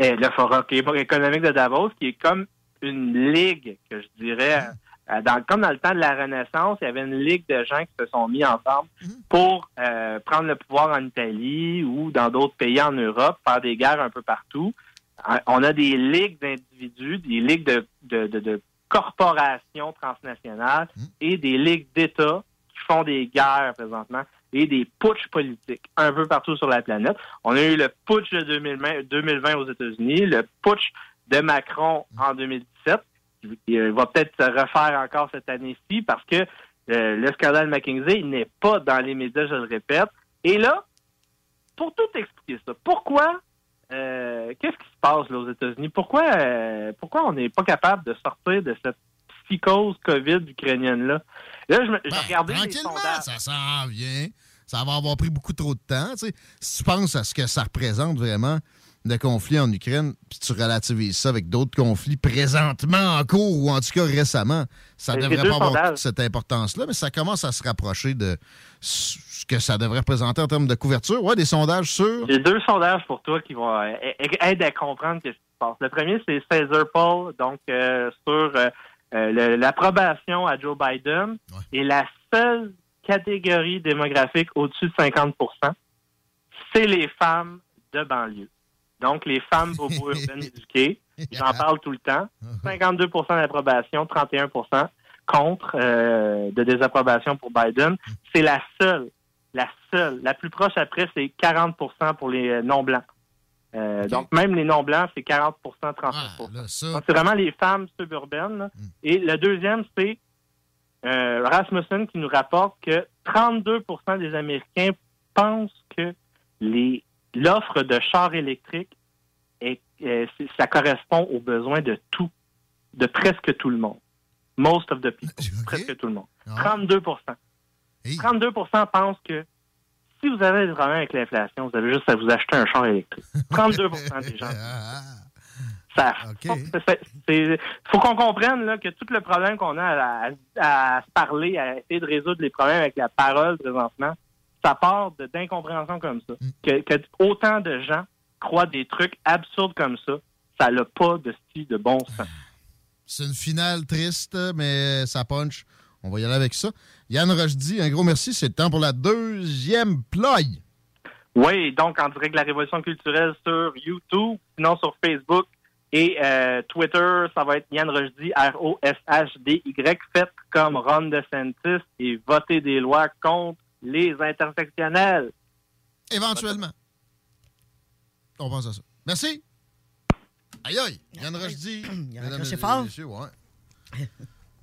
euh, le Forum économique de Davos, qui est comme une ligue, que je dirais, Hein? euh, dans, comme dans le temps de la Renaissance, il y avait une ligue de gens qui se sont mis ensemble pour euh, prendre le pouvoir en Italie ou dans d'autres pays en Europe, faire des guerres un peu partout. Euh, On a des ligues d'individus, des ligues de, de, de- de corporations transnationales et des ligues d'États qui font des guerres présentement et des putschs politiques un peu partout sur la planète. On a eu le putsch de 2020, 2020 aux États-Unis, le putsch de Macron en 2017. Il euh, va peut-être se refaire encore cette année-ci parce que euh, le scandale McKinsey n'est pas dans les médias, je le répète. Et là, pour tout expliquer ça, pourquoi, euh, qu'est-ce qui se passe là, aux États-Unis? Pourquoi, euh, pourquoi on n'est pas capable de sortir de cette psychose COVID ukrainienne-là? Là, je, me- je regardais les Tranquillement, sondages. ça s'en vient. Ça va avoir pris beaucoup trop de temps. tu sais. Si tu penses à ce que ça représente vraiment, le conflit en Ukraine, puis tu relativises ça avec d'autres conflits présentement en cours ou en tout cas récemment, ça ne devrait pas avoir sondages. toute cette importance-là, mais ça commence à se rapprocher de ce que ça devrait représenter en termes de couverture. Ouais, des sondages sur. J'ai deux sondages pour toi qui vont euh, aider à comprendre ce qui se passe. Le premier, c'est Cesar Paul, donc euh, sur euh, l'approbation à Joe Biden. Et la seule catégorie démographique au-dessus de 50% c'est les femmes de banlieue. Donc, les femmes bobo urbaines éduquées. J'en parle tout le temps. 52% d'approbation, 31% contre euh, de désapprobation pour Biden. C'est la seule, seule. La plus proche après, c'est 40% pour les euh, non-blancs. Euh, Donc, même les non-blancs, c'est 40% 39 Donc, c'est vraiment les femmes suburbaines. là. Et le deuxième, c'est euh, Rasmussen qui nous rapporte que 32% des Américains pensent que les l'offre de chars électriques est, euh, ça correspond aux besoins de tout, de presque tout le monde. Most of the people, presque tout le monde. 32 32 pensent que si vous avez des problèmes avec l'inflation, vous avez juste à vous acheter un char électrique. 32% des gens. Ça, c'est- c'est- faut qu'on comprenne là, que tout le problème qu'on a à, à- à se parler, à essayer de résoudre les problèmes avec la parole présentement, ça part d'incompréhension comme ça. Que, que autant de gens croient des trucs absurdes comme ça, ça n'a pas de style de bon sens. C'est une finale triste, mais ça punch. On va y aller avec ça. Yann Rochdy, un gros merci. C'est le temps pour la deuxième ploie. Oui, donc en direct de la Révolution culturelle sur YouTube, sinon sur Facebook et euh, Twitter, ça va être Yann Rochdy, R-O-S-H-D-Y. Faites comme Ron DeSantis et votez des lois contre les intersectionnels. Éventuellement. On pense à ça. Merci. Aïe aïe. Yann Rochdy. fort. messieurs, ouais.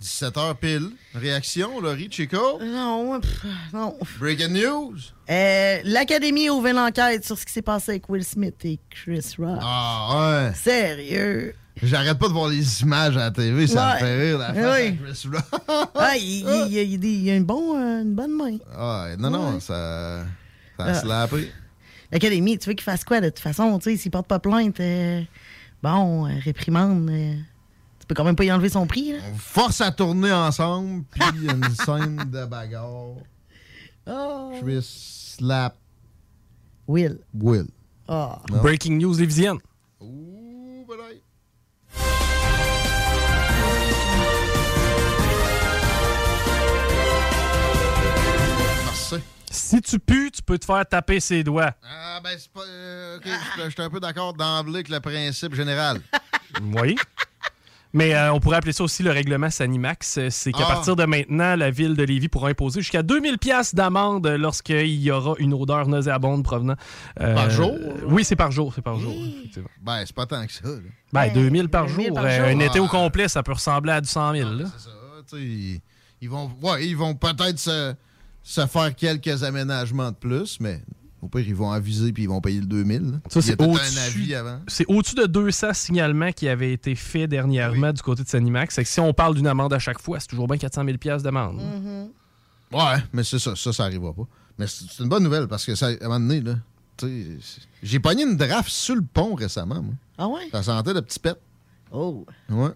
17h pile. Réaction, Laurie, Chico? Non, pff, non. Breaking news? Euh, L'Académie a ouvert l'enquête sur ce qui s'est passé avec Will Smith et Chris Rock. Ah ouais. Sérieux? J'arrête pas de voir les images à la TV, ça me Ouais. fait rire, la face Oui. Chris Rock. Ah, il, il- il- il y a a une, bon, euh, une bonne main. Ah, non, non, Ouais. ça, ça Ah. se l'a appris. L'Académie, tu veux qu'il fasse quoi de toute façon? Tu sais, s'il porte pas plainte, euh, bon, euh, réprimande, peux quand même pas y enlever son prix. Là. Force à tourner ensemble, puis il y a une scène de bagarre. Oh. Chris slap Will. Will. Ah. Breaking news lévisienne. Ouh, balaye. Merci. Si tu pues, tu peux te faire taper ses doigts. Ah, ben, c'est pas. euh, ok, je suis un peu d'accord d'emblée avec le principe général. Oui. Mais euh, on pourrait appeler ça aussi le règlement Sanimax. Euh, C'est qu'à Ah. partir de maintenant, la ville de Lévis pourra imposer jusqu'à 2000 pièces d'amende lorsqu'il y aura une odeur nauséabonde provenant. euh, Par jour? Oui, c'est par jour. C'est par jour, effectivement. Ben, c'est pas tant que ça. là. Ben, 2000 par 2000 jour. par euh, jour. Un été au Ah. complet, ça peut ressembler à du 100 000. là. Tu sais, ils, ils vont, ouais, ils vont peut-être se, se faire quelques aménagements de plus, mais au pire, ils vont aviser puis ils vont payer le 2000. là. Ça, Il y a c'est au-dessus- avis avant. C'est au-dessus de 200 signalements qui avaient été faits dernièrement du côté de Sanimax. C'est que si on parle d'une amende à chaque fois, c'est toujours bien 400 000 pièces d'amende. Ouais, mais c'est ça, ça, ça arrivera pas. Mais c'est une bonne nouvelle parce que ça, à un moment donné, là, j'ai pogné une draft sur le pont récemment, moi. Ah ouais? Ça sentait de petit pet. Oh. Ouais.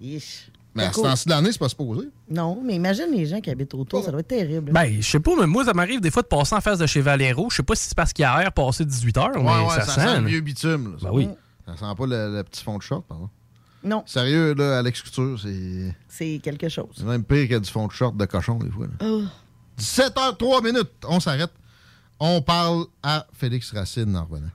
Yeesh. Mais à Pas ce temps-ci de l'année, c'est pas supposé. Non, mais imagine les gens qui habitent autour, ça doit être terrible. Ben, je sais pas, mais moi, ça m'arrive des fois de passer en face de chez Valero. Je sais pas si c'est parce qu'il y a air passé 18 heures, Ouais, mais ouais, ça, ça, sent. sent le vieux bitume. Là, ça. Ben oui. Ça sent pas le, le petit fond de short, pardon. Non. Sérieux, là, Alex Couture, c'est. C'est quelque chose. C'est même pire que du fond de short de cochon, des fois. là. Oh. 17h03 minutes, on s'arrête. On parle à Félix Racine en revenant.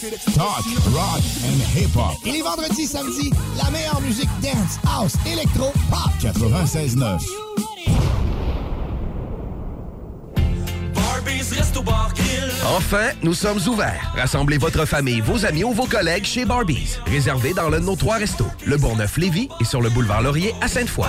Talk, rock and hip-hop. Et les vendredis, samedis, la meilleure musique dance, house, électro, pop. 96.9. Enfin, nous sommes ouverts. Rassemblez votre famille, vos amis ou vos collègues chez Barbies. Réservé dans l'un de nos trois restos, le Bourgneuf-Lévis et sur le boulevard Laurier à Sainte-Foy.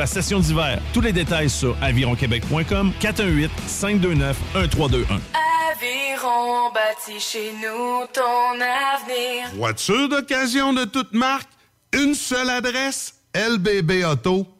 la session d'hiver. Tous les détails sur avironquebec.com 418 529 1321. Aviron bâti chez nous ton avenir. Voiture d'occasion de toute marque, une seule adresse, lbbauto.com.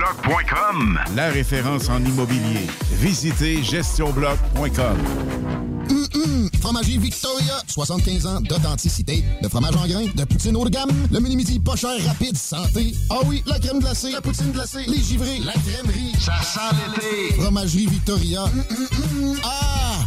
GestionBloc.com la référence en immobilier. Visitez gestionbloc.com. Hum, hum. Fromagerie Victoria, 75 ans d'authenticité. De fromage en grains, de poutine haut de gamme, le mini-midi pas cher, rapide, santé. Ah oui, la crème glacée, la poutine glacée, les givrés, la crèmerie. Ça sent l'été. Fromagerie Victoria. Hum. Ah!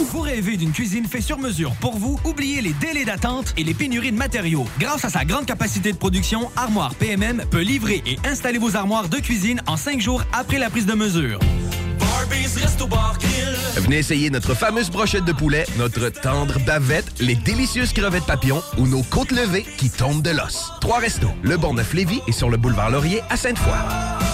Vous rêvez d'une cuisine faite sur mesure pour vous? Oubliez les délais d'attente et les pénuries de matériaux. Grâce à sa grande capacité de production, Armoire PMM peut livrer et installer vos armoires de cuisine en cinq jours après la prise de mesure. Venez essayer notre fameuse brochette de poulet, notre tendre bavette, les délicieuses crevettes papillons ou nos côtes levées qui tombent de l'os. Trois restos, le Bonneuf-Lévis et sur le boulevard Laurier à Sainte-Foy.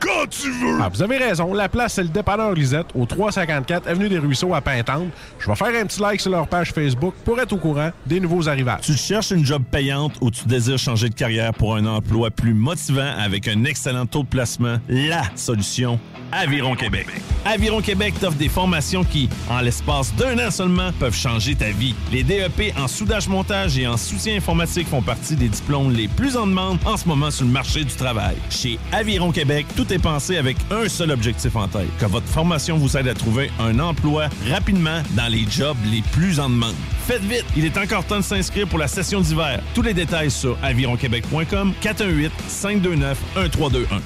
quand tu veux! Ah, vous avez raison. La place, c'est le dépanneur Lisette, au 354 Avenue des Ruisseaux à Pintante. Je vais faire un petit like sur leur page Facebook pour être au courant des nouveaux arrivages. Tu cherches une job payante ou tu désires changer de carrière pour un emploi plus motivant avec un excellent taux de placement? La solution, Aviron Québec. Aviron Québec t'offre des formations qui, en l'espace d'un an seulement, peuvent changer ta vie. Les DEP en soudage-montage et en soutien informatique font partie des diplômes les plus en demande en ce moment sur le marché du travail. Chez Aviron Québec, tout est pensé avec un seul objectif en tête, que votre formation vous aide à trouver un emploi rapidement dans les jobs les plus en demande. Faites vite, il est encore temps de s'inscrire pour la session d'hiver. Tous les détails sur avironquebec.com 418 529 1321.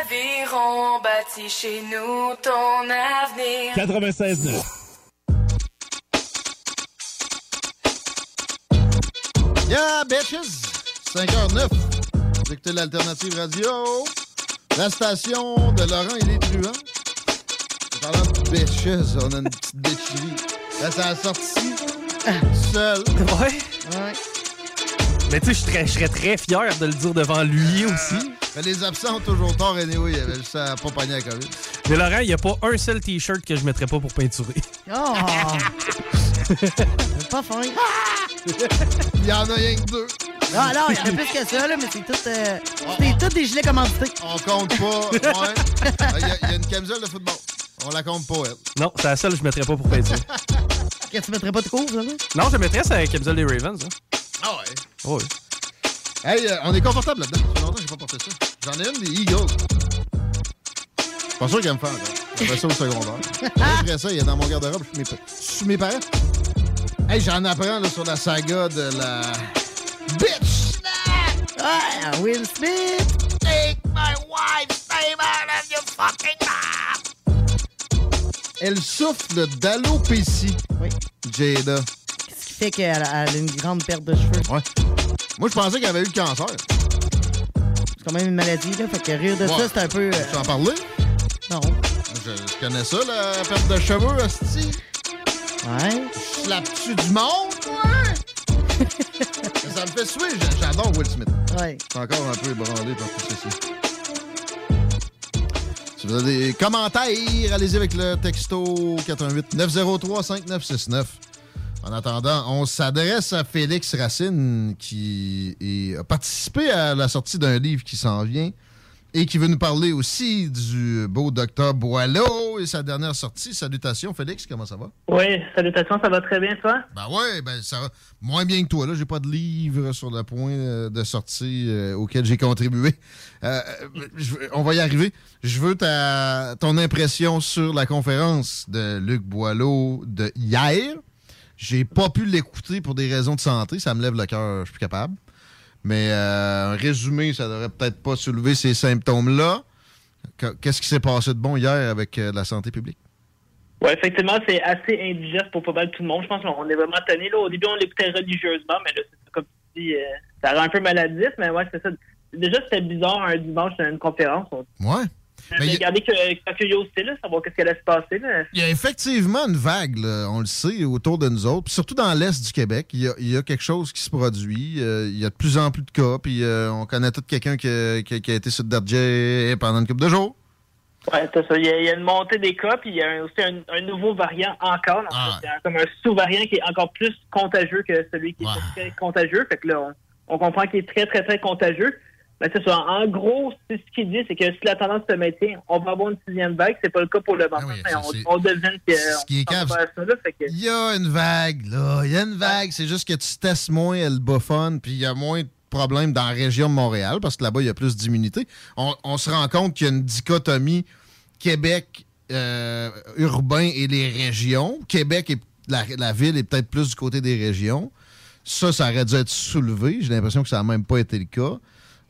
Aviron bâti chez nous ton avenir. 96 Yeah, bitches! 5h09. Vous écoutez l'Alternative Radio. La station de Laurent et les truands. En parlant de bitches, on a une petite bitcherie. Là, ça a sorti seul. Ouais. Ouais. Mais tu sais, je serais- très fier de le dire devant lui aussi. Mais les absents ont toujours tort, anyway. Il y avait juste à pas pogner la COVID. Mais Laurent, il n'y a pas un seul t-shirt que je mettrais pas pour peinturer. Oh! c'est pas fin. Il y en a rien que deux. Ah non, il y en a plus que ça, là, mais c'est tout, euh, c'est tout des gilets commandités. On compte pas. Ouais. Il y, a- il y a une camisole de football. On la compte pas, elle. Non, c'est la seule que je mettrais pas pour peinturer. Que tu mettrais pas de cours, ça, là? non, je mettrais sa camisole des Ravens. Hein. Ah ouais? Oh, oui. Hey, euh, on est confortable là-dedans. Ça fait longtemps que j'ai pas porté ça. J'en ai une des Eagles. Pas sûr qu'elle me fait encore. J'ai fait ça au secondaire. Après ça, il est dans mon garde-robe. Je suis mes, sous mes parents. Hey, j'en apprends là, sur la saga de la bitch. Ah, Will Smith! Take my wife's name out of your fucking mouth. Elle souffle d'alopécie. Oui. Jada. Ce qui fait qu'elle a, une grande perte de cheveux? Ouais. Moi, je pensais qu'elle avait eu le cancer. C'est quand même une maladie, là. Fait que rire de Ouais. ça, c'est un peu. euh, Tu en parlais? Non. Je, je connais ça, la perte de cheveux, hostie. Ouais. Slappe-tu du monde, ouais? ça me fait suer. J'a- J'adore Will Smith. Ouais. Encore un peu ébranlé par tout ceci. Si vous avez des commentaires, allez-y avec le texto 418-903-5969. En attendant, on s'adresse à Félix Racine qui a participé à la sortie d'un livre qui s'en vient et qui veut nous parler aussi du beau docteur Boileau et sa dernière sortie. Salutations, Félix, comment ça va? Oui, salutations, ça va très bien, toi? Ben ouais, ben ça va moins bien que toi. Là, j'ai pas de livre sur le point euh, de sortie euh, auquel j'ai contribué. Euh, je on va y arriver. Je veux ta, ton impression sur la conférence de Luc Boileau de hier. J'ai pas pu l'écouter pour des raisons de santé. Ça me lève le cœur, je suis plus capable. Mais euh, un résumé, ça devrait peut-être pas soulever ces symptômes-là. Que- Qu'est-ce qui s'est passé de bon hier avec euh, la santé publique? Oui, effectivement, c'est assez indigeste pour pas mal tout le monde. Je pense qu'on est vraiment tanné. Là. Au début, on l'écoutait religieusement, mais là, c'est comme tu dis, euh, ça rend un peu maladif, mais ouais, c'est ça. Déjà, c'était bizarre un dimanche à une conférence. On Ouais. A regardé que, curiosité, là, savoir qu'est-ce qui allait se passer. Là. Il y a effectivement une vague, là, on le sait, autour de nous autres. Puis surtout dans l'Est du Québec, il y, a, il y a quelque chose qui se produit. Euh, il y a de plus en plus de cas. Puis euh, on connaît tout quelqu'un qui, a- qui a- qui a été sur le pendant une couple de jours. Ouais, c'est ça. Il y, a, il y a une montée des cas, puis il y a aussi un, un nouveau variant encore. En Ah. fait. Comme un sous-variant qui est encore plus contagieux que celui qui est très contagieux. Fait que là, on, on comprend qu'il est très, très, très contagieux. Ben, c'est ça. En gros, c'est ce qu'il dit, c'est que si la tendance se maintient, on va avoir une sixième vague. C'est pas le cas pour le moment. mais on, on devine que. Ce qui est Il y a une vague, là. Il y a une vague. C'est juste que tu testes moins le Buffon, puis il y a moins de problèmes dans la région de Montréal, parce que là-bas, il y a plus d'immunité. On, on se rend compte qu'il y a une dichotomie Québec euh, urbain et les régions. Québec, est, la, la ville est peut-être plus du côté des régions. Ça, ça aurait dû être soulevé. J'ai l'impression que ça n'a même pas été le cas.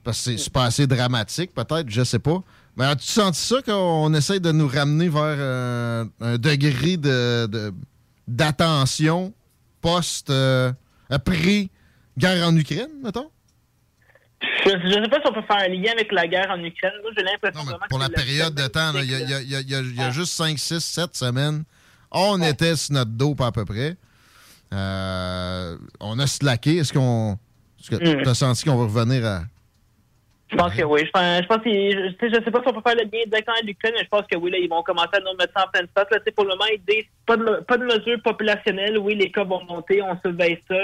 Parce que c'est- pas assez dramatique, peut-être, je sais pas. Mais as-tu senti ça qu'on essaye de nous ramener vers euh, un degré de, d'attention post euh, après guerre en Ukraine, mettons? Je, je sais pas si on peut faire un lien avec la guerre en Ukraine. J'ai l'impression Pour que la période de temps, il y a, y y y juste 5, 6, 7 semaines. On était sur notre dos, pas à peu près. Euh, on a slacké. Est-ce qu'on. Est-ce que Mm. tu as senti qu'on va revenir à. Je pense que oui. Je pense, je pense que, je, je sais pas si on peut faire le lien directement avec l'Ukraine, mais je pense que oui, là, ils vont commencer à nous mettre ça en pleine face. Là, pour le moment, ils disent pas de, pas de mesures populationnelles. Oui, les cas vont monter, on surveille ça.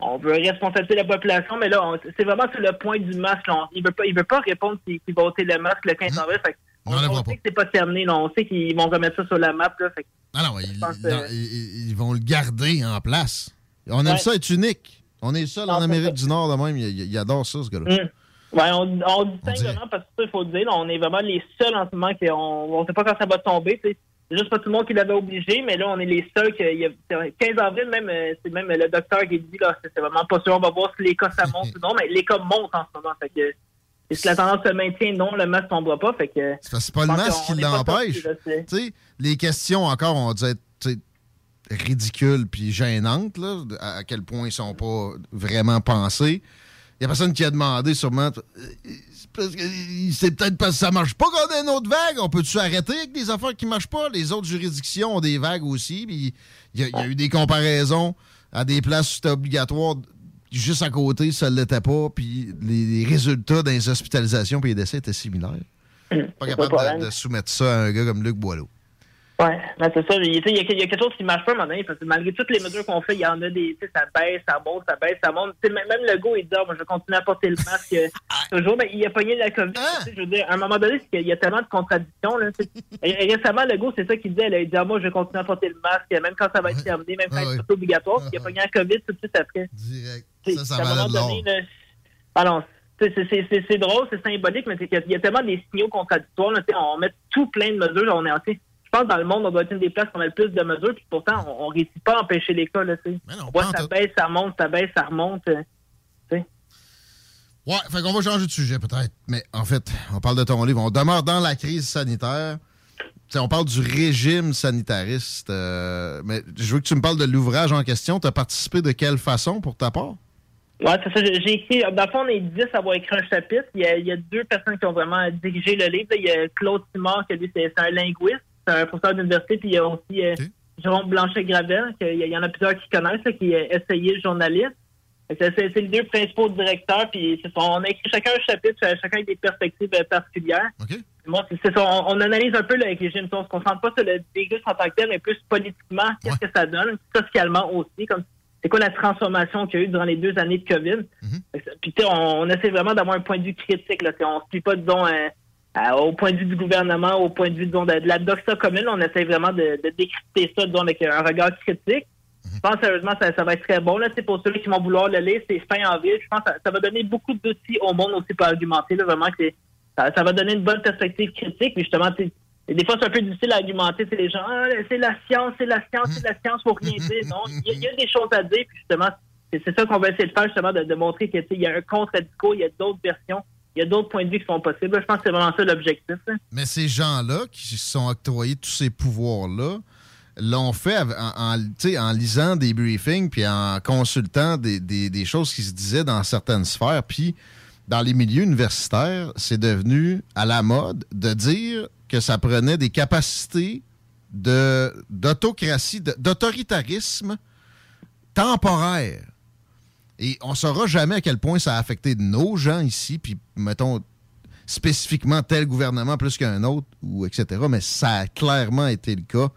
On veut responsabiliser la population, mais là, c'est vraiment sur le point du masque. Là. On- il veut pas, il veut pas répondre s'il qu'il va ôter le masque le 15 avril. Fait que on, on sait que c'est pas terminé. Là. On sait qu'ils vont remettre ça sur la map. Là. Fait que Ah non, ils, non, ils- ils vont le garder en place. On aime Ouais. ça être unique. On est seul en Amérique du Nord de même. Il, il- il adore ça, ce gars-là. Mm. Ouais, on, on distingue vraiment parce que ça, il faut le dire, on est vraiment les seuls en ce moment qui on, on sait pas quand ça va tomber. C'est juste pas tout le monde qui l'avait obligé, mais là, on est les seuls. Que, il y a, c'est 15 avril, même, euh, c'est même le docteur qui dit là, c'est vraiment pas sûr. On va voir si les cas ça monte ou non, mais les cas montent en ce moment. Fait que, et si la tendance se maintient, non, le masque tombera pas. Fait que, C'est pas le masque qui l'empêche. les questions encore ont dû être tu sais, ridicules puis gênantes, là, à à quel point ils sont pas vraiment pensés. Il y a personne qui a demandé sûrement. c'est peut-être parce que ça marche pas qu'on a une autre vague. On peut-tu arrêter avec des affaires qui marchent pas? Les autres juridictions ont des vagues aussi. Il y, a- il y a eu des comparaisons à des places où c'était obligatoire. Juste à côté, ça ne l'était pas. Puis les, les résultats les hospitalisations et les décès étaient similaires. Pas pas capable de soumettre ça à un gars comme Luc Boileau. Ouais, ben c'est ça. Il il y, a, il y a quelque chose qui marche pas à un moment donné, parce que malgré toutes les mesures qu'on fait, il y en a des. Tu sais, ça baisse, ça monte, ça baisse, ça monte. Tu sais, même le go, il dit, Ah, moi, je vais continuer à porter le masque euh, toujours, mais il a pogné la COVID. sais, Je veux dire, à un moment donné, c'est qu'il y a tellement de contradictions. Là, récemment, le go, c'est ça qu'il disait. là, il dit, ah, moi, je vais continuer à porter le masque, même quand ça va être terminé, même quand Ah ouais. c'est obligatoire. Puis il a pogné la COVID tout de suite après. Direct. Ça, ça à un moment donné, là, ah sais, c'est- drôle, c'est symbolique, mais y il y a tellement des signaux contradictoires. Là, on met tout plein de mesures. là, on est je pense dans le monde, on doit être une des places qu'on a le plus de mesures, puis pourtant, on ne réussit pas à empêcher les cas. Là, tu sais. on voit ça baisse, ça monte, ça baisse, ça remonte. euh. Ouais, fait qu'on va changer de sujet peut-être. Mais en fait, on parle de ton livre. On demeure dans la crise sanitaire. T'sais, on parle du régime sanitariste. euh, mais je veux que tu me parles de l'ouvrage en question. Tu as participé de quelle façon pour ta part? Ouais, c'est ça. J'ai écrit. Dans le fond, on est 10 à avoir écrit un chapitre. Il y a, il y a deux personnes qui ont vraiment dirigé le livre. Il y a Claude Simard, qui lui, c'est un linguiste, c'est un professeur d'université. Puis il y a aussi euh, Jérôme Blanchet-Gravel, qu'il y, en a plusieurs qui connaissent, là, qui est essayé journaliste. C'est les deux principaux directeurs. Puis ça, on a écrit chacun un chapitre, chacun avec des perspectives euh, particulières. Moi, c'est c'est ça. On, on analyse un peu là, avec les régimes. On se concentre pas sur le virus en tant que tel, mais plus politiquement, qu'est-ce que ça donne, socialement aussi, comme c'est quoi la transformation qu'il y a eu durant les deux années de COVID. Ça- Puis on, on essaie vraiment d'avoir un point de vue critique. Là. On ne se plie pas, disons, euh, au point de vue du gouvernement, au point de vue de, la doxa commune. On essaie vraiment de, décrypter ça avec un regard critique. Je pense sérieusement ça, ça va être très bon. Là, sais, pour ceux qui vont vouloir le lire, c'est fin en ville. Je pense que ça, va donner beaucoup d'outils au monde aussi pour argumenter. Là, vraiment que c'est- ça, va donner une bonne perspective critique. Justement, des fois, c'est un peu difficile à argumenter. C'est les gens, ah, c'est la science, c'est la science, c'est la science, faut rien dire. Non, il y, a- des choses à dire. Puis justement, c'est c'est ça qu'on va essayer de faire, justement, de, de montrer qu'il y a un contre-discours, il y a d'autres versions, il y a d'autres points de vue qui sont possibles. Je pense que c'est vraiment ça l'objectif. Mais ces gens-là qui se sont octroyés tous ces pouvoirs-là l'ont fait en, lisant des briefings puis en consultant des, choses qui se disaient dans certaines sphères. Puis dans les milieux universitaires, c'est devenu à la mode de dire que ça prenait des capacités d'autocratie, d'autoritarisme temporaire. Et on saura jamais à quel point ça a affecté nos gens ici, puis mettons spécifiquement tel gouvernement plus qu'un autre, ou etc. Mais ça a clairement été le cas.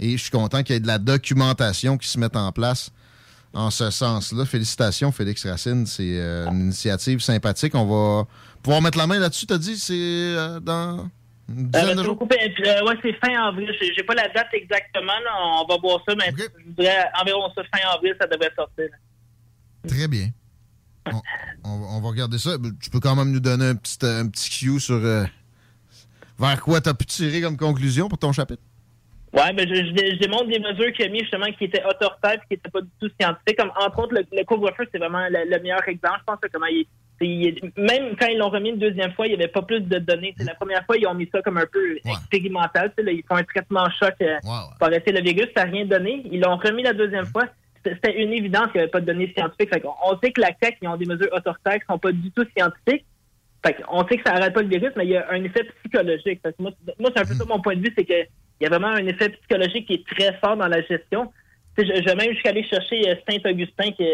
Et je suis content qu'il y ait de la documentation qui se mette en place en ce sens-là. Félicitations, Félix Racine. C'est euh, une initiative sympathique. On va pouvoir mettre la main là-dessus. T'as dit, c'est euh, dans Euh, euh, ouais, c'est fin avril. J'ai pas la date exactement. là. On va voir ça, mais je dirais environ ça, fin avril, ça devrait sortir. Très bien. On, on va- on va regarder ça. Tu peux quand même nous donner un petit, euh, un petit cue sur euh, vers quoi tu as pu tirer comme conclusion pour ton chapitre? Ouais, ben je, je, dé- je démontre des mesures qu'il a mis justement qui étaient autoritaires et qui n'étaient pas du tout scientifiques. Comme entre autres, le, le couvre-feu, c'est vraiment le, le meilleur exemple. Je pense que comment il, même quand ils l'ont remis une deuxième fois, il n'y avait pas plus de données. C'est la première fois, ils ont mis ça comme un peu expérimental. Là, ils font un traitement choc euh, pour arrêter le virus. Ça n'a rien donné. Ils l'ont remis la deuxième fois. C'était une évidence qu'il n'y avait pas de données scientifiques. On sait que la CAQ, ils ont des mesures autoritaires qui ne sont pas du tout scientifiques. Fait on sait que ça n'arrête pas le virus, mais il y a un effet psychologique. Fait que moi, c'est un peu ça mon point de vue, c'est que il y a vraiment un effet psychologique qui est très fort dans la gestion. Je, je vais même jusqu'à aller chercher euh, Saint-Augustin, qui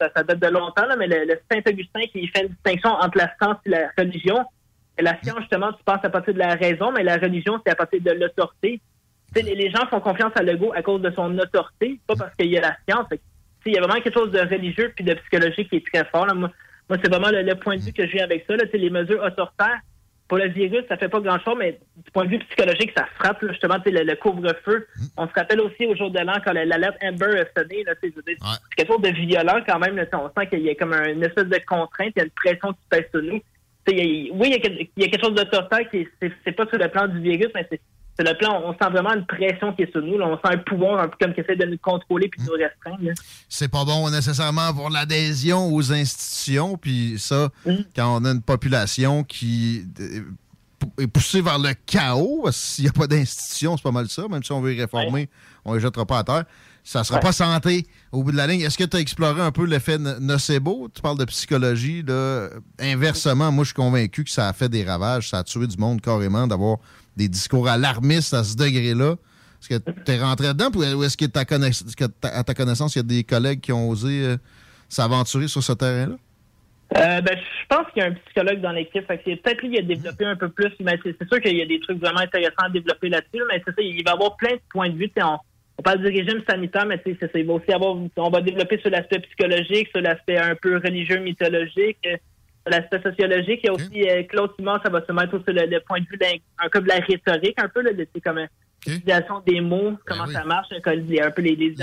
ça, date de longtemps, là, mais le, Saint-Augustin qui fait une distinction entre la science et la religion. La science, justement, tu penses à partir de la raison, mais la religion, c'est à partir de l'autorité. Les, les gens font confiance à Legault à cause de son autorité, pas parce qu'il y a la science. Il y a vraiment quelque chose de religieux puis de psychologique qui est très fort. là. Moi, moi c'est vraiment le, le point de vue que j'ai avec ça. Là. Les mesures autoritaires, pour le virus, ça fait pas grand-chose, mais du point de vue psychologique, ça frappe là, justement le, le couvre-feu. On se rappelle aussi au jour de l'an quand la- l'alerte Amber a sonné. Je C'est quelque chose de violent quand même. Là, on sent qu'il y a comme un- une espèce de contrainte, il y a une pression qui pèse sur nous. Y a- oui, il y, a, quel- il y a quelque chose d'autoritaire qui est- c'est c'est pas sur le plan du virus, mais c'est c'est le plan, on sent vraiment une pression qui est sur nous. là. on sent un pouvoir un peu comme qui essaie de nous contrôler puis de nous restreindre. c'est pas bon nécessairement pour l'adhésion aux institutions. Puis ça, quand on a une population qui euh, est poussée vers le chaos, s'il n'y a pas d'institution, c'est pas mal ça. Même si on veut y réformer, on ne les jettera pas à terre. Ça sera Ouais. pas santé au bout de la ligne. Est-ce que tu as exploré un peu l'effet no- nocebo? Tu parles de psychologie. Là. Inversement, moi, je suis convaincu que ça a fait des ravages. Ça a tué du monde carrément d'avoir des discours alarmistes à ce degré-là? Est-ce que tu es rentré dedans ou est-ce que, ta connaiss- que ta- à ta connaissance, il y a des collègues qui ont osé euh, s'aventurer sur ce terrain-là? Euh, ben, je pense qu'il y a un psychologue dans l'équipe. Peut-être lui qui a développé un peu plus. Mais c'est sûr qu'il y a des trucs vraiment intéressants à développer là-dessus. là, Mais c'est ça, il va y avoir plein de points de vue. On, parle du régime sanitaire, mais c'est aussi avoir. On va développer sur l'aspect psychologique, sur l'aspect un peu religieux, mythologique, l'aspect sociologique. Il y a aussi euh, Claude Simon, ça va se mettre sur le, le point de vue un peu de la rhétorique, un peu là, de, comme euh, l'utilisation des mots, comment ça marche, un peu les, les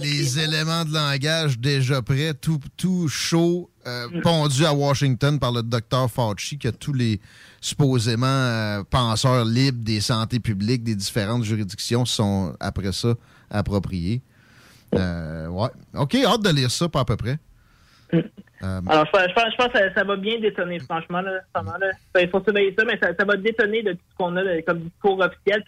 Les éléments de langage déjà prêts, tout, tout chaud, euh, pondu à Washington par le docteur Fauci, qui a tous les supposément euh, penseurs libres des santé publiques des différentes juridictions sont après ça appropriés. Euh, ouais. OK, hâte de lire ça, pas à peu près. Euh, Alors, je, je je pense que ça, va bien détonner, franchement. Là, Il faut surveiller ça, mais ça, va détonner de tout ce qu'on a comme discours officiel.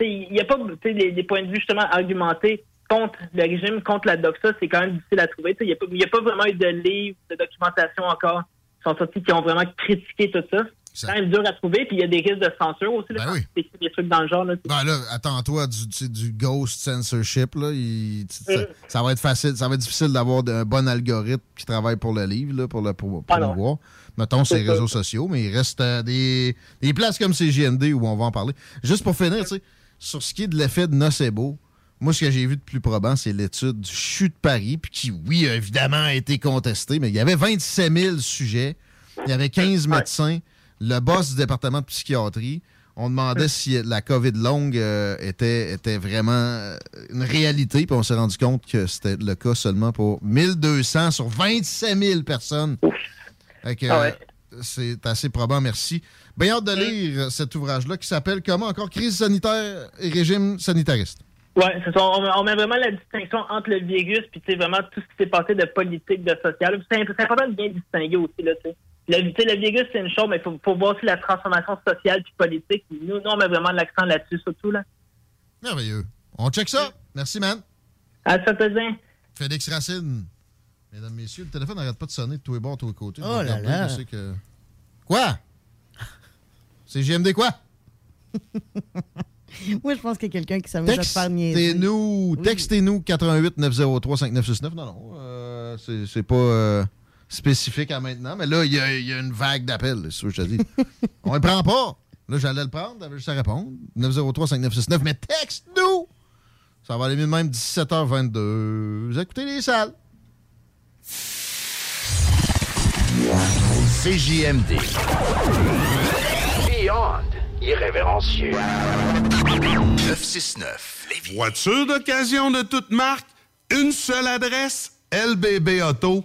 Il n'y a pas des, points de vue justement argumentés contre le régime, contre la doxa. C'est quand même difficile à trouver. Il n'y a, a pas vraiment eu de livres, de documentation encore qui sont sortis qui ont vraiment critiqué tout ça. C'est quand même dur à trouver. Puis il y a des risques de censure aussi. Là, tu écris des trucs dans le genre. Là, Ben là, attends-toi du, du ghost censorship. Là. Il- tu- ça, ça va être facile, ça va être difficile d'avoir un bon algorithme qui travaille pour le livre, là, pour le pour, Ah promouvoir. Mettons ça. réseaux sociaux, mais il reste euh, des, des places comme CGND où on va en parler. Juste pour finir, tu sais, sur ce qui est de l'effet de nocebo, moi, ce que j'ai vu de plus probant, c'est l'étude du CHU de Paris, puis qui, oui, a évidemment été contestée, mais il y avait 27 000 sujets, il y avait 15 médecins, le boss du département de psychiatrie. On demandait si la COVID longue euh, était, était vraiment euh, une réalité, puis on s'est rendu compte que c'était le cas seulement pour 1200 sur 27 000 personnes. Que, Ah ouais. euh, c'est assez probant, merci. Bien hâte de lire euh, cet ouvrage-là qui s'appelle comment encore Crise sanitaire et régime sanitariste. Ça. On, on met vraiment la distinction entre le virus puis tu sais vraiment tout ce qui s'est passé de politique, de social. C'est imp- c'est important de bien distinguer aussi là. tu le virus c'est une chose, mais il faut, faut voir aussi la transformation sociale puis politique. Nous, nous, on met vraiment l'accent là-dessus surtout là. Merveilleux. On check ça. Merci, man. À ça plaisir. Félix Racine. Mesdames, messieurs, le téléphone n'arrête pas de sonner de tous les bords, de tous les côtés. Oh là là. bien, je sais que... Quoi? C'est GMD quoi? Moi, je pense qu'il y a quelqu'un qui s'amuse à te faire niaiser. Textez-nous, textez-nous 88 903 5969. Non, non, euh, c'est c'est pas euh, spécifique à maintenant, mais là, il y a, une vague d'appels, c'est ce que je te dis. On le prend pas. Là, j'allais le prendre, t'avais juste à répondre. 903-5969, mais texte-nous! Ça va aller mieux même 17h22. Vous écoutez les salles. CJMD. Beyond irrévérencieux. 969. Voiture d'occasion de toute marque, une seule adresse, LBB Auto.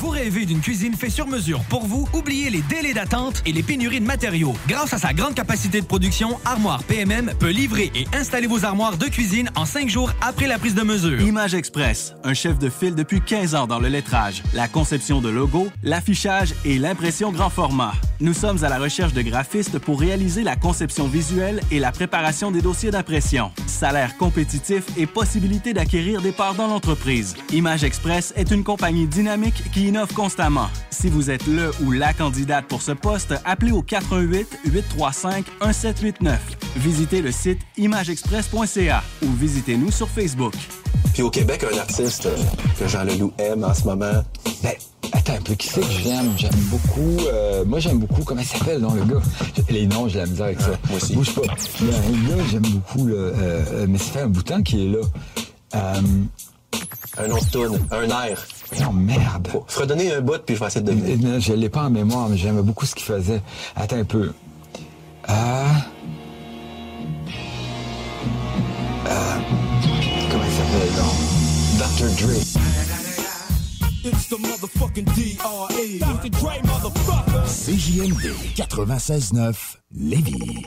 Vous rêvez d'une cuisine faite sur mesure pour vous? Oubliez les délais d'attente et les pénuries de matériaux. Grâce à sa grande capacité de production, Armoire PMM peut livrer et installer vos armoires de cuisine en cinq jours après la prise de mesure. Image Express, un chef de file depuis 15 ans dans le lettrage, la conception de logos, l'affichage et l'impression grand format. Nous sommes à la recherche de graphistes pour réaliser la conception visuelle et la préparation des dossiers d'impression. Salaire compétitif et possibilité d'acquérir des parts dans l'entreprise. Image Express est une compagnie dynamique qui innove constamment. Si vous êtes le ou la candidate pour ce poste, appelez au 88 835 1789. Visitez le site imageexpress.ca ou visitez-nous sur Facebook. Puis au Québec, un artiste euh, que Jean Leloup aime en ce moment. Ben, attends un peu, qui c'est que j'aime? J'aime beaucoup. euh, moi, j'aime beaucoup. Comment il s'appelle, non, le gars? Les noms, j'ai la misère avec ça. moi aussi. Bouge pas. Il y a un gars que j'aime beaucoup, là. euh, euh, mais ça fait un bout de temps qu'il est là. Euh, Un autre tune, un air. Non, merde. Faut se redonner un bout, puis je vais essayer de deviner. Non, je l'ai pas en mémoire, mais j'aimais beaucoup ce qu'il faisait. Attends un peu. Ah. Ah. Comment il s'appelle, non? Dr. Dre. It's the motherfucking D.R.E. Dr. Dre, motherfucker. CJMD 96.9 Lévis.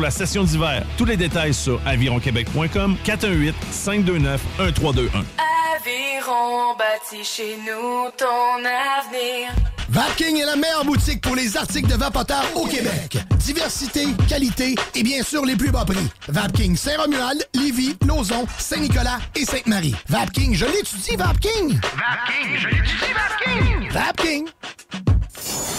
la session d'hiver. Tous les détails sur avironquebec.com 418 529 1321. Aviron bâti chez nous ton avenir. Vapking est la meilleure boutique pour les articles de vapoteurs au Québec. Diversité, qualité et bien sûr les plus bas prix. Vapking Saint-Romuald, Lévis, Lauson, Saint-Nicolas et Sainte-Marie. Vapking, je l'étudie, Vapking! Vapking, je l'étudie, Vapking! Vapking!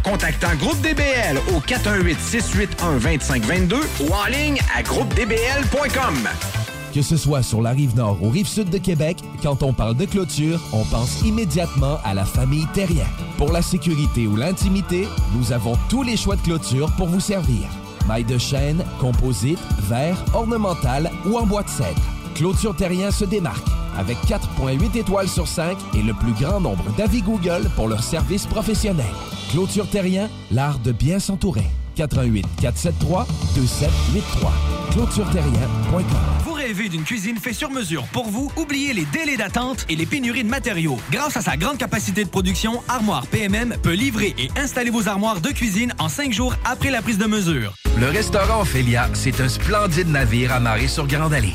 contactant Groupe DBL au 418-681-2522 ou en ligne à groupedbl.com. Que ce soit sur la rive nord ou rive sud de Québec, quand on parle de clôture, on pense immédiatement à la famille Terrien. Pour la sécurité ou l'intimité, nous avons tous les choix de clôture pour vous servir. Maille de chêne, composite, verre, ornemental ou en bois de cèdre. Clôture Terrien se démarque avec 4.8 étoiles sur 5 et le plus grand nombre d'avis Google pour leur service professionnel. Clôture Terrien, l'art de bien s'entourer. 88 473 2783. ClôtureTerrien.com. Vous rêvez d'une cuisine faite sur mesure pour vous? Oubliez les délais d'attente et les pénuries de matériaux. Grâce à sa grande capacité de production, Armoire PMM peut livrer et installer vos armoires de cuisine en cinq jours après la prise de mesure. Le restaurant Ophélia, c'est un splendide navire amarré sur Grande Allée.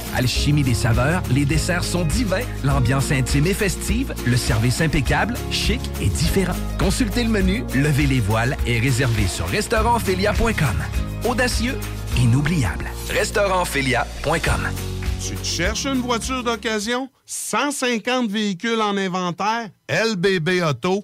Alchimie des saveurs, les desserts sont divins, l'ambiance intime et festive, le service impeccable, chic et différent. Consultez le menu, levez les voiles et réservez sur restaurantphilia.com. Audacieux, inoubliable. Restaurantphilia.com. Tu cherches une voiture d'occasion? 150 véhicules en inventaire? LBBauto.com.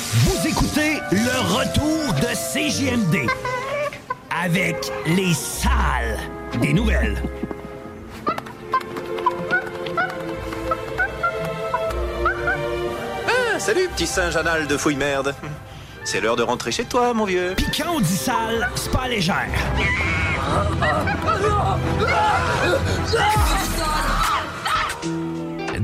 Vous écoutez le retour de CJMD avec les salles des nouvelles. Ah, salut, petit singe anal de fouille merde. C'est l'heure de rentrer chez toi, mon vieux. Puis quand on dit sale, c'est pas légère.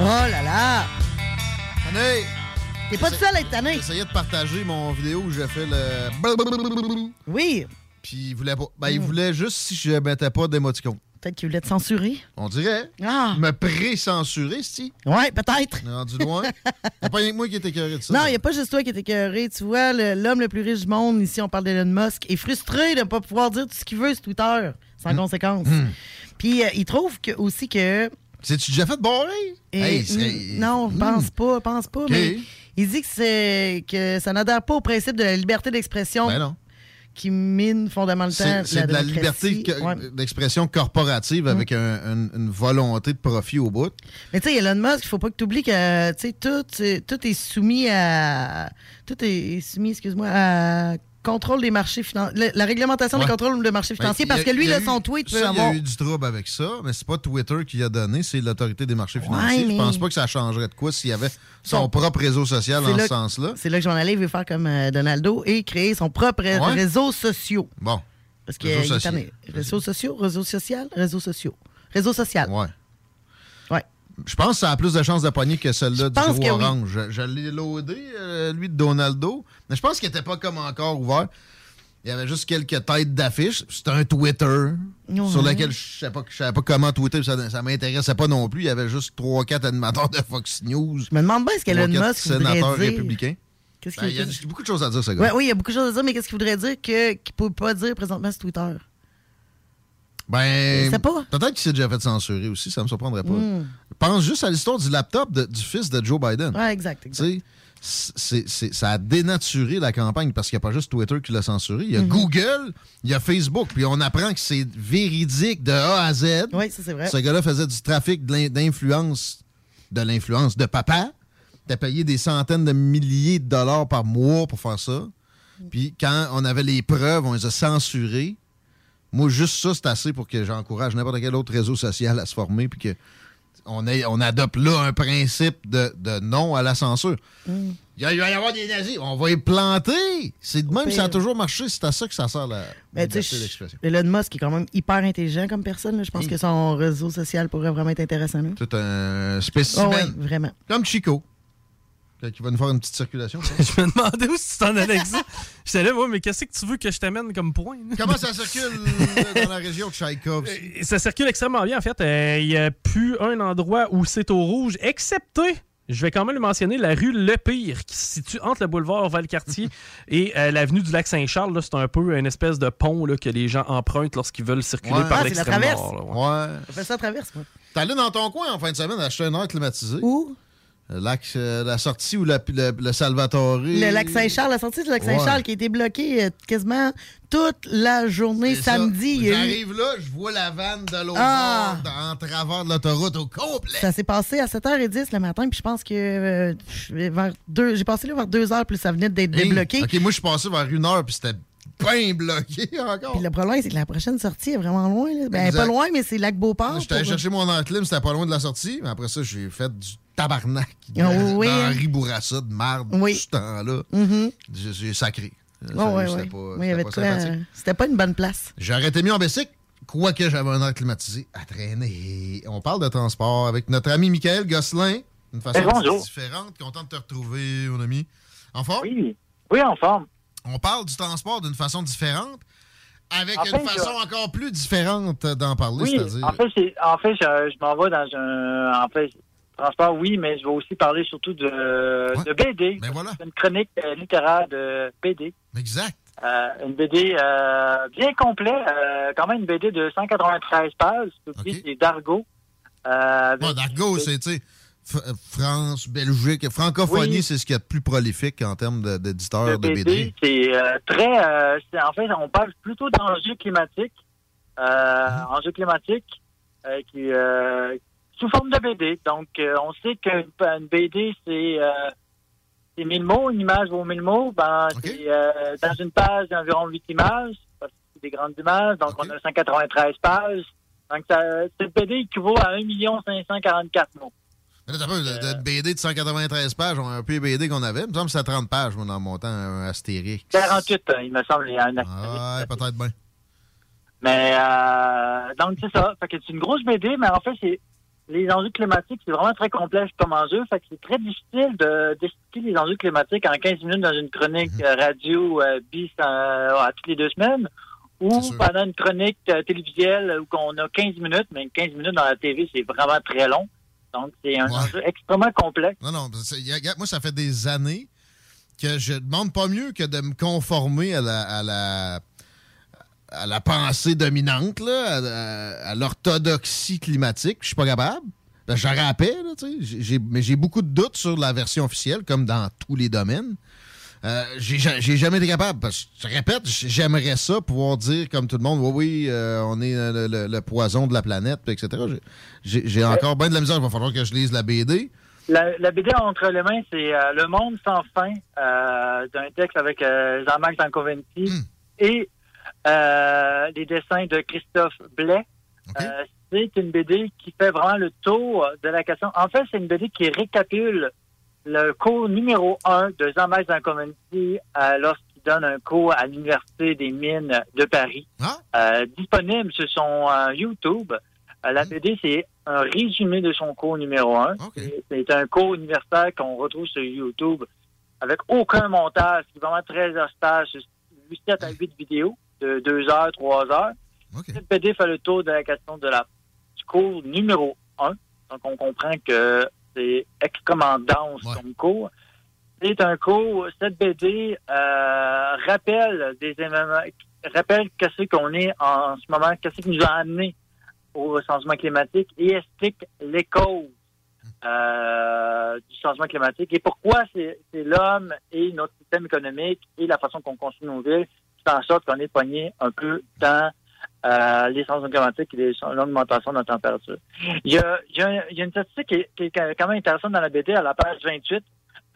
Oh là là! Tanné! T'es pas tout seul à être tanné. J'essayais de partager mon vidéo où j'ai fait le. Oui. Puis il voulait pas. Ben, il voulait juste si je mettais pas d'émoticône. Peut-être qu'il voulait te censurer. On dirait. Ah. Me pré-censurer, si. Ouais, peut-être. Est rendu loin. Y'a pas rien que moi qui était écœuré de ça. Non, il n'y a pas juste toi qui est écœuré. Tu vois, l'homme le plus riche du monde, ici, on parle d'Elon Musk, est frustré de ne pas pouvoir dire tout ce qu'il veut sur Twitter, sans conséquence. Puis euh, il trouve que, aussi que. C'est-tu déjà fait barrer? Hey, serait- Non, Hmm. pense pas, pense pas. Mais il dit que, c'est, que ça n'adhère pas au principe de la liberté d'expression Ben non. qui mine fondamentalement C'est de la liberté Ouais. d'expression corporative avec un- un- une volonté de profit au bout. Mais tu sais, Elon Musk, il faut pas que tu oublies que tout, tout est soumis à. Tout est soumis, excuse-moi, à contrôle des marchés financiers. La, réglementation Ouais. des contrôles des marchés Ben, financiers, a- parce que lui, il y a là, eu- son tweet ça, peut Il y a eu du trouble avec ça, mais c'est pas Twitter qui a donné, c'est l'autorité des marchés Ouais, financiers. mais- Je pense pas que ça changerait de quoi s'il y avait son propre réseau social là- ce sens-là. C'est là que j'en allais, il veut faire comme euh, Donaldo et créer son propre ré- Ouais. réseaux sociaux. Bon. Parce que est sociaux. tanné. Réseaux sociaux, réseaux social, réseaux sociaux. Réseau social. Ouais. Ouais. Je pense que ça a plus de chances de pogner que celle-là du gros que oui. orange. Je, je l'ai loadé, euh, lui de Donaldo, mais je pense qu'il n'était pas comme encore ouvert. Il y avait juste quelques têtes d'affiches. C'était un Twitter sur lequel je ne savais, pas- pas comment Twitter, ça ne m'intéressait pas non plus. Il y avait juste 3-4 animateurs de Fox News. Je me demande bien ce qu'Elon 3-4 Musk voudrait sénateurs dire. républicains. Qu'est-ce Ben, il y a dit? beaucoup de choses à dire, ce gars. Ouais, oui, il y a beaucoup de choses à dire, mais qu'est-ce qu'il voudrait dire que- qu'il ne peut pas dire présentement sur Twitter? Ben, pas. peut-être qu'il s'est déjà fait censurer aussi, ça me surprendrait pas. Hmm. Pense juste à l'histoire du laptop de- du fils de Joe Biden. Ouais, exact. exact. Ça a dénaturé la campagne parce qu'il n'y a pas juste Twitter qui l'a censuré. Il y a Mhm. Google, il y a Facebook. Puis on apprend que c'est véridique de A à Z. Oui, ça c'est vrai. Ce gars-là faisait du trafic d'influence, de l'influence de papa. T'as payé des centaines de milliers de dollars par mois pour faire ça. Puis quand on avait les preuves, on les a censurées. Moi, juste ça, c'est assez pour que j'encourage n'importe quel autre réseau social à se former. Puis que on, adopte là un principe de, de non à la censure. Mm. Il, va y avoir des nazis, on va les planter. C'est de même, pire. ça a toujours marché. C'est à ça que ça sert la Ben, liberté sais, d'expression. Elon Musk est quand même hyper intelligent comme personne. là. Je pense que son réseau social pourrait vraiment être intéressant. là. Tout un Oh, spécimen. ouais, vraiment. Comme Chico. Qui va nous faire une petite circulation. je me demandais où tu t'en allais avec ça. J'étais là, moi, mais qu'est-ce que tu veux que je t'amène comme point? Comment ça circule euh, dans la région de Tchaïkov? Et Ça circule extrêmement bien, en fait. Euh, Il n'y a plus un endroit où c'est au rouge, excepté, je vais quand même le mentionner, la rue Le Pire, qui se situe entre le boulevard Valcartier et euh, l'avenue du Lac-Saint-Charles. là. C'est un peu une espèce de pont là, que les gens empruntent lorsqu'ils veulent circuler Ouais. par Ah, c'est la l'extrême traverse. nord. là, ouais. Ouais. On fait ça à traverse, moi. T'es allé dans ton coin en fin de semaine acheter un air climatisé. Où? Le lac, euh, la sortie ou la- le, le Salvatore? Le lac Saint-Charles, la sortie du lac Saint-Charles Ouais. qui a été bloquée euh, quasiment toute la journée samedi. eu- J'arrive là, je vois la vanne de l'autre Ah! en travers de l'autoroute au complet. Ça s'est passé à 7h10 le matin, puis je pense que euh, vers deux, j'ai passé là vers 2h, puis ça venait d'être Hey, débloqué. OK, moi, je suis passé vers une heure, puis c'était bien bloqué encore. Puis le problème, c'est que la prochaine sortie est vraiment loin. là. Ben, Exact. pas loin, mais c'est lac Beauport. J'étais allé pour- chercher mon clim, c'était pas loin de la sortie, mais après ça, j'ai fait du tabarnak. Ah oui, hein. D'Henri Bourassa, de marde, Oui. ce temps-là. Mhm. J'ai j'ai sacré. Euh, c'était pas- Oui, il y c'était avait pas sympathique. euh, C'était pas une bonne place. J'aurais été mis en Bessic, quoique j'avais un air climatisé à traîner. On parle de transport avec notre ami Michael Gosselin, d'une façon Eh, bonjour. différente. Content de te retrouver, mon ami. En forme? Oui, oui, en forme. On parle du transport d'une façon différente, avec En une fait, façon je- encore plus différente d'en parler, Oui, c'est-à-dire. en fait, c'est- en fait, je, je m'en vais dans un en fait, transport, oui, mais je vais aussi parler surtout de, de BD. Ben C'est une chronique euh, littéraire de BD. Exact. Euh, une BD euh, bien complète, euh, quand même une BD de 193 pages, publiée c'est Dargo. Bon, Dargo, c'est, tu France, Belgique, francophonie, Oui. c'est ce qu'il y a de plus prolifique en termes d'éditeurs de, de BD. C'est très. en fait, on parle plutôt d'enjeux climatiques. Mm-hmm. Enjeux climatiques qui, sous forme de BD. Donc, euh, on sait qu'une une BD, c'est euh, c'est 1000 mots, une image vaut 1000 mots. Ben, c'est euh, dans une page d'environ 8 images, parce que c'est des grandes images. Donc, on a 193 pages. Donc, ça, cette BD équivaut à 1 544 mots. Mais là, pas, de, de BD de 193 pages, on a un peu les BD qu'on avait. Il me semble que c'était 30 pages, moi, dans mon temps, un Astérix. 48, euh, il me semble, il y a un Ouais, peut-être bien. Mais euh, donc c'est ça. Fait que c'est une grosse BD, mais en fait c'est les enjeux climatiques, c'est vraiment très complexe comme enjeu. Fait que c'est très difficile de d'expliquer les enjeux climatiques en 15 minutes dans une chronique Mhm. euh, radio euh, bis euh, à toutes les deux semaines. Ou pendant une chronique euh, télévisuelle où on a 15 minutes, mais 15 minutes dans la TV, c'est vraiment très long. Donc, c'est un enjeu extrêmement complexe. Non, non, a- moi, ça fait des années que je demande pas mieux que de me conformer à la, à la, à la pensée dominante, là, à, à- à l'orthodoxie climatique. Je suis pas capable. Ben, je rappelle, mais j'ai beaucoup de doutes sur la version officielle, comme dans tous les domaines. Euh, j'ai ja- j'ai jamais été capable. Parce que, je répète, j'aimerais ça, pouvoir dire comme tout le monde, oui, oui, euh, on est euh, le, le- le poison de la planète, etc. J'ai- encore bien de la misère. Il va falloir que je lise la BD. La, la BD entre les mains, c'est euh, Le Monde sans fin, d'un texte avec Jean-Marc Zancoventi et euh, les dessins de Christophe Blais. Euh, c'est une BD qui fait vraiment le tour de la question. En fait, c'est une BD qui récapitule le cours numéro un de Jean-Marc Zancoventi euh, lorsqu'il donne un cours à l'Université des Mines de Paris. Euh, disponible sur son YouTube. La BD, c'est un résumé de son cours numéro un. C'est- C'est un cours universitaire qu'on retrouve sur YouTube avec aucun montage. C'est vraiment très austère. C'est 7 à 8 vidéos de 2 heures, 3 heures. Cette BD fait le tour de la question de la, du cours numéro 1. Donc, on comprend que c'est extrêmement dense comme cours. C'est un cours, cette BD euh, rappelle des événements, rappelle qu'est-ce qu'on est en, ce moment, qu'est-ce qui nous a amené au changement climatique et explique les causes euh, du changement climatique et pourquoi c'est l'homme et notre système économique et la façon qu'on construit nos villes fait en sorte qu'on est pogné un peu dans euh, les changements climatiques et l'augmentation de la température. Il y a, il y a- il y a une statistique qui est, qui est quand même intéressante dans la BD à la page 28.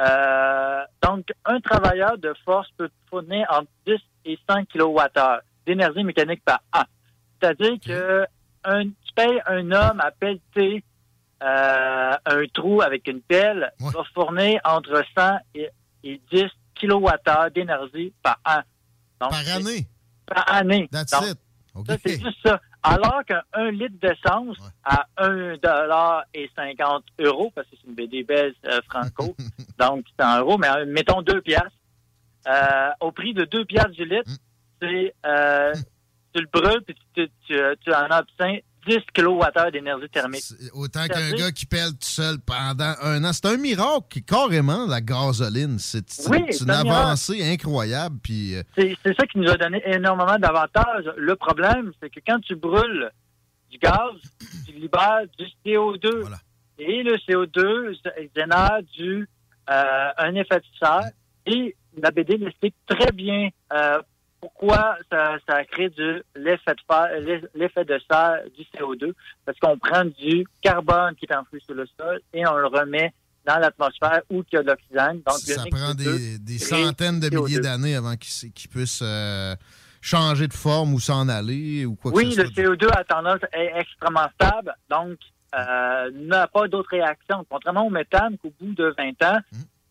Euh, donc, un travailleur de force peut fournir entre 10 et 100 kWh d'énergie mécanique par an. C'est-à-dire que un, tu payes un homme à pelleter euh, un trou avec une pelle, va fournir entre 100 et, et 10 kWh d'énergie par an. Donc, Par année? Par année. That's Donc, it. Ça, c'est juste ça. Alors qu'un litre d'essence à 1,50 euros, parce que c'est une BD belge euh, franco, donc c'est en euros, mais euh, mettons 2 piastres. Euh, au prix de 2 piastres du litre, c'est euh, tu le brûles puis tu, tu, tu en obtiens 10 kWh d'énergie thermique. Autant qu'un gars qui pèle tout seul pendant un an. C'est un miracle, carrément, la gasoline. C'est Oui, une un miracle. avancée incroyable. Puis, euh, C'est c'est ça qui nous a donné énormément d'avantages. Le problème, c'est que quand tu brûles du gaz, tu libères du CO2. Et le CO2 génère du, euh, un effet de serre. Et la BD l'explique très bien euh, pourquoi ça, ça crée l'effet de l'effet serre du CO2. Parce qu'on prend du carbone qui est enfoui sous le sol et on le remet dans l'atmosphère où il y a de l'oxygène. Donc, le ça prend des centaines de CO2. milliers d'années avant qu'il puisse euh, changer de forme ou s'en aller ou quoi que Oui, ce le soit. CO2 à tendance est extrêmement stable, donc euh, n'a pas d'autres réactions. Contrairement au méthane, qu'au bout de 20 ans,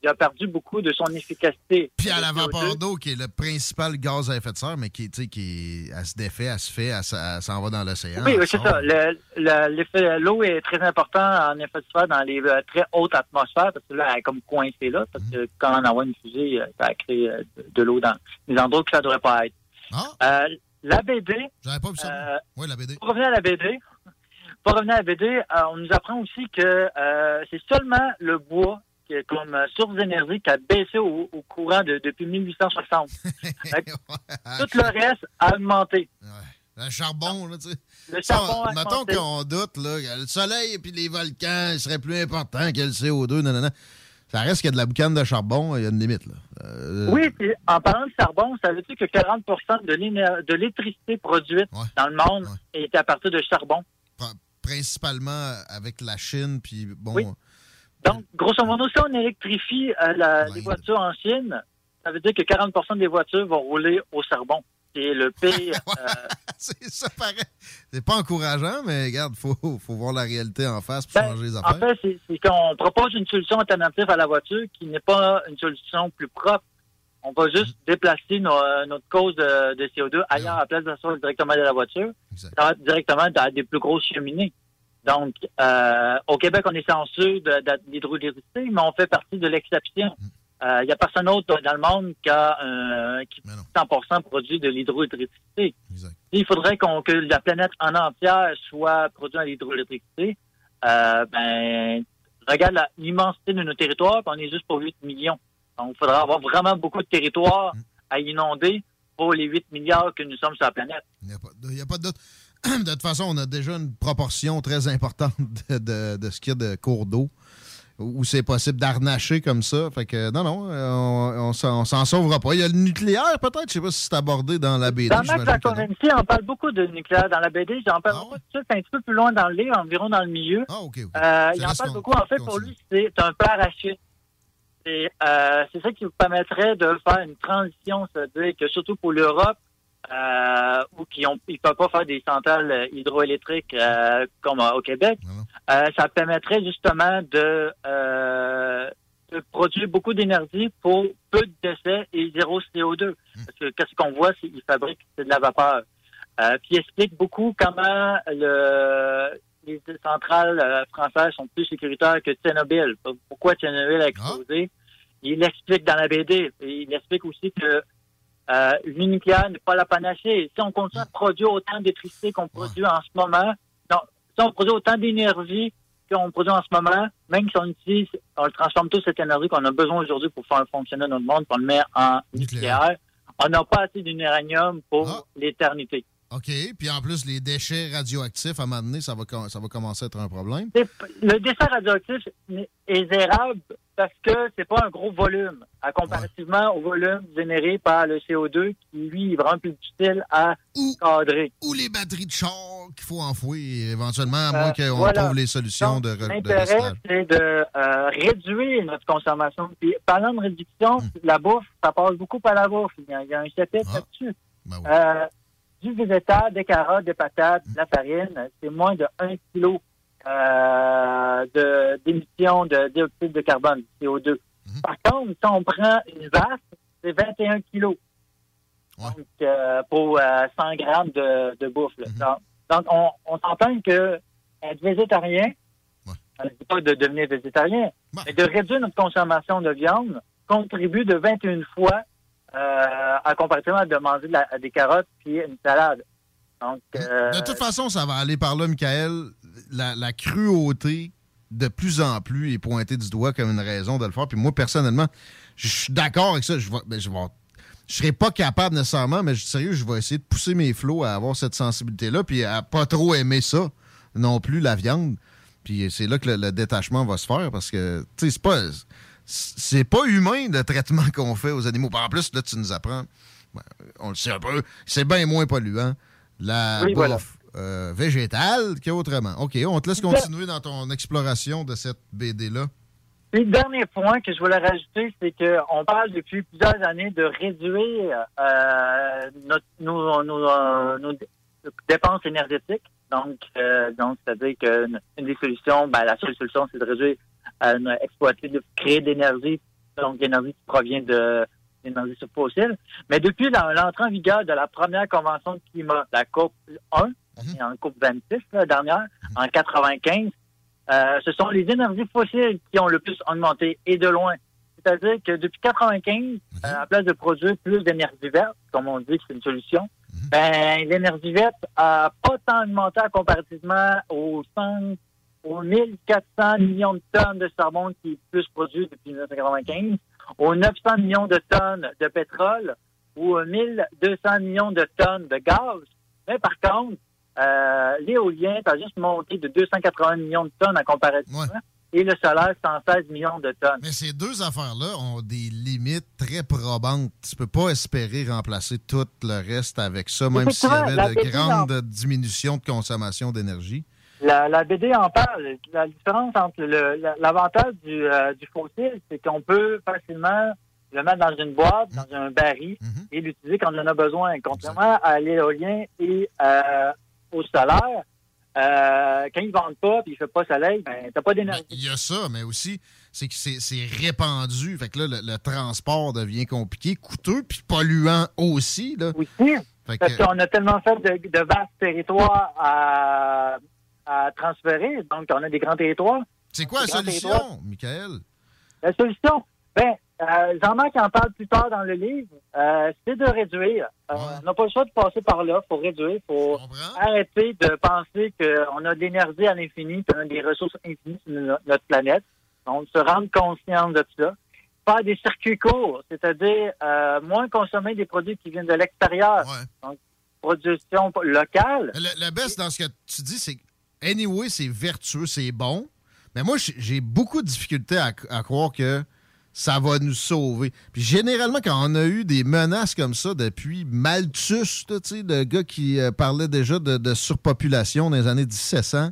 il a perdu beaucoup de son efficacité. Puis à la CO2, vapeur d'eau, qui est le principal gaz à effet de serre, mais qui, tu sais, qui elle se défait, elle se fait, elle, s'en va dans l'océan. Oui, oui, c'est ça. Le- L'eau est très important en effet de serre dans les euh, très hautes atmosphères, parce que là, elle est comme coincée là, parce que quand on envoie une fusée, euh, ça crée euh, de, de l'eau dans les endroits où ça ne devrait pas être. Euh, la BD... Ah. J'avais pas vu ça. euh, oui, la BD. Pour revenir à la BD, pour revenir à la BD, on nous apprend aussi que c'est seulement le bois comme euh, source d'énergie qui a baissé au, au courant de, depuis 1860. Fait que tout le reste a augmenté. Le charbon, là, tu sais. Le Ça, charbon a Mettons qu'on doute, là, le soleil et puis les volcans seraient plus importants que le CO2, non, non, non. Ça reste qu'il y a de la boucane de charbon, il y a une limite, là. Euh, Oui, puis en parlant de charbon, ça veut dire que 40 de l'éner- de l'électricité produite dans le monde est à partir de charbon. pr- Principalement avec la Chine, puis bon... Oui. Donc, grosso modo, si on électrifie euh, la- les voitures en Chine, ça veut dire que 40% des voitures vont rouler au charbon. C'est le pire. euh, c'est ça, pareil. C'est pas encourageant, mais regarde, faut, faut voir la réalité en face pour Ben, changer les en affaires. fait, c'est- c'est qu'on propose une solution alternative à la voiture qui n'est pas une solution plus propre. On va juste déplacer nos- euh, notre cause de, de CO2 ailleurs à la place de ça directement de la voiture. Ça va être directement dans des plus grosses cheminées. Donc, euh, au Québec, on est de l'hydroélectricité, mais on fait partie de l'exception. Il n'y a personne d'autre dans le monde qui a euh, qui 100% produit de l'hydroélectricité. Il faudrait qu'on que la planète en entière soit produite à l'hydroélectricité. Euh, ben, regarde l'immensité de nos territoires, puis on est juste pour 8 millions. Donc, il faudra avoir vraiment beaucoup de territoires à inonder pour les 8 milliards que nous sommes sur la planète. Il n'y a pas de doute. De toute façon, on a déjà une proportion très importante de, de- de ce qu'il y a de cours d'eau où c'est possible d'arnacher comme ça. Fait que non, non, euh, on, on s'en on s'en sauvera pas. Il y a le nucléaire, peut-être? Je sais pas si c'est abordé dans la BD. Dans non. Convention, on parle beaucoup de nucléaire. Dans la BD, j'en parle beaucoup de ça. C'est un petit peu plus loin dans le livre, environ dans le milieu. Ah, OK, Euh, il en parle beaucoup. En fait, pour lui, c'est un parachute. C'est euh, c'est ça qui vous permettrait de faire une transition, c'est-à-dire que surtout pour l'Europe, euh, où qui ont, ils peuvent pas faire des centrales hydroélectriques euh, comme au Québec, euh, ça permettrait justement de, euh, de produire beaucoup d'énergie pour peu de décès et zéro CO2. Parce que qu'est-ce qu'on voit, c'est qu'ils fabriquent de la vapeur. Euh, puis il explique beaucoup comment le, les centrales euh, françaises sont plus sécuritaires que Tchernobyl. Pourquoi Tchernobyl a explosé? Il explique dans la BD. Il explique aussi que euh, le nucléaire n'est pas la panacée. Si on continue à produire autant d'électricité qu'on produit en ce moment, non, si on produit autant d'énergie qu'on produit en ce moment, même si on utilise, on le transforme toute cette énergie qu'on a besoin aujourd'hui pour faire fonctionner notre monde, qu'on le met en nucléaire, on n'a pas assez d'uranium pour l'éternité. OK. Puis en plus, les déchets radioactifs, à un moment donné, ça va, ça va commencer à être un problème. Le déchet radioactif est zérable parce que c'est pas un gros volume, à comparativement au volume généré par le CO2 qui, lui, est vraiment plus utile à cadrer. Ou les batteries de char qu'il faut enfouir éventuellement, à moins Euh, qu'on voilà. trouve les solutions Donc, de, de L'intérêt, c'est de euh, réduire notre consommation. Puis, parlant de réduction, Hmm. la bouffe, ça passe beaucoup par la bouffe. Il y a, il y a un chapitre Ah. là-dessus. Ben Euh, du végétal, des carottes, des patates, de la farine, c'est moins de 1 kg euh, de- d'émissions de, dioxyde de carbone, CO2. Mhm. Par contre, si on prend une vache, c'est 21 kilos. Donc, euh, pour euh, 100 grammes de, de bouffe. Mhm. Donc, donc, on, on s'entend que être végétarien, ne dit pas de devenir végétarien, mais de réduire notre consommation de viande contribue de 21 fois euh, à comparativement de manger de la- des carottes puis une salade. Donc, euh, De toute façon, ça va aller par là, Michael. La, la cruauté, de plus en plus, est pointée du doigt comme une raison de le faire. Puis moi, personnellement, je suis d'accord avec ça. Je vais, ben, je vais- je serai pas capable nécessairement, mais je- sérieux, je vais essayer de pousser mes flots à avoir cette sensibilité-là, puis à pas trop aimer ça non plus, la viande. Puis c'est là que le, le détachement va se faire, parce que, tu sais, c'est pas... C'est pas humain, le traitement qu'on fait aux animaux. En plus, là, tu nous apprends, ben, on le sait un peu, c'est bien moins polluant, la Oui, bouffe voilà. euh, végétale qu'autrement. OK, on te laisse continuer dans ton exploration de cette BD-là. Le dernier point que je voulais rajouter, c'est qu'on parle depuis plusieurs années de réduire euh, notre, nos, nos, euh, nos dépenses énergétiques. Donc, euh, donc c'est-à-dire qu'une une des solutions, ben, la seule solution, c'est de réduire, de exploiter, de créer de l'énergie, donc l'énergie qui provient de l'énergie fossile. Mais depuis l'entrée en vigueur de la première convention de climat, la COP 1, et en COP 26, la dernière, en 95, euh, ce sont les énergies fossiles qui ont le plus augmenté et de loin. C'est-à-dire que depuis 95, euh, à place de produire plus d'énergie verte, comme on dit que c'est une solution, ben l'énergie verte a pas tant augmenté comparativement aux 100, aux 1400 millions de tonnes de charbon qui est plus produit depuis 1995, aux 900 millions de tonnes de pétrole ou aux 1200 millions de tonnes de gaz. Mais par contre, euh, l'éolien, ça a juste monté de 280 millions de tonnes à comparaison. Et le solaire, 116 millions de tonnes. Mais ces deux affaires-là ont des limites très probantes. Tu peux pas espérer remplacer tout le reste avec ça, même s'il y avait de grandes diminutions de consommation d'énergie. La, la BD en parle. La différence entre l'avantage du, euh, du fossile, c'est qu'on peut facilement le mettre dans une boîte, dans un baril et l'utiliser quand on en a besoin. Contrairement à l'éolien et euh, au solaire, euh, quand ils ne vendent pas et il ne fait pas soleil, ben, t'as pas d'énergie. Il y a ça, mais aussi, c'est que c'est répandu. Fait que là, le, le transport devient compliqué, coûteux, puis polluant aussi. Là. Aussi. Fait Parce qu'on a tellement fait de, de vastes territoires à, à transférer. Donc, on a des grands territoires. C'est quoi la Des solution. Michael? La solution, ben, euh, Jean-Marc en parle plus tard dans le livre, euh, c'est de réduire. Euh, On n'a pas le choix de passer par là. Il faut réduire. Il faut arrêter de penser qu'on a de l'énergie à l'infini, qu'on a des ressources infinies sur no- notre planète. Donc, se rendre conscient de ça. Faire des circuits courts, c'est-à-dire moins consommer des produits qui viennent de l'extérieur. Donc, production locale. Le, le best dans ce que tu dis, c'est que, anyway, c'est vertueux, c'est bon. Mais moi, j'ai- beaucoup de difficultés à, à croire que ça va nous sauver. Puis généralement, quand on a eu des menaces comme ça depuis Malthus, là, tu sais, le gars qui euh, parlait déjà de, de surpopulation dans les années 1700,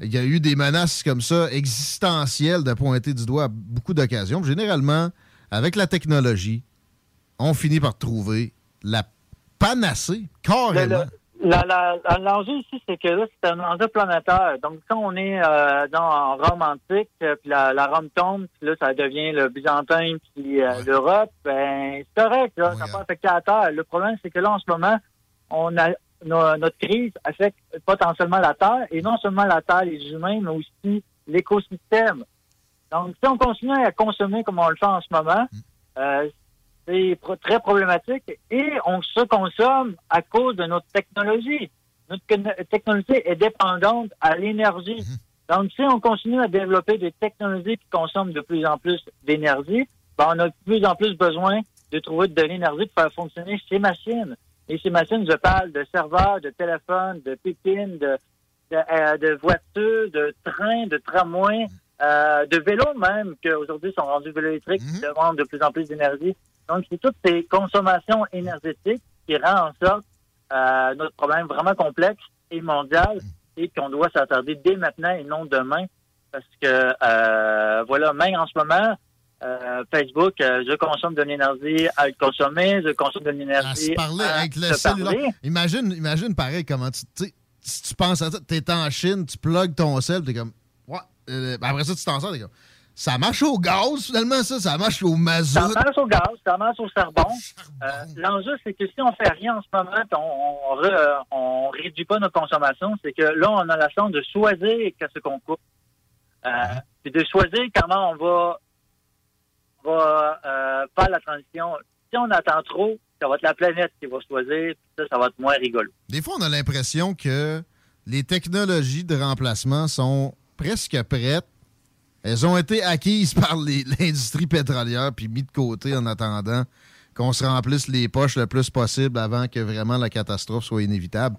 il y a eu des menaces comme ça existentielles de pointer du doigt à beaucoup d'occasions. Généralement, avec la technologie, on finit par trouver la panacée, carrément. La- la- la- L'enjeu ici, c'est que là, c'est un enjeu planétaire. Donc, quand on est euh, dans en Rome antique, euh, puis la, la Rome tombe, puis là, ça devient le Byzantin, puis euh, l'Europe, ben, c'est correct, là, ça peut affecter la Terre. Le problème, c'est que là, en ce moment, on a no- notre crise affecte potentiellement la Terre, et non seulement la Terre, les humains, mais aussi l'écosystème. Donc, si on continue à consommer comme on le fait en ce moment, euh, c'est très problématique et on se consomme à cause de notre technologie. Notre technologie est dépendante à l'énergie. Donc, si on continue à développer des technologies qui consomment de plus en plus d'énergie, ben, on a de plus en plus besoin de trouver de l'énergie pour faire fonctionner ces machines. Et ces machines, je parle de serveurs, de téléphones, de pépines, de, de, euh, de voitures, de trains, de tramways, euh, de vélos même, qu'aujourd'hui sont rendus vélos électriques, qui demandent de plus en plus d'énergie. Donc, c'est toutes ces consommations énergétiques qui rend en sorte euh, notre problème vraiment complexe et mondial et qu'on doit s'attarder dès maintenant et non demain. Parce que, euh, voilà, même en ce moment, euh, Facebook, euh, je consomme de l'énergie à le consommer, je consomme de À l'énergie se parler à avec le cellulaire. parler. Imagine, imagine pareil comment tu. Si tu penses à ça, t'es en Chine, tu plugues ton sel, t'es comme. Ouais. ben après ça, tu t'en sors, t'es comme. Ça marche au gaz, finalement, ça. Ça marche au mazout. Ça marche au gaz, ça marche au charbon. Euh, L'enjeu, c'est que si on fait rien en ce moment, on, on, re- euh, on réduit pas notre consommation, c'est que là, on a la chance de choisir qu'est-ce qu'on coupe. Euh, Puis de choisir comment on va, va euh, faire la transition. Si on attend trop, ça va être la planète qui va choisir, puis ça, ça va être moins rigolo. Des fois, on a l'impression que les technologies de remplacement sont presque prêtes. Elles ont été acquises par l'industrie pétrolière puis mis de côté en attendant qu'on se remplisse les poches le plus possible avant que vraiment la catastrophe soit inévitable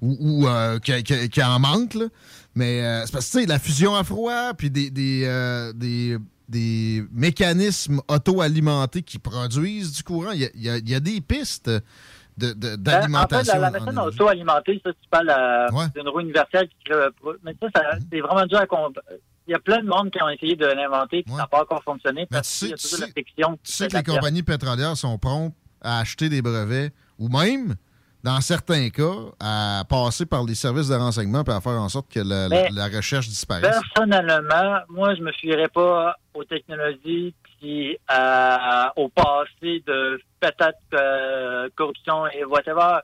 ou, ou, euh, qu'il en manque. là. Mais euh, c'est parce que tu sais, la fusion à froid puis des, des, euh, des, des mécanismes auto-alimentés qui produisent du courant, il y a, il y a- il y a des pistes de- de- Ben, en fait, d'alimentation. la, énergie. auto-alimentée, ça, tu parles euh, d'une roue universelle qui. Mais ça, ça Mm-hmm. c'est vraiment dur à... comp- Il y a plein de monde qui ont essayé de l'inventer, puis ça n'a pas encore fonctionné parce tu qu'il y a sais- toujours tu la sais- friction. Tu sais que les compagnies pétrolières sont promptes à acheter des brevets ou même, dans certains cas, à passer par les services de renseignement et à faire en sorte que la, la- Mais- la recherche disparaisse. Personnellement, moi, je me fierais pas aux technologies puis euh, au passé de peut-être euh, corruption et whatever.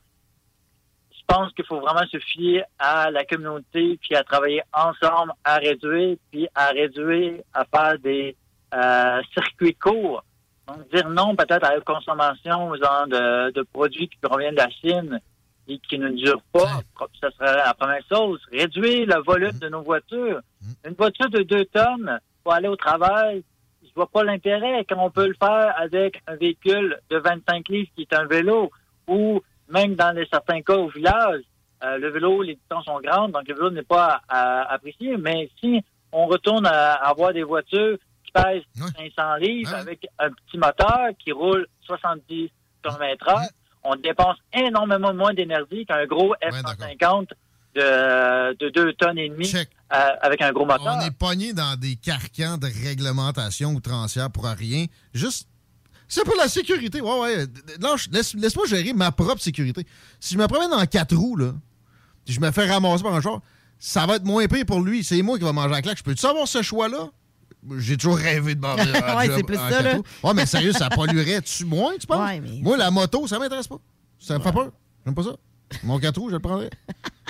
Je pense qu'il faut vraiment se fier à la communauté puis à travailler ensemble à réduire puis à réduire à faire des euh, circuits courts. Donc, dire non peut-être à la consommation genre, de, de produits qui proviennent de la Chine et qui ne durent pas, ça serait la première chose. Réduire le volume de nos voitures. Une voiture de 2 tonnes pour aller au travail, je vois pas l'intérêt quand on peut le faire avec un véhicule de 25 livres qui est un vélo ou même dans les certains cas au village, euh, le vélo, les distances sont grandes, donc le vélo n'est pas à, à apprécier. Mais si on retourne à avoir des voitures qui pèsent 500 livres avec un petit moteur qui roule 70 km heure, on dépense énormément moins d'énergie qu'un gros F-150 de, de 2 tonnes et demie euh, avec un gros moteur. On est pogné dans des carcans de réglementation outrancière pour rien. Juste. C'est pour la sécurité. Ouais, ouais. Lâche- laisse- Laisse-moi gérer ma propre sécurité. Si je me promène en quatre roues, là, puis je me fais ramasser par un char, ça va être moins pire pour lui. C'est moi qui va manger la claque. Je peux-tu avoir ce choix-là? J'ai toujours rêvé de manger un Ouais, c'est plus en ça, là. Ouais, mais sérieux, ça polluerait-tu moins, tu penses? Ouais, mais- Moi, la moto, ça m'intéresse pas. Ça me fait peur. J'aime pas ça. Mon 4 roues, je le prendrais.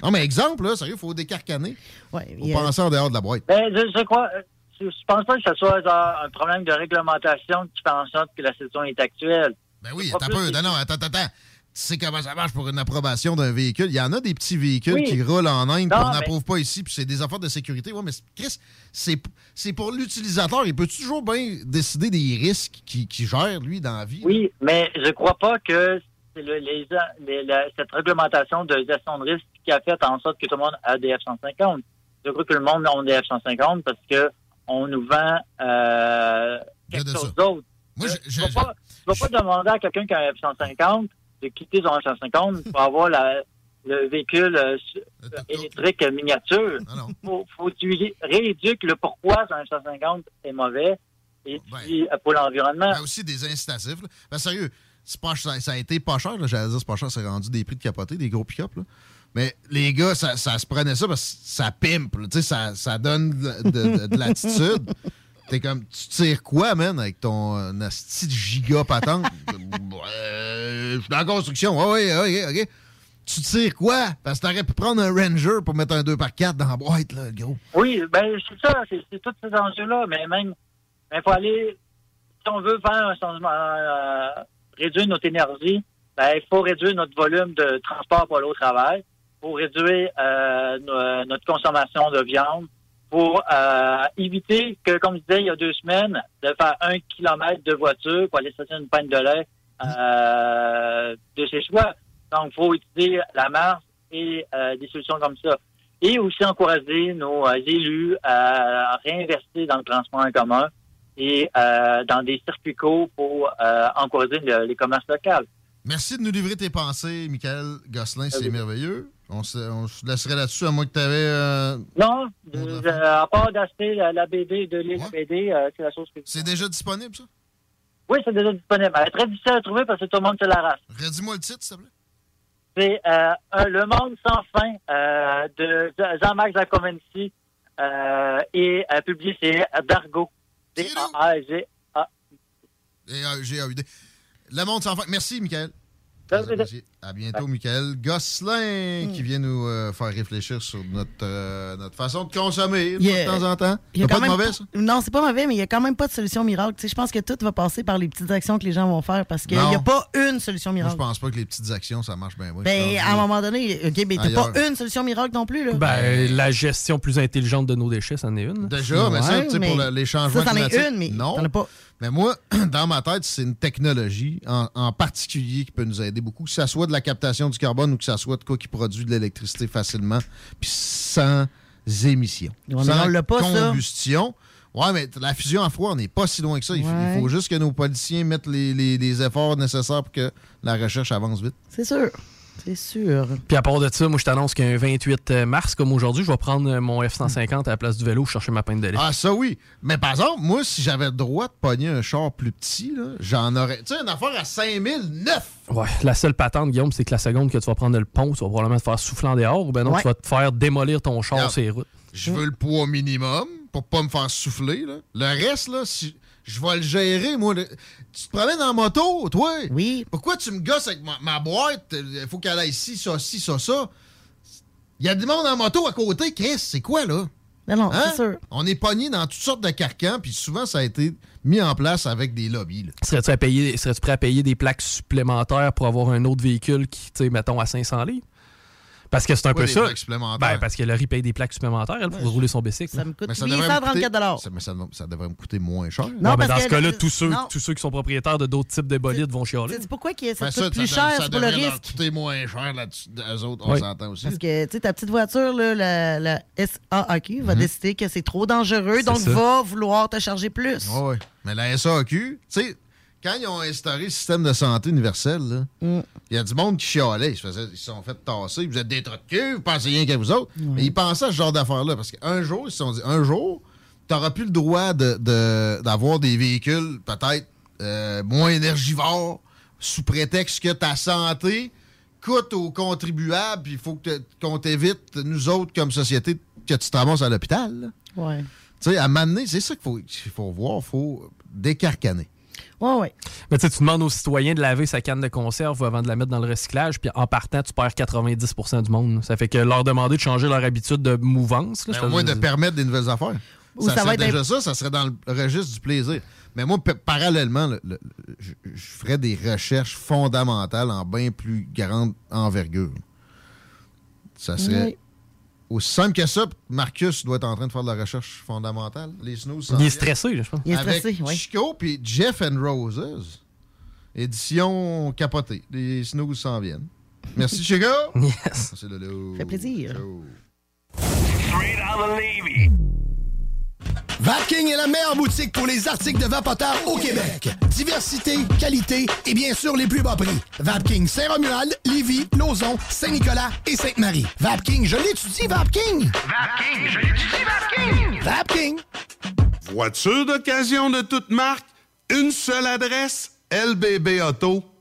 Non, mais exemple, là, sérieux, il faut décarcaner. Faut y a- penser en dehors de la boîte. Ben, je, je crois, euh, je, pense pas que ce soit genre, un problème de réglementation qui fait en sorte que la situation est actuelle? Ben oui, attends un peu. Non, non, attends, attends, attends. Tu sais comment ça marche pour une approbation d'un véhicule? Il y en a des petits véhicules Oui. qui roulent en Inde, Non, puis on mais- n'approuve pas ici, puis c'est des affaires de sécurité. Ouais, mais Chris, c'est c'est pour l'utilisateur. Il peut toujours bien décider des risques qu'il gère, lui, dans la vie? Oui, mais je crois pas que c'est le- les, les- la- cette réglementation de gestion de risque qui a fait en sorte que tout le monde a des F-150. Je crois que le monde a des F-150 parce que on nous vend euh, quelque chose d'autre. Moi, je ne vais pas, demander à quelqu'un qui a un F-150 de quitter son F-150 pour avoir la- le véhicule euh, électrique miniature. faut, faut que tu rééduques le pourquoi son F-150 est mauvais et puis, euh, pour l'environnement. Il y a aussi des incitatifs. là. Ben, sérieux, pas, ça, ça a été pas cher. J'allais dire, c'est pas cher, c'est rendu des prix de capoter, des gros pick-up. Mais les gars, ça, ça se prenait ça parce que ça pimpe. là. Tu sais, Ça, ça donne de, de- de l'attitude. T'es comme, tu tires quoi, man, avec ton euh, asti de giga patente? Euh, je suis dans la construction. Ouais, ouais, ok, ok. Tu tires quoi? Parce que t'aurais pu prendre un Ranger pour mettre un 2x4 dans la boîte, là, le gros. Oui, ben c'est ça, c'est c'est tous ces enjeux-là, mais même, il faut aller, si on veut faire un changement, euh, réduire notre énergie, ben il faut réduire notre volume de transport pour aller au travail, pour réduire euh, no- notre consommation de viande, pour euh, éviter que, comme je disais il y a deux semaines, de faire un kilomètre de voiture pour aller chercher une panne de lait euh, de ses choix. Donc, il faut utiliser la marge et euh, des solutions comme ça. Et aussi encourager nos euh, élus à réinvestir dans le transport en commun et euh, dans des circuits courts pour euh, encourager le- les commerces locaux. Merci de nous livrer tes pensées, Michael Gosselin. C'est merveilleux. On se, on se laisserait là-dessus, à moins que tu avais. Non, euh, à part d'acheter la, la BD de l'île BD, euh, c'est la chose que... C'est déjà disponible, ça? Oui, c'est déjà disponible. Elle est très difficile à trouver parce que tout le monde se l'arrache. Redis-moi le titre, s'il te plaît. C'est euh, Le Monde sans fin euh, de Jean-Marc Giacometti euh, et euh, publié chez Dargo. D-A-R-G-A. Et, euh, G-A-U-D. Le monde sans fin. Merci, Michael. À bientôt, Michael Gosselin, qui vient nous euh, faire réfléchir sur notre, euh, notre façon de consommer de temps en temps. Il y a C'est pas quand de même mauvais, ça? Non, c'est pas mauvais, mais il y a quand même pas de solution miracle. Tu sais, je pense que tout va passer par les petites actions que les gens vont faire parce qu'il n'y a pas une solution Moi, je miracle. pense pas que les petites actions, ça marche bien. Ben, à un moment donné, OK, ben, t'as pas une solution miracle non plus, là. Ben, la gestion plus intelligente de nos déchets, c'en est une. Déjà, mais ça, tu sais, pour le- les changements ça, c'en est climatiques. une, mais non. t'en as pas. Mais moi, dans ma tête, c'est une technologie en, en particulier qui peut nous aider beaucoup, que ça soit de la captation du carbone ou que ça soit de quoi qui produit de l'électricité facilement, puis sans émissions. Ouais, sans on pas, ça. combustion. Ouais, mais la fusion à froid, on n'est pas si loin que ça. Il, faut- il Ouais. faut juste que nos policiers mettent les, les- les efforts nécessaires pour que la recherche avance vite. C'est sûr. C'est sûr. Puis à part de ça, moi, je t'annonce qu'un 28 mars, comme aujourd'hui, je vais prendre euh, mon F-150 à la place du vélo chercher ma peine de lait. Ah, ça oui. Mais par exemple, moi, si j'avais le droit de pogner un char plus petit, j'en aurais. Tu sais, une affaire à 5009. Ouais, la seule patente, Guillaume, c'est que la seconde que tu vas prendre le pont, tu vas probablement te faire souffler en dehors ou ben non, Ouais. tu vas te faire démolir ton char sur les routes. Je veux le poids minimum pour pas me faire souffler. là. Le reste, là, si je vais le gérer, moi. Tu te promènes en moto, toi? Oui. Pourquoi tu me gosses avec ma, ma boîte? Il faut qu'elle aille ici, ça, ci, ça, ça. Il y a du monde en moto à côté, Chris. C'est quoi, là? Non, non, Hein? c'est sûr. On est pogné dans toutes sortes de carcans, puis souvent, ça a été mis en place avec des lobbies. serais-tu prêt à payer des plaques supplémentaires pour avoir un autre véhicule qui, tu sais, mettons, à 500 livres? Parce que c'est un peu ça. Ben, parce que Laurie paye des plaques supplémentaires elle, pour rouler son bicycle. Ça me coûte Mais ça devrait me 834 coûter- ça- Mais ça, ça devrait me coûter moins cher. Non, mais dans parce ce que- cas-là, tous ceux, non. tous ceux qui sont propriétaires de d'autres types de bolides vont chialer. C'est pourquoi que ça Ben, te coûte plus ça, cher, ça c'est pour le devrait leur risque? coûter moins cher là-dessus. Eux autres, on Oui. s'entend aussi. Parce que, tu sais, ta petite voiture, là, la, la SAAQ, va Mhm. décider que c'est trop dangereux, donc ça. va vouloir te charger plus. Ouais. Mais la SAQ, tu sais, quand ils ont instauré le système de santé universel, là, il Mm. y a du monde qui chialait. Ils se, faisaient- ils se sont fait tasser. Vous êtes des trous de cul, vous pensez rien qu'à vous autres. Mais ils pensaient à ce genre d'affaires-là. Parce qu'un jour, ils se sont dit, un jour, tu n'auras plus le droit de- de- d'avoir des véhicules peut-être euh, moins énergivores sous prétexte que ta santé coûte aux contribuables, puis il faut qu'on t'évite, nous autres, comme société, que tu te ramasses à l'hôpital. Ouais. Tu sais, à m'amener, c'est ça qu'il faut, qu'il faut voir, il faut décarcaner. Ouais, ouais. Mais tu sais, tu demandes aux citoyens de laver sa canne de conserve avant de la mettre dans le recyclage, puis en partant, tu perds 90% du monde. Ça fait que leur demander de changer leur habitude de mouvance. là, Ben, au moins de permettre des nouvelles affaires. Ou ça, ça va serait être déjà ça, ça serait dans le registre du plaisir. Mais moi, pa- parallèlement, le- le- je, je ferais des recherches fondamentales en bien plus grande envergure. Ça serait Oui. Aussi simple que ça. Marcus doit être en train de faire de la recherche fondamentale. Les snooze. s'en Il est stressé, là, je pense. Il est Avec stressé, oui. Chico puis Jeff and Roses. Édition capotée. Les snooze s'en viennent. Merci, Chico. Yes. C'est le lot. fait plaisir. Straight out of Levy. Vapking est la meilleure boutique pour les articles de vapoteurs au Québec. Diversité, qualité et bien sûr les plus bas prix. Vapking Saint-Romuald, Lévis, Lauson, Saint-Nicolas et Sainte-Marie. Vapking, je l'étudie, Vapking! Vapking, je l'étudie, Vapking! Vapking! Voiture d'occasion de toute marque, une seule adresse,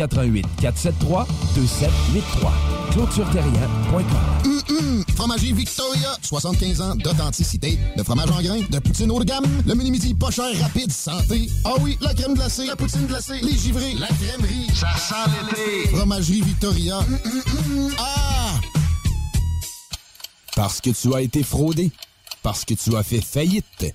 88 473 2783. ClôtureTerrien.com. Hum, hum. Fromagerie Victoria, 75 ans d'authenticité, de fromage en grains, de poutine haut de gamme, le mini-midi pas cher, rapide, santé. Ah oui, la crème glacée, la poutine glacée, les givrés, la crèmerie. Ça sent l'été. Fromagerie Victoria. Hum, hum, hum. Ah! Parce que tu as été fraudé. Parce que tu as fait faillite.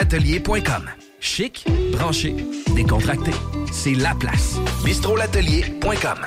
bistrolatelier.com. Chic, branché, décontracté. C'est la place. bistrolatelier.com.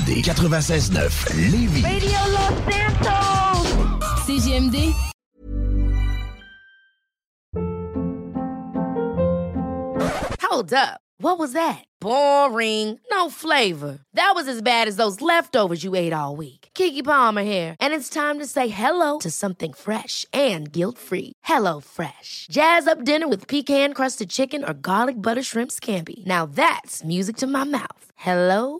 96.9 Lévis. Radio Los Santos. CGMD. Hold up. What was that? Boring. No flavor. That was as bad as those leftovers you ate all week. Kiki Palmer here, and it's time to say hello to something fresh and guilt-free. Hello Fresh. Jazz up dinner with pecan-crusted chicken or garlic butter shrimp scampi. Now that's music to my mouth. Hello